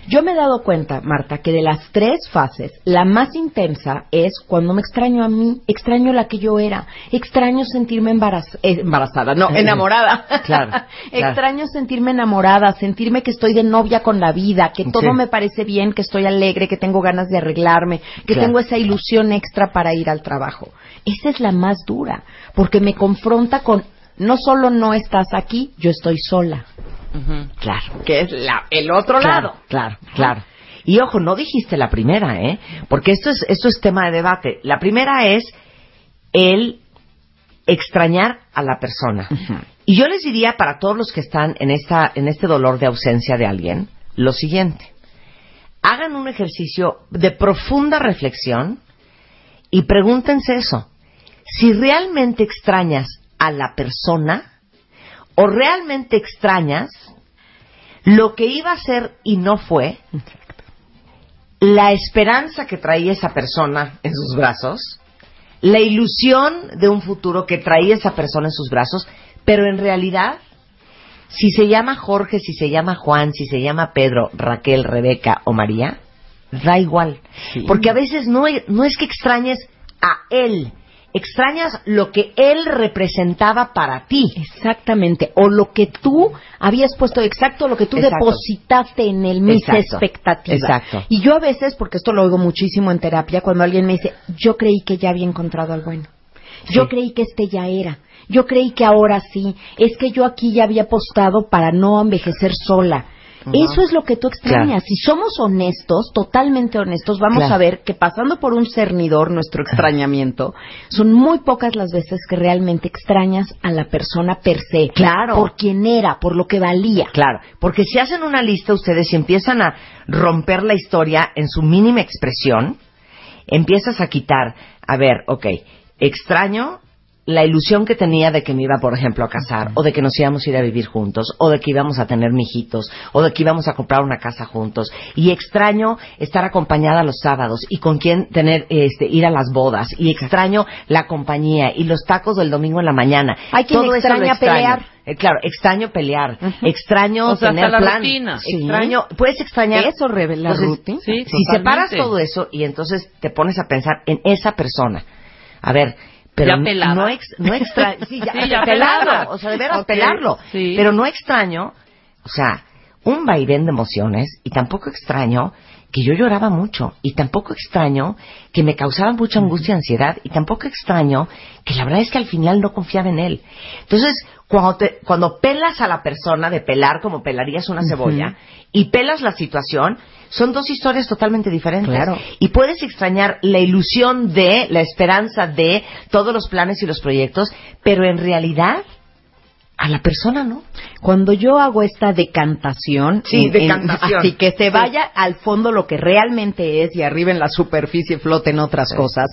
Yo me he dado cuenta, Marta, que de las tres fases, la más intensa es cuando me extraño a mí, extraño la que yo era, extraño sentirme embaraz- eh, embarazada, no, enamorada. Claro, claro. extraño sentirme enamorada, sentirme que estoy de novia con la vida, que todo Sí. me parece bien, que estoy alegre, que tengo ganas de arreglarme, que Claro. tengo esa ilusión extra para ir al trabajo. Esa es la más dura, porque me confronta con no solo no estás aquí, yo estoy sola. Claro. Que es la, el otro Claro, lado. claro, claro. Y ojo, no dijiste la primera, ¿eh? Porque esto es, esto es tema de debate. La primera es el extrañar a la persona. Y yo les diría para todos los que están en, esta, en este dolor de ausencia de alguien, lo siguiente. Hagan un ejercicio de profunda reflexión y pregúntense eso. Si realmente extrañas a la persona o realmente extrañas lo que iba a ser y no fue, la esperanza que traía esa persona en sus brazos, la ilusión de un futuro que traía esa persona en sus brazos, pero en realidad, si se llama Jorge, si se llama Juan, si se llama Pedro, Raquel, Rebeca o María, da igual. Porque a veces no, no es que extrañes a él, extrañas lo que él representaba para ti. Exactamente. O lo que tú habías puesto, exacto, lo que tú Exacto. depositaste en él, mis Exacto. expectativas. Exacto. Y yo a veces, porque esto lo oigo muchísimo en terapia, cuando alguien me dice, yo creí que ya había encontrado al bueno. Yo creí que este ya era. Yo creí que ahora sí. Es que yo aquí ya había apostado para no envejecer sola. Eso es lo que tú extrañas. Si somos honestos, totalmente honestos, vamos Claro. a ver que pasando por un cernidor, nuestro extrañamiento, son muy pocas las veces que realmente extrañas a la persona per se. Claro. Por quien era, por lo que valía. Claro, porque si hacen una lista ustedes y empiezan a romper la historia en su mínima expresión, empiezas a quitar, a ver, ok, extraño la ilusión que tenía de que me iba, por ejemplo, a casar, o de que nos íbamos a ir a vivir juntos, o de que íbamos a tener mijitos, o de que íbamos a comprar una casa juntos. Y extraño estar acompañada los sábados y con quién tener, este, ir a las bodas. Y extraño la compañía y los tacos del domingo en la mañana. Hay quien Todo extraña extraño. pelear. Eh, claro, extraño pelear, extraño O sea, hasta tener la plan, rutina. Sí. extraño, puedes extrañar Eso revela Entonces, rutina. Sí, si totalmente. separas todo eso y entonces te pones a pensar en esa persona, a ver, pero Ya pelada. no ex, no extra, sí, ya, Sí, ya pelarlo, pelada. o sea, de veras pelarlo, sí. pero no extraño, o sea, un vaivén de emociones y tampoco extraño que yo lloraba mucho y tampoco extraño que me causaba mucha angustia y ansiedad y tampoco extraño que la verdad es que al final no confiaba en él. Entonces, cuando, te- cuando pelas a la persona de pelar como pelarías una cebolla y pelas la situación, son dos historias totalmente diferentes. Claro. Y puedes extrañar la ilusión de, la esperanza de todos los planes y los proyectos, pero en realidad a la persona no. Cuando yo hago esta decantación, Sí, en- decantación. así que se Sí. vaya al fondo lo que realmente es y arriba en la superficie floten otras cosas.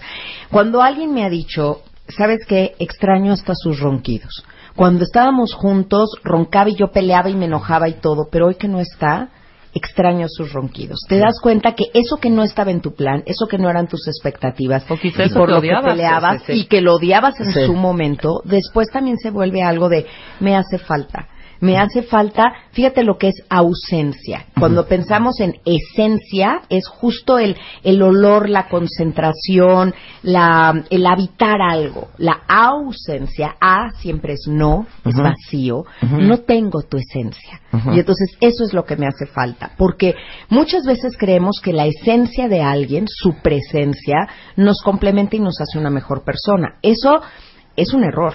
Cuando alguien me ha dicho, ¿sabes qué? Extraño hasta sus ronquidos. Cuando estábamos juntos, roncaba y yo peleaba y me enojaba y todo, pero hoy que no está, extraño sus ronquidos. Te das cuenta que eso que no estaba en tu plan, eso que no eran tus expectativas, O y eso por que lo odiabas. que peleabas Sí, sí. y que lo odiabas en Sí. su momento, después también se vuelve algo de me hace falta. Me hace falta, fíjate lo que es ausencia. Cuando pensamos en esencia, es justo el, el olor, la concentración, la, el habitar algo. La ausencia, A siempre es no, es vacío. No tengo tu esencia. Y entonces eso es lo que me hace falta. Porque muchas veces creemos que la esencia de alguien, su presencia, nos complementa y nos hace una mejor persona. Eso es un error.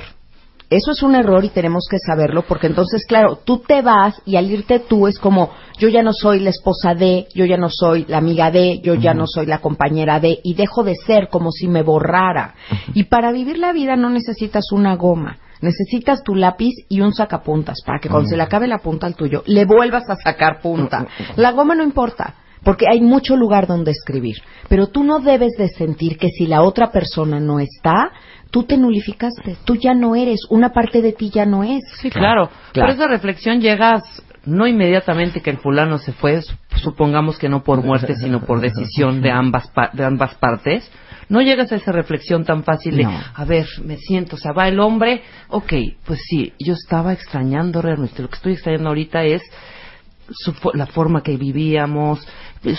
Eso es un error y tenemos que saberlo porque entonces, claro, tú te vas y al irte tú es como, yo ya no soy la esposa de, yo ya no soy la amiga de, yo ya no soy la compañera de y dejo de ser como si me borrara. Y para vivir la vida no necesitas una goma. Necesitas tu lápiz y un sacapuntas para que cuando se le acabe la punta al tuyo, le vuelvas a sacar punta. La goma no importa, porque hay mucho lugar donde escribir. Pero tú no debes de sentir que si la otra persona no está, tú te nulificaste, tú ya no eres, una parte de ti ya no es. Sí, claro. Claro. Por esa reflexión llegas no inmediatamente que el fulano se fue, su- supongamos que no por muerte, sino por decisión de ambas pa- de ambas partes. No llegas a esa reflexión tan fácil de, No. a ver, me siento, o sea, va el hombre, ok, pues sí, yo estaba extrañando realmente, lo que estoy extrañando ahorita es su fo- la forma que vivíamos,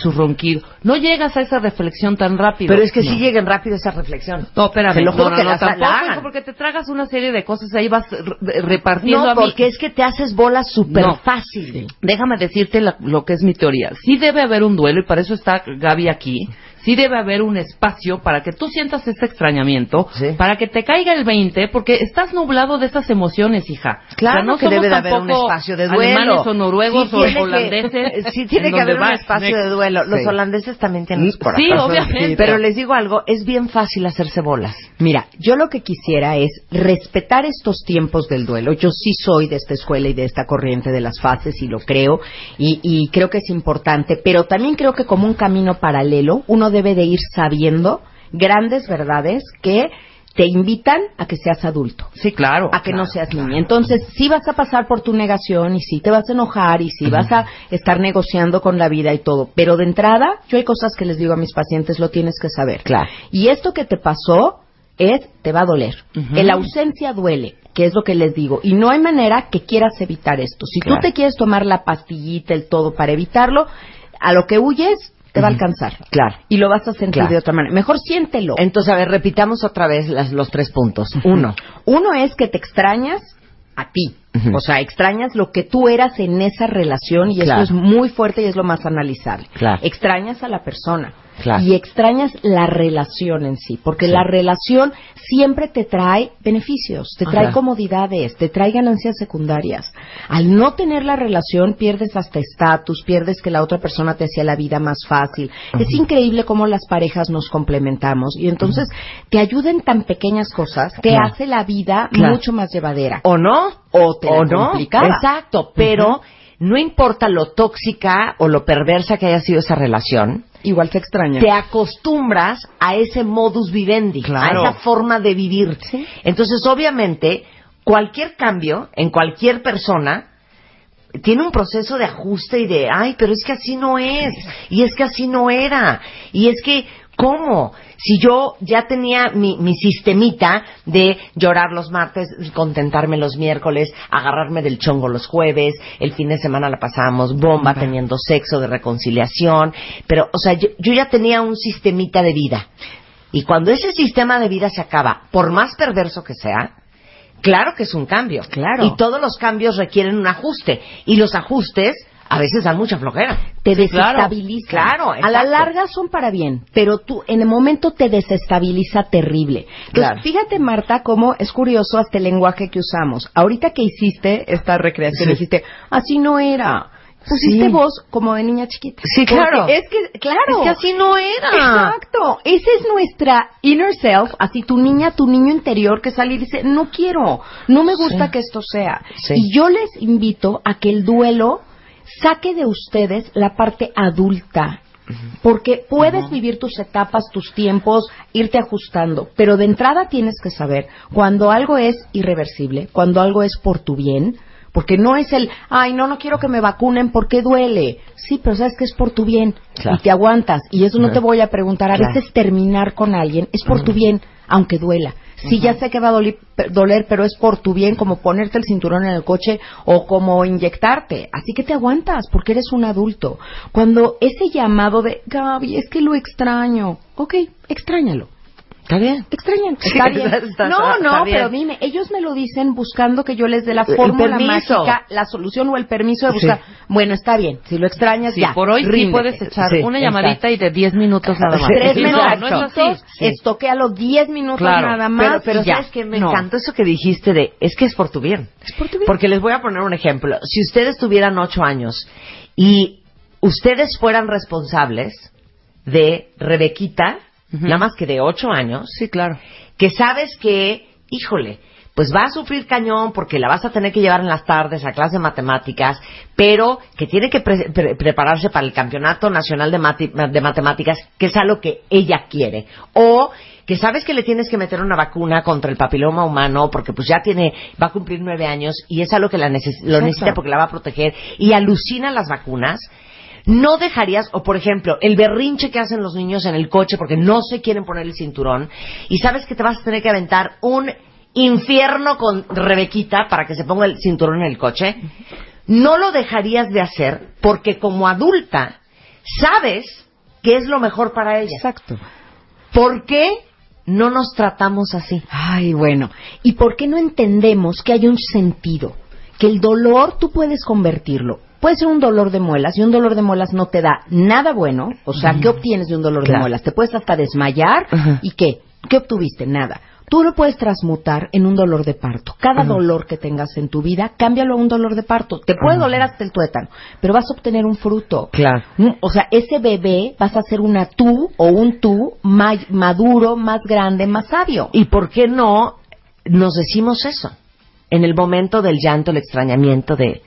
su ronquido. No llegas a esa reflexión tan rápido. Pero es que No. sí lleguen rápido esa reflexión. No, espérame. Te lo juro no, no, que tampoco, la hagan. hijo, porque te tragas una serie de cosas, ahí vas re- repartiendo No, a mí. porque es que te haces bola súper No. fácil. Déjame decirte la- lo que es mi teoría. Sí debe haber un duelo, y para eso está Gaby aquí. Sí debe haber un espacio para que tú sientas este extrañamiento, Sí. para que te caiga el 20, porque estás nublado de esas emociones, hija. Claro O sea, no que debe de haber un espacio de duelo. alemanes o noruegos Sí o que- holandeses. sí tiene en que haber un espacio de duelo. Los Sí. holandeses también tienen sus Sí, obviamente. Pero les digo algo, es bien fácil hacerse bolas. Mira, yo lo que quisiera es respetar estos tiempos del duelo. Yo sí soy de esta escuela y de esta corriente de las fases y lo creo y, y creo que es importante, pero también creo que como un camino paralelo uno debe de ir sabiendo grandes verdades que te invitan a que seas adulto. Sí, claro. a que no seas claro. niña. Entonces, sí vas a pasar por tu negación y sí te vas a enojar y sí vas a estar negociando con la vida y todo. Pero de entrada, yo hay cosas que les digo a mis pacientes, lo tienes que saber. Claro. Y esto que te pasó es, te va a doler. En la ausencia duele, que es lo que les digo. Y no hay manera que quieras evitar esto. Si Claro. tú te quieres tomar la pastillita, el todo para evitarlo, a lo que huyes, te va a alcanzar. Claro. Y lo vas a sentir Claro. de otra manera. Mejor siéntelo. Entonces, a ver, repitamos otra vez las- los tres puntos. Uno, Uno es que te extrañas a ti. Ujú. O sea, extrañas lo que tú eras en esa relación y Claro. eso es muy fuerte y es lo más analizable. Claro. Extrañas a la persona. Claro. Y extrañas la relación en sí, porque Sí. la relación siempre te trae beneficios, te trae Ajá. comodidades, te trae ganancias secundarias. Al no tener la relación pierdes hasta estatus, pierdes que la otra persona te hacía la vida más fácil. Es increíble cómo las parejas nos complementamos y entonces te ayuden tan pequeñas cosas que Claro. hace la vida Claro. mucho más llevadera. o no, O te la o no. Exacto, pero no importa lo tóxica o lo perversa que haya sido esa relación, igual se extraña. te acostumbras a ese modus vivendi, Claro. a esa forma de vivir. Entonces, obviamente, cualquier cambio en cualquier persona tiene un proceso de ajuste y de, ay, pero es que así no es, y es que así no era, y es que, ¿cómo? Si yo ya tenía mi, mi sistemita de llorar los martes, contentarme los miércoles, agarrarme del chongo los jueves, el fin de semana la pasábamos bomba, teniendo sexo de reconciliación, pero, o sea, yo, yo ya tenía un sistemita de vida. Y cuando ese sistema de vida se acaba, por más perverso que sea, claro que es un cambio. Claro. Y todos los cambios requieren un ajuste. Y los ajustes a veces dan mucha flojera. te Sí, desestabiliza. Claro, a la larga son para bien, pero tú en el momento te desestabiliza terrible. Entonces, Claro. fíjate Marta cómo es curioso hasta el lenguaje que usamos. Ahorita que hiciste esta recreación, Sí. dijiste, así no era. Pusiste Sí. voz como de niña chiquita. Sí, Porque claro. Es que, claro. Es que así no era. Exacto. Esa es nuestra inner self, así tu niña, tu niño interior que sale y dice, no quiero, no me gusta Sí. que esto sea. Sí. Y yo les invito a que el duelo saque de ustedes la parte adulta. Porque puedes vivir tus etapas, tus tiempos, irte ajustando, pero de entrada tienes que saber cuando algo es irreversible, cuando algo es por tu bien, porque no es el, ay, no, no quiero que me vacunen porque duele. Sí, pero sabes que es por tu bien Claro. y te aguantas. Y eso no te voy a preguntar. A Claro. veces terminar con alguien es por tu bien, aunque duela. Sí, ya sé que va a pe- doler, pero es por tu bien, como ponerte el cinturón en el coche o como inyectarte. Así que te aguantas, porque eres un adulto. Cuando ese llamado de, Gaby, es que lo extraño. Ok, extrañalo. Está bien. Te extrañan. Sí, Está bien. está- está- no, está no, bien. pero dime, ellos me lo dicen buscando que yo les dé la fórmula mágica, la solución o el permiso de Sí. buscar. Bueno, está bien. Si lo extrañas, Sí, ya. por hoy sí puedes echar una llamadita y de 10 minutos nada más. Tres Sí, no, mensajitos, no es así. Sí. estoquéalo 10 minutos Claro. nada más. Pero, pero sabes que me No. encantó eso que dijiste de, es que es por tu bien. Es por tu bien. Porque les voy a poner un ejemplo. Si ustedes tuvieran ocho años y ustedes fueran responsables de Rebequita, Nada más que de ocho años, Sí, claro. que sabes que, híjole, pues va a sufrir cañón porque la vas a tener que llevar en las tardes a clase de matemáticas, pero que tiene que pre- pre- prepararse para el Campeonato Nacional de, de Matemáticas, que es algo que ella quiere. O que sabes que le tienes que meter una vacuna contra el papiloma humano porque pues ya tiene, va a cumplir nueve años y es algo que la neces- lo necesita porque la va a proteger y alucina las vacunas. No dejarías, o por ejemplo, el berrinche que hacen los niños en el coche porque no se quieren poner el cinturón y sabes que te vas a tener que aventar un infierno con Rebequita para que se ponga el cinturón en el coche, no lo dejarías de hacer porque como adulta sabes que es lo mejor para ella. Exacto. ¿Por qué no nos tratamos así? Ay, bueno. ¿Y por qué no entendemos que hay un sentido? Que el dolor tú puedes convertirlo. Puede ser un dolor de muelas y un dolor de muelas no te da nada bueno. O sea, ¿qué obtienes de un dolor Claro. de muelas? Te puedes hasta desmayar. Ajá. ¿Y qué? ¿Qué obtuviste? Nada. Tú lo puedes transmutar en un dolor de parto. Cada dolor que tengas en tu vida, cámbialo a un dolor de parto. Te puede doler hasta el tuétano, pero vas a obtener un fruto. Claro. Mm, O sea, ese bebé vas a ser una tú o un tú ma- maduro, más grande, más sabio. ¿Y por qué no nos decimos eso? En el momento del llanto, el extrañamiento de,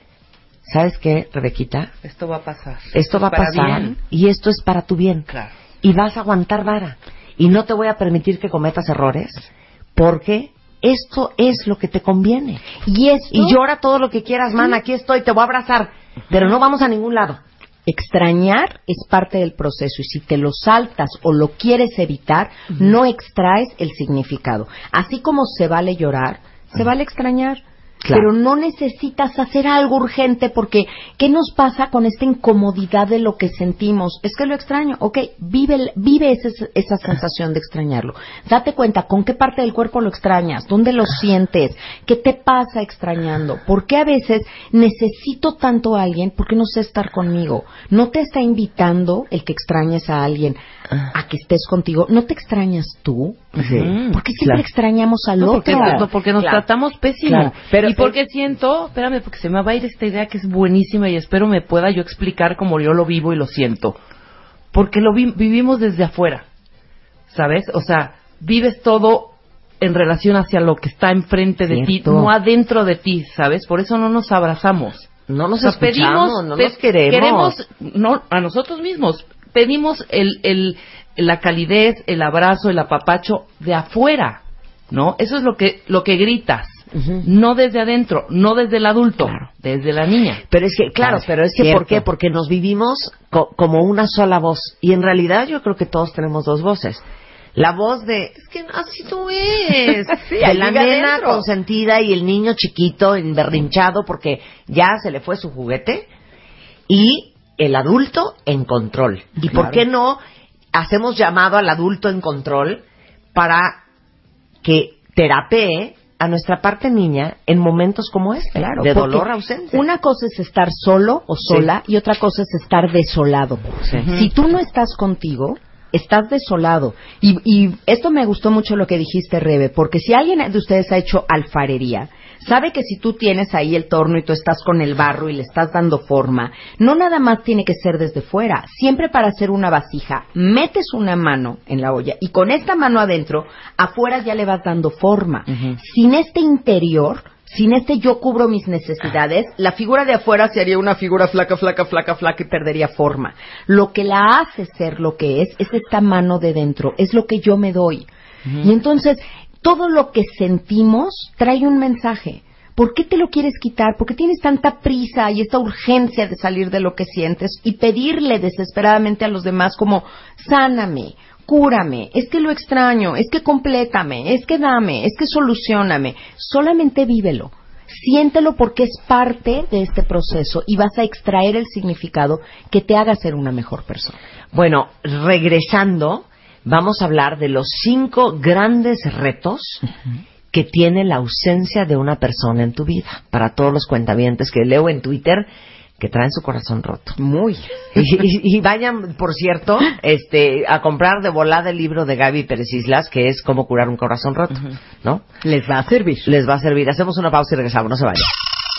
¿sabes qué, Rebequita? Esto va a pasar. Esto va a pasar bien. y esto es para tu bien. Claro. Y vas a aguantar vara. Y no te voy a permitir que cometas errores porque esto es lo que te conviene. Y esto, Y llora todo lo que quieras, man, aquí estoy, te voy a abrazar. Pero no vamos a ningún lado. extrañar es parte del proceso y si te lo saltas o lo quieres evitar, no extraes el significado. Así como se vale llorar, se vale extrañar. Claro. Pero no necesitas hacer algo urgente porque ¿qué nos pasa con esta incomodidad de lo que sentimos? Es que lo extraño. Ok, vive, vive ese- esa sensación de extrañarlo. Date cuenta con qué parte del cuerpo lo extrañas, dónde lo sientes, qué te pasa extrañando. ¿Por qué a veces necesito tanto a alguien porque no sé estar conmigo? No te está invitando el que extrañes a alguien a que estés contigo. ¿No te extrañas tú? Sí. ¿Por qué siempre Claro. extrañamos al No, otro? porque, no, porque nos Claro. tratamos pésimo. Claro. Pero- y porque siento, espérame, porque se me va a ir esta idea que es buenísima y espero me pueda yo explicar como yo lo vivo y lo siento. Porque lo vi- vivimos desde afuera, ¿sabes? O sea, vives todo en relación hacia lo que está enfrente de ti, no adentro de ti, ¿sabes? Por eso no nos abrazamos. No nos O sea, escuchamos, no nos queremos. no, a nosotros mismos. Pedimos el, el, la calidez, el abrazo, el apapacho de afuera, ¿no? Eso es lo que, lo que gritas. No desde adentro, no desde el adulto, desde la niña. Pero es que, claro, pero es que, cierto. ¿por qué? Porque nos vivimos co- como una sola voz. Y en realidad yo creo que todos tenemos dos voces. La voz de, es que así tú es. Sí, de la nena consentida y el niño chiquito emberrinchado porque ya se le fue su juguete. Y el adulto en control. ¿Y por qué no hacemos llamado al adulto en control para que terapee a nuestra parte niña en momentos como este, Claro, de dolor ausencia. Una cosa es estar solo o sola y otra cosa es estar desolado. Si tú no estás contigo, estás desolado. Y, y esto me gustó mucho lo que dijiste, Rebe, porque si alguien de ustedes ha hecho alfarería, sabe que si tú tienes ahí el torno y tú estás con el barro y le estás dando forma, no nada más tiene que ser desde fuera. Siempre para hacer una vasija, metes una mano en la olla y con esta mano adentro, afuera ya le vas dando forma. Sin este interior, sin este yo cubro mis necesidades, la figura de afuera sería una figura flaca, flaca, flaca, flaca y perdería forma. Lo que la hace ser lo que es, es esta mano de dentro, es lo que yo me doy. Y entonces, todo lo que sentimos trae un mensaje. ¿Por qué te lo quieres quitar? ¿Por qué tienes tanta prisa y esta urgencia de salir de lo que sientes y pedirle desesperadamente a los demás como, sáname, cúrame, es que lo extraño, es que complétame, es que dame, es que solucioname? Solamente vívelo. Siéntelo porque es parte de este proceso y vas a extraer el significado que te haga ser una mejor persona. Bueno, regresando, vamos a hablar de los cinco grandes retos que tiene la ausencia de una persona en tu vida. Para todos los cuentavientes que leo en Twitter que traen su corazón roto. Muy. Y, y- y vayan, por cierto, este, a comprar de volada el libro de Gaby Pérez Islas, que es Cómo curar un corazón roto, ¿no? Les va a servir. Les va a servir. Hacemos una pausa y regresamos, no se vayan.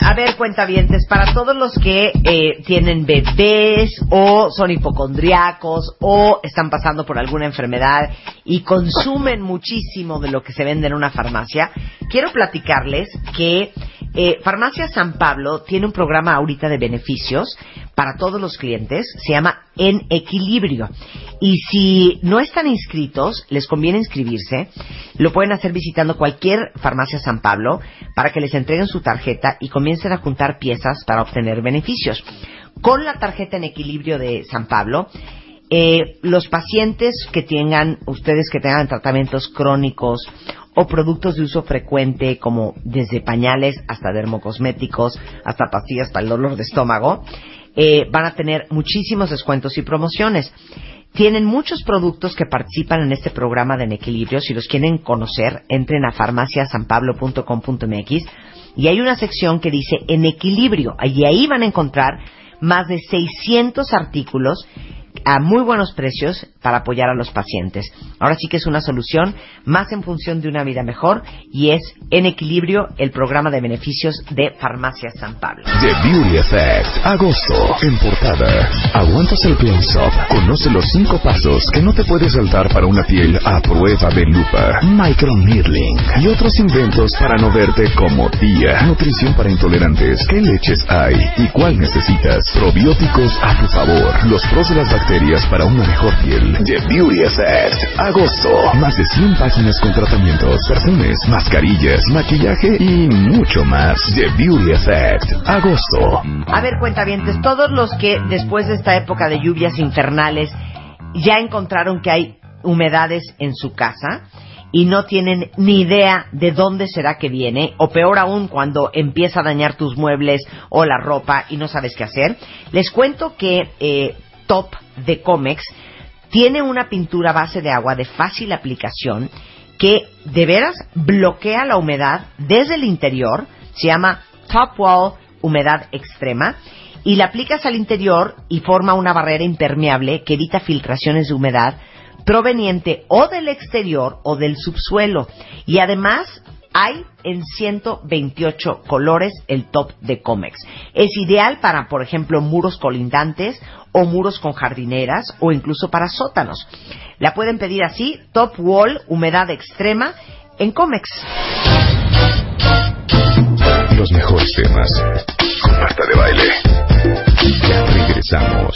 A ver, cuentavientes, para todos los que eh, tienen bebés o son hipocondriacos o están pasando por alguna enfermedad y consumen muchísimo de lo que se vende en una farmacia, quiero platicarles que eh, Farmacia San Pablo tiene un programa ahorita de beneficios para todos los clientes, se llama En Equilibrio. Y si no están inscritos, les conviene inscribirse. Lo pueden hacer visitando cualquier farmacia San Pablo para que les entreguen su tarjeta y comiencen a juntar piezas para obtener beneficios. Con la tarjeta en equilibrio de San Pablo, eh, los pacientes que tengan, ustedes que tengan tratamientos crónicos o productos de uso frecuente como desde pañales hasta dermocosméticos, hasta pastillas para el dolor de estómago, eh, van a tener muchísimos descuentos y promociones. Tienen muchos productos que participan en este programa de En Equilibrio. Si los quieren conocer, entren a farmaciasanpablo.com.mx y hay una sección que dice En Equilibrio. Y ahí van a encontrar más de 600 artículos a muy buenos precios para apoyar a los pacientes. Ahora sí que es una solución más en función de una vida mejor y es En Equilibrio el programa de beneficios de Farmacia San Pablo. The Beauty Effect. Agosto. En portada. Aguantas el close-up. Conoce los cinco pasos que no te puedes saltar para una piel a prueba de lupa. Microneedling. Y otros inventos para no verte como tía. Nutrición para intolerantes. ¿Qué leches hay? ¿Y cuál necesitas? Probióticos a tu favor. Los pros de las bacterias para una mejor piel. The Beauty Effect. Agosto. Más de 100 páginas con tratamientos, perfumes, mascarillas, maquillaje y mucho más. The Beauty Effect. Agosto. A ver, cuentavientes, todos los que después de esta época de lluvias infernales ya encontraron que hay humedades en su casa y no tienen ni idea de dónde será que viene, o peor aún cuando empieza a dañar tus muebles o la ropa y no sabes qué hacer, les cuento que eh, Top de Comex tiene una pintura base de agua de fácil aplicación que de veras bloquea la humedad desde el interior, se llama Top Wall Humedad Extrema, y la aplicas al interior y forma una barrera impermeable que evita filtraciones de humedad proveniente o del exterior o del subsuelo. Y además Hay en 128 colores el top de Comex. Es ideal para, por ejemplo, muros colindantes o muros con jardineras o incluso para sótanos. La pueden pedir así, top wall, humedad extrema, en Comex. Los mejores temas con Marta de Baile. Regresamos.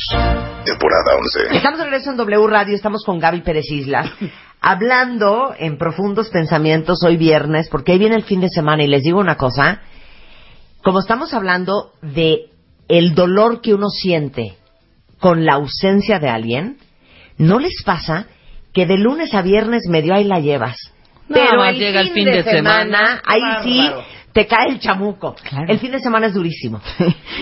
Temporada 11. Estamos de regreso en W Radio, estamos con Gaby Pérez Islas, hablando en profundos pensamientos hoy viernes, porque ahí viene el fin de semana y les digo una cosa, como estamos hablando de el dolor que uno siente con la ausencia de alguien, ¿no les pasa que de lunes a viernes medio ahí la llevas? Pero el llega el fin, fin de, de semana, semana, ahí sí te cae el chamuco. El fin de semana es durísimo.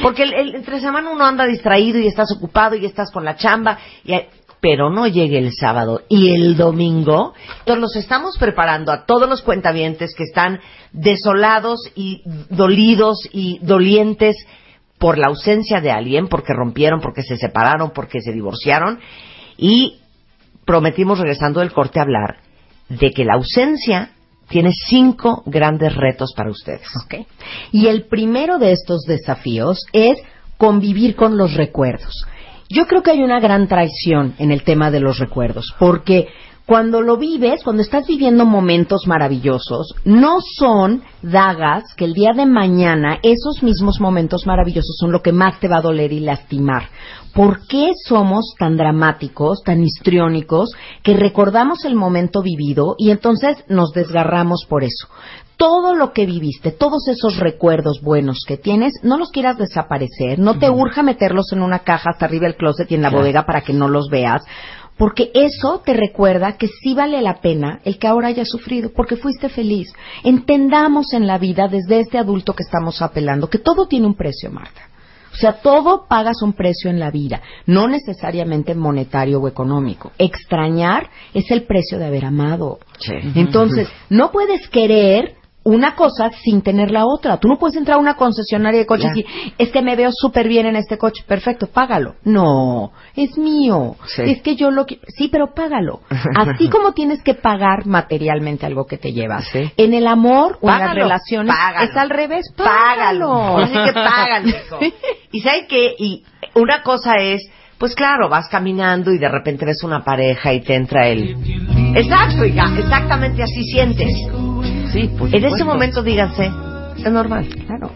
Porque el, el- entre semana uno anda distraído y estás ocupado y estás con la chamba. Y, pero no llegue el sábado y el domingo. Entonces los estamos preparando a todos los cuentavientes que están desolados y dolidos y dolientes por la ausencia de alguien, porque rompieron, porque se separaron, porque se divorciaron. Y prometimos regresando del corte a hablar de que la ausencia tiene cinco grandes retos para ustedes. Ok. Y el primero de estos desafíos es convivir con los recuerdos. Yo creo que hay una gran traición en el tema de los recuerdos, porque cuando lo vives, cuando estás viviendo momentos maravillosos, no son dagas que el día de mañana esos mismos momentos maravillosos son lo que más te va a doler y lastimar. ¿Por qué somos tan dramáticos, tan histriónicos, que recordamos el momento vivido y entonces nos desgarramos por eso? Todo lo que viviste, todos esos recuerdos buenos que tienes, no los quieras desaparecer, no te urja meterlos en una caja hasta arriba del closet y en la Claro. bodega para que no los veas, porque eso te recuerda que sí vale la pena el que ahora hayas sufrido, porque fuiste feliz. Entendamos en la vida, desde este adulto que estamos apelando, que todo tiene un precio, Marta. O sea, todo pagas un precio en la vida, no necesariamente monetario o económico. Extrañar es el precio de haber amado. Entonces, no puedes querer una cosa sin tener la otra. Tú no puedes entrar a una concesionaria de coches y decir, es que me veo súper bien en este coche, perfecto, págalo. No, es mío. Sí. Es que yo lo quiero. Sí, pero págalo. Así como tienes que pagar materialmente algo que te llevas. Sí. En el amor o en las Págalo, relaciones págalo. es al revés, Págalo. págalo. Ahora sí que págalo. Y ¿sabe qué? Y una cosa es, pues claro, vas caminando y de repente ves una pareja y te entra el... Exacto, hija, exactamente así sientes. Sí, por En ese momento díganse, es normal. Claro.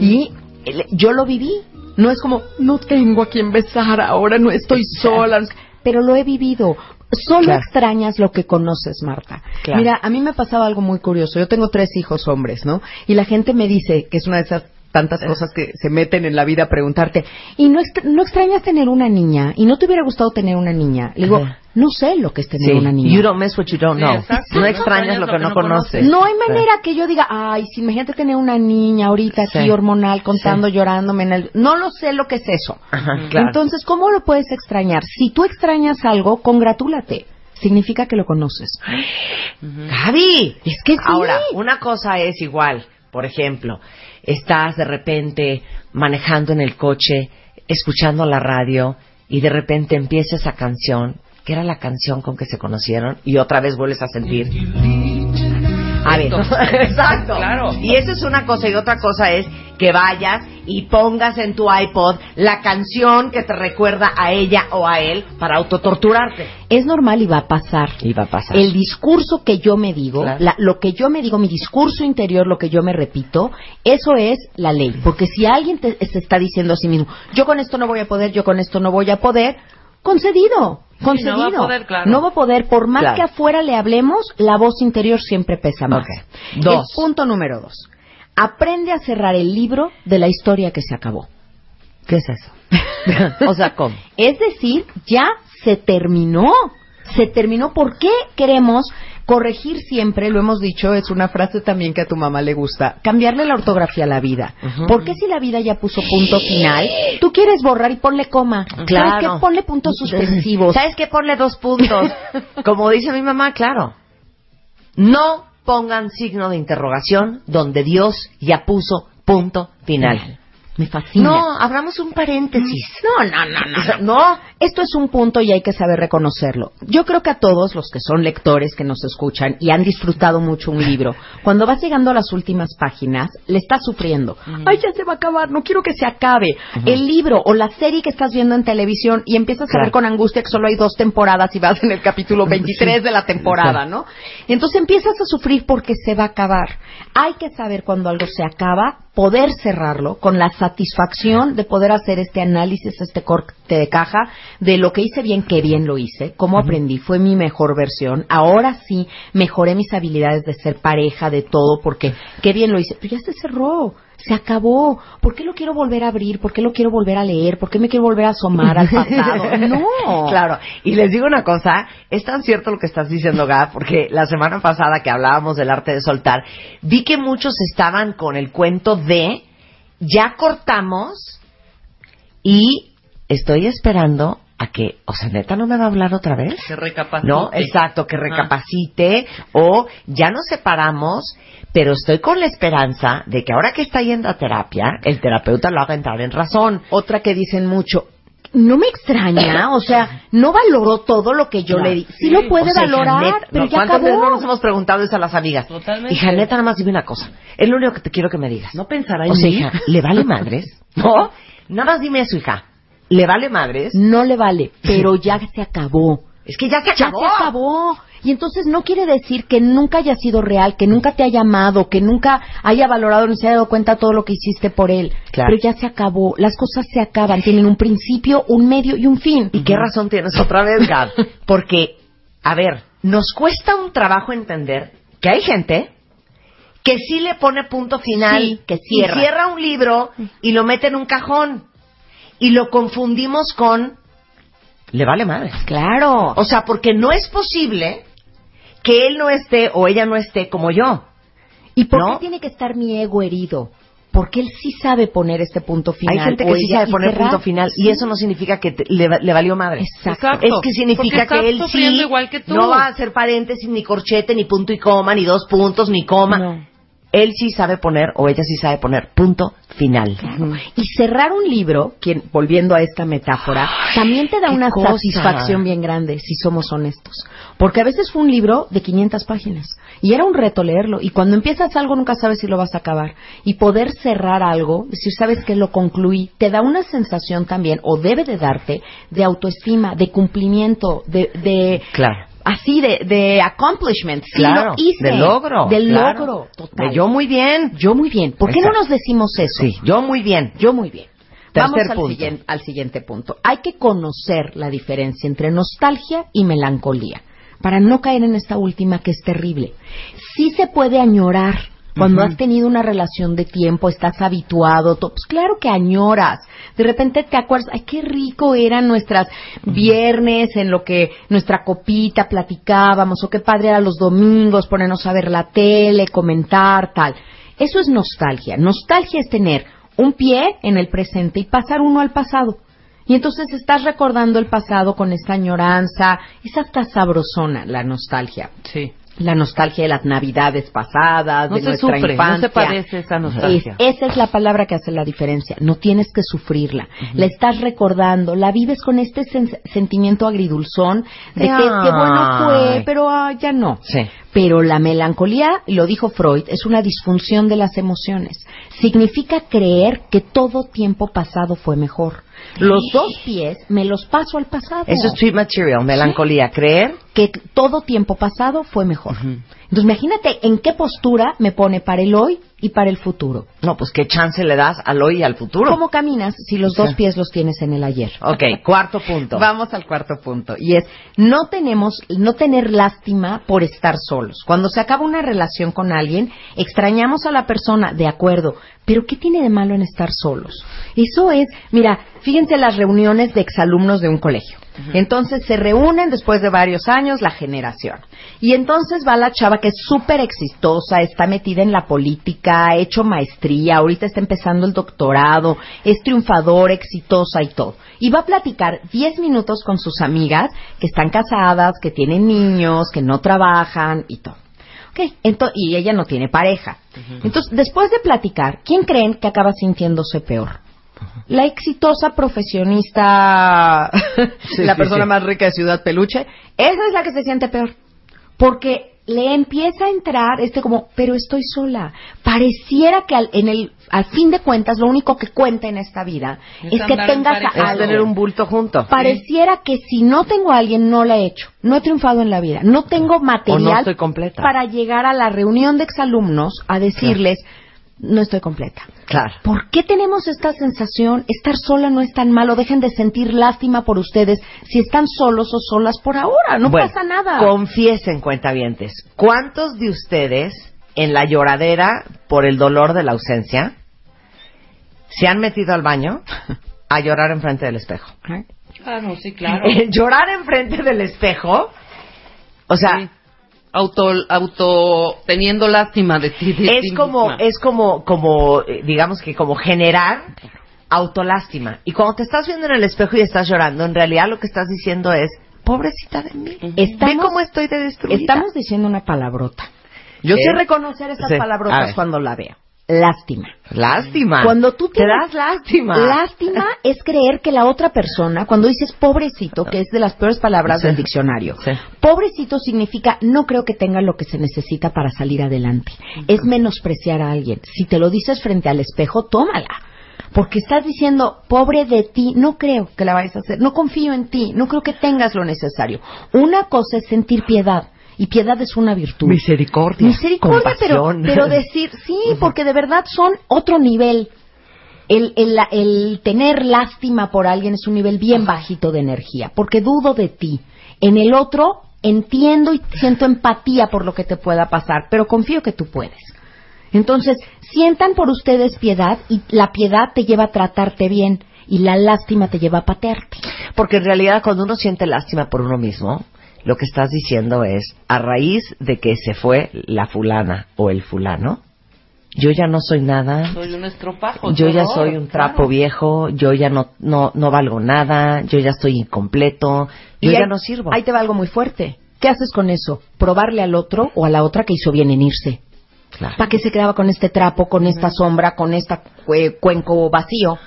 Y el- yo lo viví. No es como, no tengo a quien besar ahora, no estoy sola. Pero lo he vivido. Solo Claro. extrañas lo que conoces, Marta. Claro. Mira, a mí me pasaba algo muy curioso. Yo tengo tres hijos hombres, ¿no? Y la gente me dice que es una de esas tantas cosas que se meten en la vida a preguntarte, ¿y no, extra- no extrañas tener una niña? ¿Y no te hubiera gustado tener una niña? Le digo, Ajá. no sé lo que es tener Sí. una niña. You don't miss what you don't know. No No extrañas lo que no conoces. No hay manera que yo diga, ay, si imagínate tener una niña ahorita aquí Sí. hormonal contando, llorándome en el... No lo sé lo que es eso. Ajá, claro. Entonces, ¿cómo lo puedes extrañar? Si tú extrañas algo, congratúlate. Significa que lo conoces. Gaby, Es que sí. Ahora, una cosa es igual, por ejemplo, estás de repente manejando en el coche, escuchando la radio y de repente empieza esa canción, que era la canción con que se conocieron y otra vez vuelves a sentir. A ver, exacto. Claro. Y eso es una cosa y otra cosa es que vayas y pongas en tu iPod la canción que te recuerda a ella o a él para autotorturarte. Es normal y va a pasar. Y va a pasar. El discurso que yo me digo, Claro. la- lo que yo me digo, mi discurso interior, lo que yo me repito, eso es la ley. Porque si alguien te, se está diciendo a sí mismo, yo con esto no voy a poder, yo con esto no voy a poder, concedido, concedido. no va a poder, claro. No va a poder, por más Claro. que afuera le hablemos, la voz interior siempre pesa más. Dos. El punto número dos. Aprende a cerrar el libro de la historia que se acabó. ¿Qué es eso? o sea, ¿cómo? Es decir, ya se terminó. Se terminó. ¿Por qué queremos corregir siempre? Lo hemos dicho, es una frase también que a tu mamá le gusta. Cambiarle la ortografía a la vida. ¿Por qué si la vida ya puso punto final, tú quieres borrar y ponle coma? ¿Sabes Claro. qué? Ponle puntos suspensivos. ¿Sabes qué? Ponle dos puntos. Como dice mi mamá, claro. No pongan signo de interrogación donde Dios ya puso punto final. Me fascina. No, abramos un paréntesis. No, no, no, no. No. Esto es un punto y hay que saber reconocerlo. Yo creo que a todos los que son lectores que nos escuchan y han disfrutado mucho un libro, cuando vas llegando a las últimas páginas, le estás sufriendo. Ay, ya se va a acabar, no quiero que se acabe. El libro o la serie que estás viendo en televisión y empiezas a ver con angustia que solo hay dos temporadas y vas en el capítulo 23 de la temporada, ¿no? Entonces empiezas a sufrir porque se va a acabar. Hay que saber cuando algo se acaba, poder cerrarlo con la satisfacción de poder hacer este análisis, este corte de caja de lo que hice bien, qué bien lo hice, cómo aprendí, fue mi mejor versión. Ahora sí mejoré mis habilidades de ser pareja, de todo, porque qué bien lo hice. Pero ya se cerró, se acabó. ¿Por qué lo quiero volver a abrir? ¿Por qué lo quiero volver a leer? ¿Por qué me quiero volver a asomar al pasado? No. Claro, y les digo una cosa, es tan cierto lo que estás diciendo, Gab, porque la semana pasada que hablábamos del arte de soltar, vi que muchos estaban con el cuento de ya cortamos y estoy esperando a que, o sea, neta no me va a hablar otra vez. Que recapacite. No, exacto, que Ah. recapacite o ya nos separamos, pero estoy con la esperanza de que ahora que está yendo a terapia, el terapeuta lo haga entrar en razón. Otra que dicen mucho, no me extraña, o sea, no valoró todo lo que yo Claro. le di. Sí, lo puede O sea, valorar, pero no, ya ¿Cuántas veces no nos hemos preguntado eso a las amigas? Totalmente. Hija, neta, nada más dime una cosa. Es lo único que te quiero que me digas. No pensará en O sea, mí. hija, ¿le vale madres? ¿No? Nada más dime eso, hija. ¿Le vale madres? No le vale, pero ya se acabó. Es que ya se Ya acabó. se acabó. Y entonces no quiere decir que nunca haya sido real, que nunca te haya amado, que nunca haya valorado ni se haya dado cuenta todo lo que hiciste por él. Claro. Pero ya se acabó. Las cosas se acaban. Tienen un principio, un medio y un fin. ¿Y qué razón tienes otra vez, Gab? Porque, a ver, nos cuesta un trabajo entender que hay gente que sí le pone punto final, Sí, que y cierra. cierra un libro y lo mete en un cajón. Y lo confundimos con... Le vale madre. Claro. O sea, porque no es posible que él no esté o ella no esté como yo. ¿Y por ¿no? qué tiene que estar mi ego herido? Porque él sí sabe poner este punto final. Hay gente que sí sabe y poner cerrar. punto final y eso no significa que te- le, le valió madre. Exacto. Exacto. Es que significa que él sí igual que tú. no va a hacer paréntesis, ni corchete, ni punto y coma, ni dos puntos, ni coma. No. Él sí sabe poner, o ella sí sabe poner, punto final. Y cerrar un libro, quien, volviendo a esta metáfora, también te da una cosa. satisfacción bien grande, si somos honestos. Porque a veces fue un libro de 500 páginas y era un reto leerlo. Y cuando empiezas algo nunca sabes si lo vas a acabar. Y poder cerrar algo, decir, sabes que lo concluí, te da una sensación también, o debe de darte, de autoestima, de cumplimiento, de... de Claro. Así, de, de accomplishment. Sí, Claro, lo hice. de logro, Del claro. logro, total. De yo muy bien. Yo muy bien. ¿Por qué no Exacto. nos decimos eso? Sí, yo muy bien. Yo muy bien. Tercer Vamos al, punto. siguiente, al siguiente punto. Hay que conocer la diferencia entre nostalgia y melancolía para no caer en esta última que es terrible. Sí se puede añorar cuando has tenido una relación de tiempo, estás habituado, pues claro que añoras. De repente te acuerdas, ay, qué rico eran nuestras viernes en lo que nuestra copita platicábamos, o qué padre eran los domingos, ponernos a ver la tele, comentar, tal. Eso es nostalgia. Nostalgia es tener un pie en el presente y pasar uno al pasado. Y entonces estás recordando el pasado con esta añoranza, es hasta sabrosona la nostalgia. Sí. La nostalgia de las navidades pasadas, No de se nuestra sufre, infancia. no se padece esa nostalgia. Es- esa es la palabra que hace la diferencia. No tienes que sufrirla. La estás recordando, la vives con este sen- sentimiento agridulzón de que qué bueno fue, pero ah, ya no. Sí. Pero la melancolía, y lo dijo Freud, es una disfunción de las emociones. Significa creer que todo tiempo pasado fue mejor. Los dos pies me los paso al pasado. Eso es sweet material, melancolía. Creer. que todo tiempo pasado fue mejor. Entonces imagínate en qué postura me pone para el hoy y para el futuro. No, pues qué chance le das al hoy y al futuro. ¿Cómo caminas si los dos pies los tienes en el ayer? Ok, cuarto punto. Vamos al cuarto punto y es no tenemos no tener lástima por estar solos. Cuando se acaba una relación con alguien, extrañamos a la persona, de acuerdo, pero ¿qué tiene de malo en estar solos? Eso es, mira, fíjense las reuniones de exalumnos de un colegio. Entonces se reúnen después de varios años la generación. Y entonces va la chava que es súper exitosa, está metida en la política, ha hecho maestría, ahorita está empezando el doctorado, es triunfadora, exitosa y todo. Y va a platicar 10 minutos con sus amigas que están casadas, que tienen niños, que no trabajan y todo. Ok, ento- y ella no tiene pareja. Entonces, después de platicar, ¿quién creen que acaba sintiéndose peor? La exitosa profesionista, Sí, la sí, persona sí. más rica de Ciudad Peluche, esa es la que se siente peor. Porque le empieza a entrar este como, pero estoy sola. Pareciera que al, en el, al fin de cuentas lo único que cuenta en esta vida Es es, que tengas a Es alguien. tener un bulto junto. Pareciera que si no tengo a alguien, no la he hecho. No he triunfado en la vida. No tengo material no estoy completa. para llegar a la reunión de exalumnos a decirles, no estoy completa. Claro. ¿Por qué tenemos esta sensación? Estar sola no es tan malo. Dejen de sentir lástima por ustedes si están solos o solas por ahora. No Bueno, pasa nada. Confiesen, cuentavientes, ¿cuántos de ustedes en la lloradera por el dolor de la ausencia se han metido al baño a llorar enfrente del espejo? Claro, sí, claro. Eh, llorar enfrente del espejo, o sea, Sí. Auto, auto teniendo lástima de ti. de ti es como, misma. es como, como, eh, digamos que como generar autolástima. Y cuando te estás viendo en el espejo y estás llorando, en realidad lo que estás diciendo es, pobrecita de mí. Ve Estamos, cómo estoy de destruida. estamos diciendo una palabrota. Yo ¿Qué? sé reconocer esas Sí, palabrotas cuando la veo. Lástima. Lástima. Cuando tú te das lástima. Lástima es creer que la otra persona, cuando dices pobrecito, que es de las peores palabras Sí. del diccionario, Sí. pobrecito significa no creo que tenga lo que se necesita para salir adelante. Es menospreciar a alguien. Si te lo dices frente al espejo, tómala. Porque estás diciendo, pobre de ti, no creo que la vayas a hacer, no confío en ti, no creo que tengas lo necesario. Una cosa es sentir piedad, y piedad es una virtud. Misericordia. Misericordia, pero, compasión. pero decir, sí, porque de verdad son otro nivel. El, el, el tener lástima por alguien es un nivel bien bajito de energía, porque dudo de ti. En el otro entiendo y siento empatía por lo que te pueda pasar, pero confío que tú puedes. Entonces, sientan por ustedes piedad y la piedad te lleva a tratarte bien y la lástima te lleva a patearte. Porque en realidad cuando uno siente lástima por uno mismo, lo que estás diciendo es, a raíz de que se fue la fulana o el fulano, yo ya no soy nada, Soy un estropajo. yo ya soy un trapo claro. viejo, yo ya no, no, no valgo nada, yo ya estoy incompleto, yo Y ya ahí- no sirvo. Ahí te va algo muy fuerte. ¿Qué haces con eso? Probarle al otro o a la otra que hizo bien en irse. Claro. ¿Para qué se quedaba con este trapo, con esta sombra, con este cuenco vacío?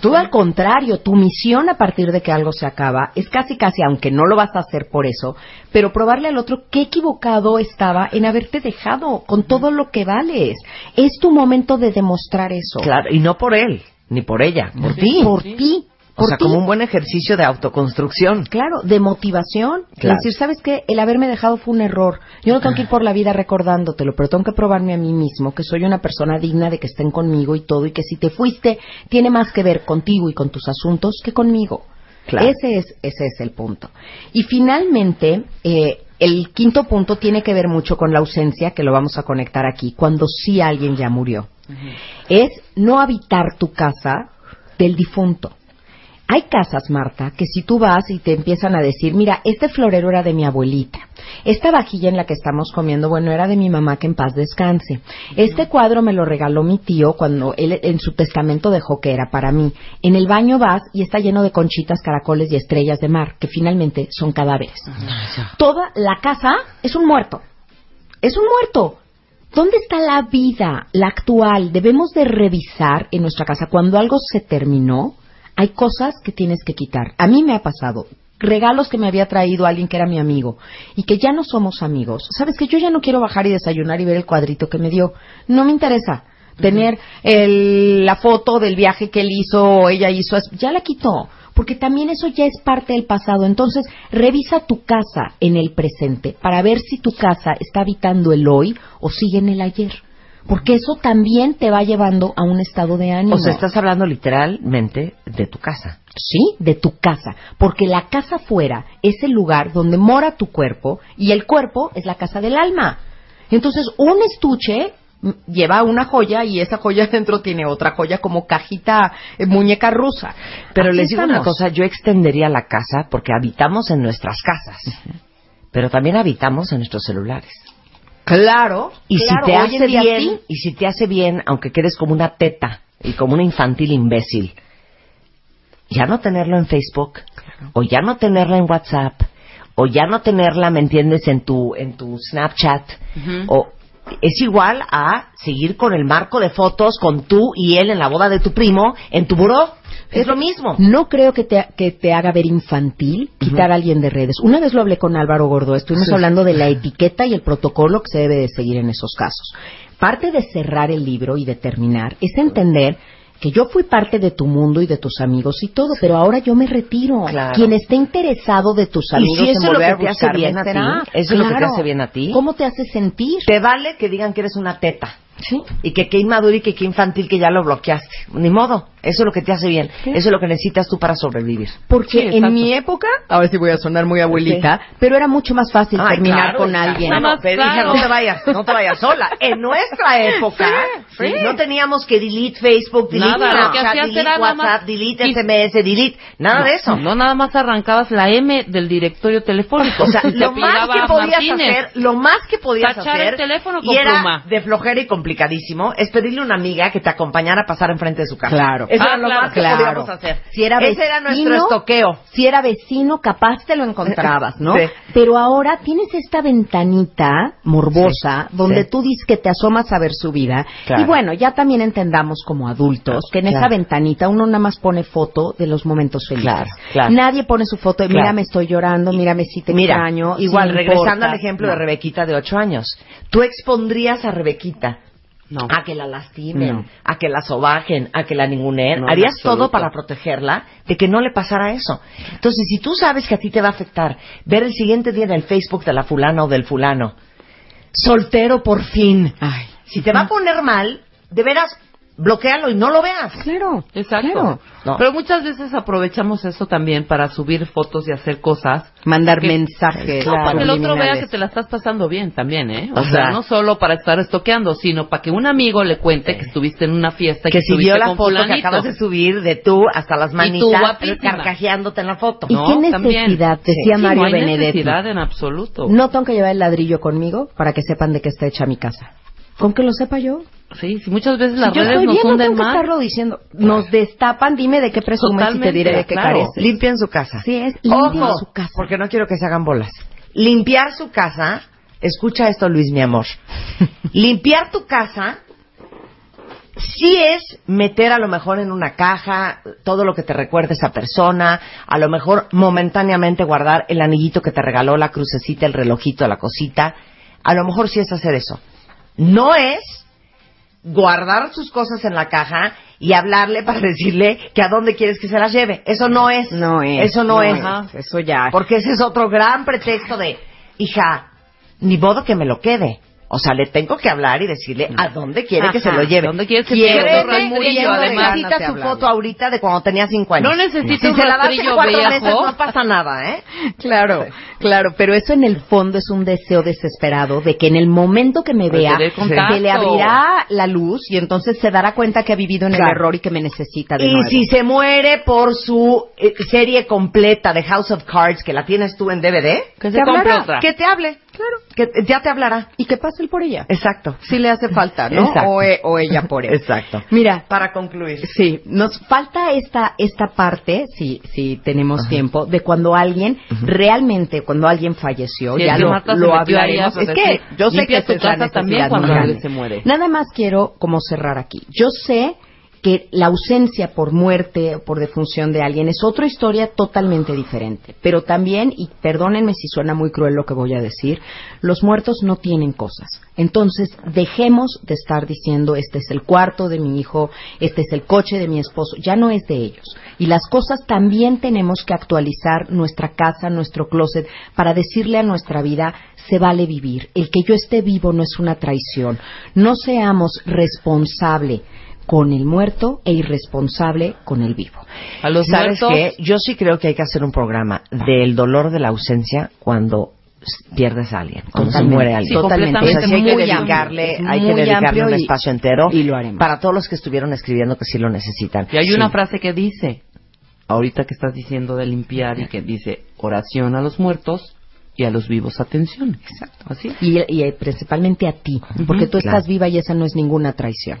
Tú al contrario, tu misión a partir de que algo se acaba es casi casi, aunque no lo vas a hacer por eso, pero probarle al otro qué equivocado estaba en haberte dejado con todo lo que vales. Es tu momento de demostrar eso. Claro, y no por él, ni por ella, por ti. Por ti. O sea, ti. como un buen ejercicio de autoconstrucción. Claro, de motivación. Claro. Es decir, ¿sabes qué? El haberme dejado fue un error. Yo no tengo que ir por la vida recordándotelo, pero tengo que probarme a mí mismo que soy una persona digna de que estén conmigo y todo, y que si te fuiste, tiene más que ver contigo y con tus asuntos que conmigo. Claro. Ese es, ese es el punto. Y finalmente, eh, el quinto punto tiene que ver mucho con la ausencia, que lo vamos a conectar aquí, cuando sí alguien ya murió. Es no habitar tu casa del difunto. Hay casas, Marta, que si tú vas y te empiezan a decir, mira, este florero era de mi abuelita, esta vajilla en la que estamos comiendo, bueno, era de mi mamá que en paz descanse. Este cuadro me lo regaló mi tío cuando él en su testamento dejó que era para mí. En el baño vas y está lleno de conchitas, caracoles y estrellas de mar, que finalmente son cadáveres. Toda la casa es un muerto. Es un muerto. ¿Dónde está la vida, la actual? Debemos de revisar en nuestra casa cuando algo se terminó. Hay cosas que tienes que quitar. A mí me ha pasado regalos que me había traído alguien que era mi amigo y que ya no somos amigos. Sabes que yo ya no quiero bajar y desayunar y ver el cuadrito que me dio. No me interesa tener el- la foto del viaje que él hizo o ella hizo. Ya la quitó. Porque también eso ya es parte del pasado. Entonces, revisa tu casa en el presente para ver si tu casa está habitando el hoy o sigue en el ayer. Porque eso también te va llevando a un estado de ánimo. O sea, estás hablando literalmente de tu casa. Sí, de tu casa. Porque la casa fuera es el lugar donde mora tu cuerpo y el cuerpo es la casa del alma. Entonces, un estuche lleva una joya y esa joya dentro tiene otra joya como cajita, eh, muñeca rusa. Pero Así les digo una cosa, yo extendería la casa porque habitamos en nuestras casas, pero también habitamos en nuestros celulares. Claro. Y claro, si te hace bien, sí. y si te hace bien, aunque quedes como una teta y como una infantil imbécil, ya no tenerlo en Facebook, o ya no tenerla en WhatsApp, o ya no tenerla, ¿me entiendes?, en tu, en tu Snapchat, o es igual a seguir con el marco de fotos con tú y él en la boda de tu primo en tu buró. Es lo mismo. No creo que te, que te haga ver infantil quitar a alguien de redes. Una vez lo hablé con Álvaro Gordo, estuvimos Sí. hablando de la etiqueta y el protocolo que se debe de seguir en esos casos. Parte de cerrar el libro y de terminar es entender que yo fui parte de tu mundo y de tus amigos y todo, pero ahora yo me retiro. Claro. Quien esté interesado de tus Y amigos si eso en lo volver que a te hace buscarme, bien a ti, eso es lo que te hace bien a ti. ¿Cómo te hace sentir? Te vale que digan que eres una teta. Sí. Y que qué inmaduro y que qué infantil que ya lo bloqueaste. Ni modo. Eso es lo que te hace bien. Eso es lo que necesitas tú para sobrevivir. Porque Sí, en mi época, a ver si voy a sonar muy abuelita, pero era mucho más fácil Ay, terminar claro, con alguien. Bueno, pero hija, no te vayas, no te vayas sola. En nuestra época Sí, sí. no teníamos que delete Facebook, delete Nada, Snapchat, delete era nada más- WhatsApp, delete y- SMS, delete, nada No, de eso. No, nada más arrancabas la M del directorio telefónico. O sea, Y lo más que podías Martínez. hacer, lo más que podías Tachar hacer, el teléfono y con era pluma. de flojera y complicadísimo, es pedirle a una amiga que te acompañara a pasar enfrente de su casa. Claro. Eso Ah, era lo claro, más que claro. podíamos hacer. Si era Ese era nuestro vecino, estoqueo. Si era vecino, capaz te lo encontrabas, ¿no? Sí. Pero ahora tienes esta ventanita morbosa Sí, donde sí. tú dices que te asomas a ver su vida. Claro. Y bueno, ya también entendamos como adultos que en esa ventanita uno nada más pone foto de los momentos felices. Claro, claro. Nadie pone su foto de Claro. mírame estoy llorando, mírame si te Mira, extraño. igual, me regresando importa. al ejemplo No. de Rebequita de 8 años. Tú expondrías a Rebequita No. a que la lastimen, No. a que la sobajen, a que la ninguneen. No, Harías todo para protegerla de que no le pasara eso. Entonces, si tú sabes que a ti te va a afectar ver el siguiente día en el Facebook de la fulana o del fulano, soltero por fin, Ay. si te va a poner mal, de veras, bloquealo y no lo veas. Claro. Exacto. Claro. No. Pero muchas veces aprovechamos eso también para subir fotos y hacer cosas. Mandar Que- mensajes. No, para que el otro vea que te la estás pasando bien también, ¿eh? O, O sea, sea, no solo para estar estoqueando, sino para que un amigo le cuente que estuviste en una fiesta y que que, si estuviste vio la foto que fulanito. acabas de subir de tú hasta las Y tú manitas carcajeándote en la foto. ¿Y No, qué también. necesidad? Decía Sí, Mario no hay Benedetti. necesidad en absoluto. No tengo que llevar el ladrillo conmigo para que sepan de qué está hecha mi casa. Con que lo sepa yo. Sí, sí, muchas veces Si las yo redes estoy nos bien, no hunden más. estarlo diciendo. Nos destapan, dime de qué presumes y te Totalmente, diré de qué claro. careces. Limpien su casa. Sí, es limpien Ojo, su casa. porque no quiero que se hagan bolas. Limpiar su casa, escucha esto Luis, mi amor. Limpiar tu casa sí es meter a lo mejor en una caja todo lo que te recuerde esa persona, a lo mejor momentáneamente guardar el anillito que te regaló, la crucecita, el relojito, la cosita. A lo mejor sí es hacer eso. No es guardar sus cosas en la caja y hablarle para decirle que a dónde quieres que se las lleve. Eso no es. No es. Eso no, es. Eso ya. Porque ese es otro gran pretexto de, hija, ni modo que me lo quede. O sea, le tengo que hablar y decirle a dónde quiere que se lo lleve. ¿dónde quieres que te Quiere lleve? no necesita su foto ahorita de cuando tenía cinco años. No necesita si un se la das en rastrillo cuatro meses no pasa nada, ¿eh? Claro, claro, pero eso en el fondo es un deseo desesperado de que en el momento que me vea se le abrirá la luz y entonces se dará cuenta que ha vivido en el error y que me necesita de Y nuevo. si se muere por su eh, serie completa de House of Cards, que la tienes tú en DVD, Que se compre otra. que te hable. Claro. Que ya te hablará. y que pase él por ella. Exacto. Si le hace falta, ¿no? O, e- o ella por él. Exacto. Mira, Para concluir. Sí, nos falta esta esta parte, si si tenemos tiempo, de cuando alguien realmente, cuando alguien falleció, Sí, ya lo, lo hablaremos. Es que yo sé que tu casa también cuando alguien se muere. Nada más quiero como cerrar aquí. Yo sé que la ausencia por muerte o por defunción de alguien es otra historia totalmente diferente. Pero también, y perdónenme si suena muy cruel lo que voy a decir, los muertos no tienen cosas. Entonces, dejemos de estar diciendo, este es el cuarto de mi hijo, este es el coche de mi esposo, ya no es de ellos. Y las cosas también tenemos que actualizar nuestra casa, nuestro closet, para decirle a nuestra vida, se vale vivir. El que yo esté vivo no es una traición. No seamos responsable con el muerto e irresponsable con el vivo. A los ¿Sabes muertos, qué? Yo sí creo que hay que hacer un programa del dolor de la ausencia cuando pierdes a alguien, cuando se muere alguien. Sí, totalmente. O sea, completamente. sí hay que dedicarle, amplio, hay que dedicarle un y- espacio entero y lo haremos. para todos los que estuvieron escribiendo que sí lo necesitan. Y hay una frase que dice, ahorita que estás diciendo de limpiar y que dice, oración a los muertos y a los vivos atención. Exacto. Así. Y, y, eh, principalmente a ti, porque tú claro. estás viva y esa no es ninguna traición.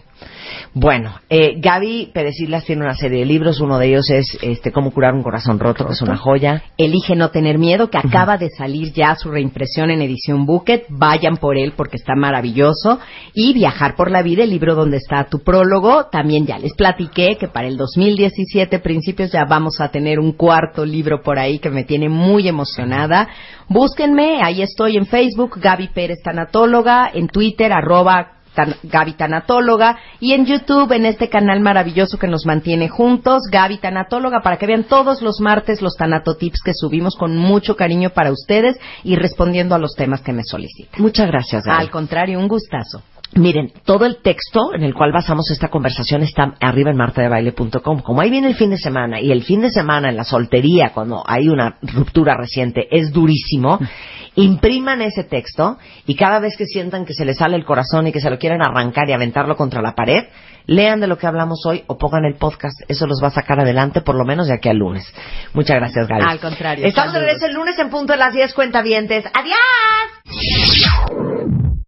Bueno, eh, Gaby Pérez Islas tiene una serie de libros. Uno de ellos es este, Cómo curar un corazón roto, que es una joya. Elige no tener miedo, que acaba de salir ya su reimpresión en edición Bucket. Vayan por él porque está maravilloso. Y Viajar por la vida, el libro donde está tu prólogo. También ya les platiqué que para el 2017, principios, ya vamos a tener un cuarto libro por ahí que me tiene muy emocionada. Búsquenme, ahí estoy en Facebook, Gaby Pérez Tanatóloga, en Twitter, arroba tan- Gaby Tanatóloga y en YouTube en este canal maravilloso que nos mantiene juntos, Gaby Tanatóloga, para que vean todos los martes los tanatotips que subimos con mucho cariño para ustedes y respondiendo a los temas que me solicitan. Muchas gracias, Gaby. Al contrario, un gustazo. Miren, todo el texto en el cual basamos esta conversación está arriba en martadebaile.com. Como ahí viene el fin de semana y el fin de semana en la soltería, cuando hay una ruptura reciente, es durísimo, impriman ese texto y cada vez que sientan que se les sale el corazón y que se lo quieren arrancar y aventarlo contra la pared, lean de lo que hablamos hoy o pongan el podcast. Eso los va a sacar adelante por lo menos de aquí al lunes. Muchas gracias, Gaby. Al contrario, Estamos de regreso el lunes en punto de las 10 cuentavientes. ¡Adiós!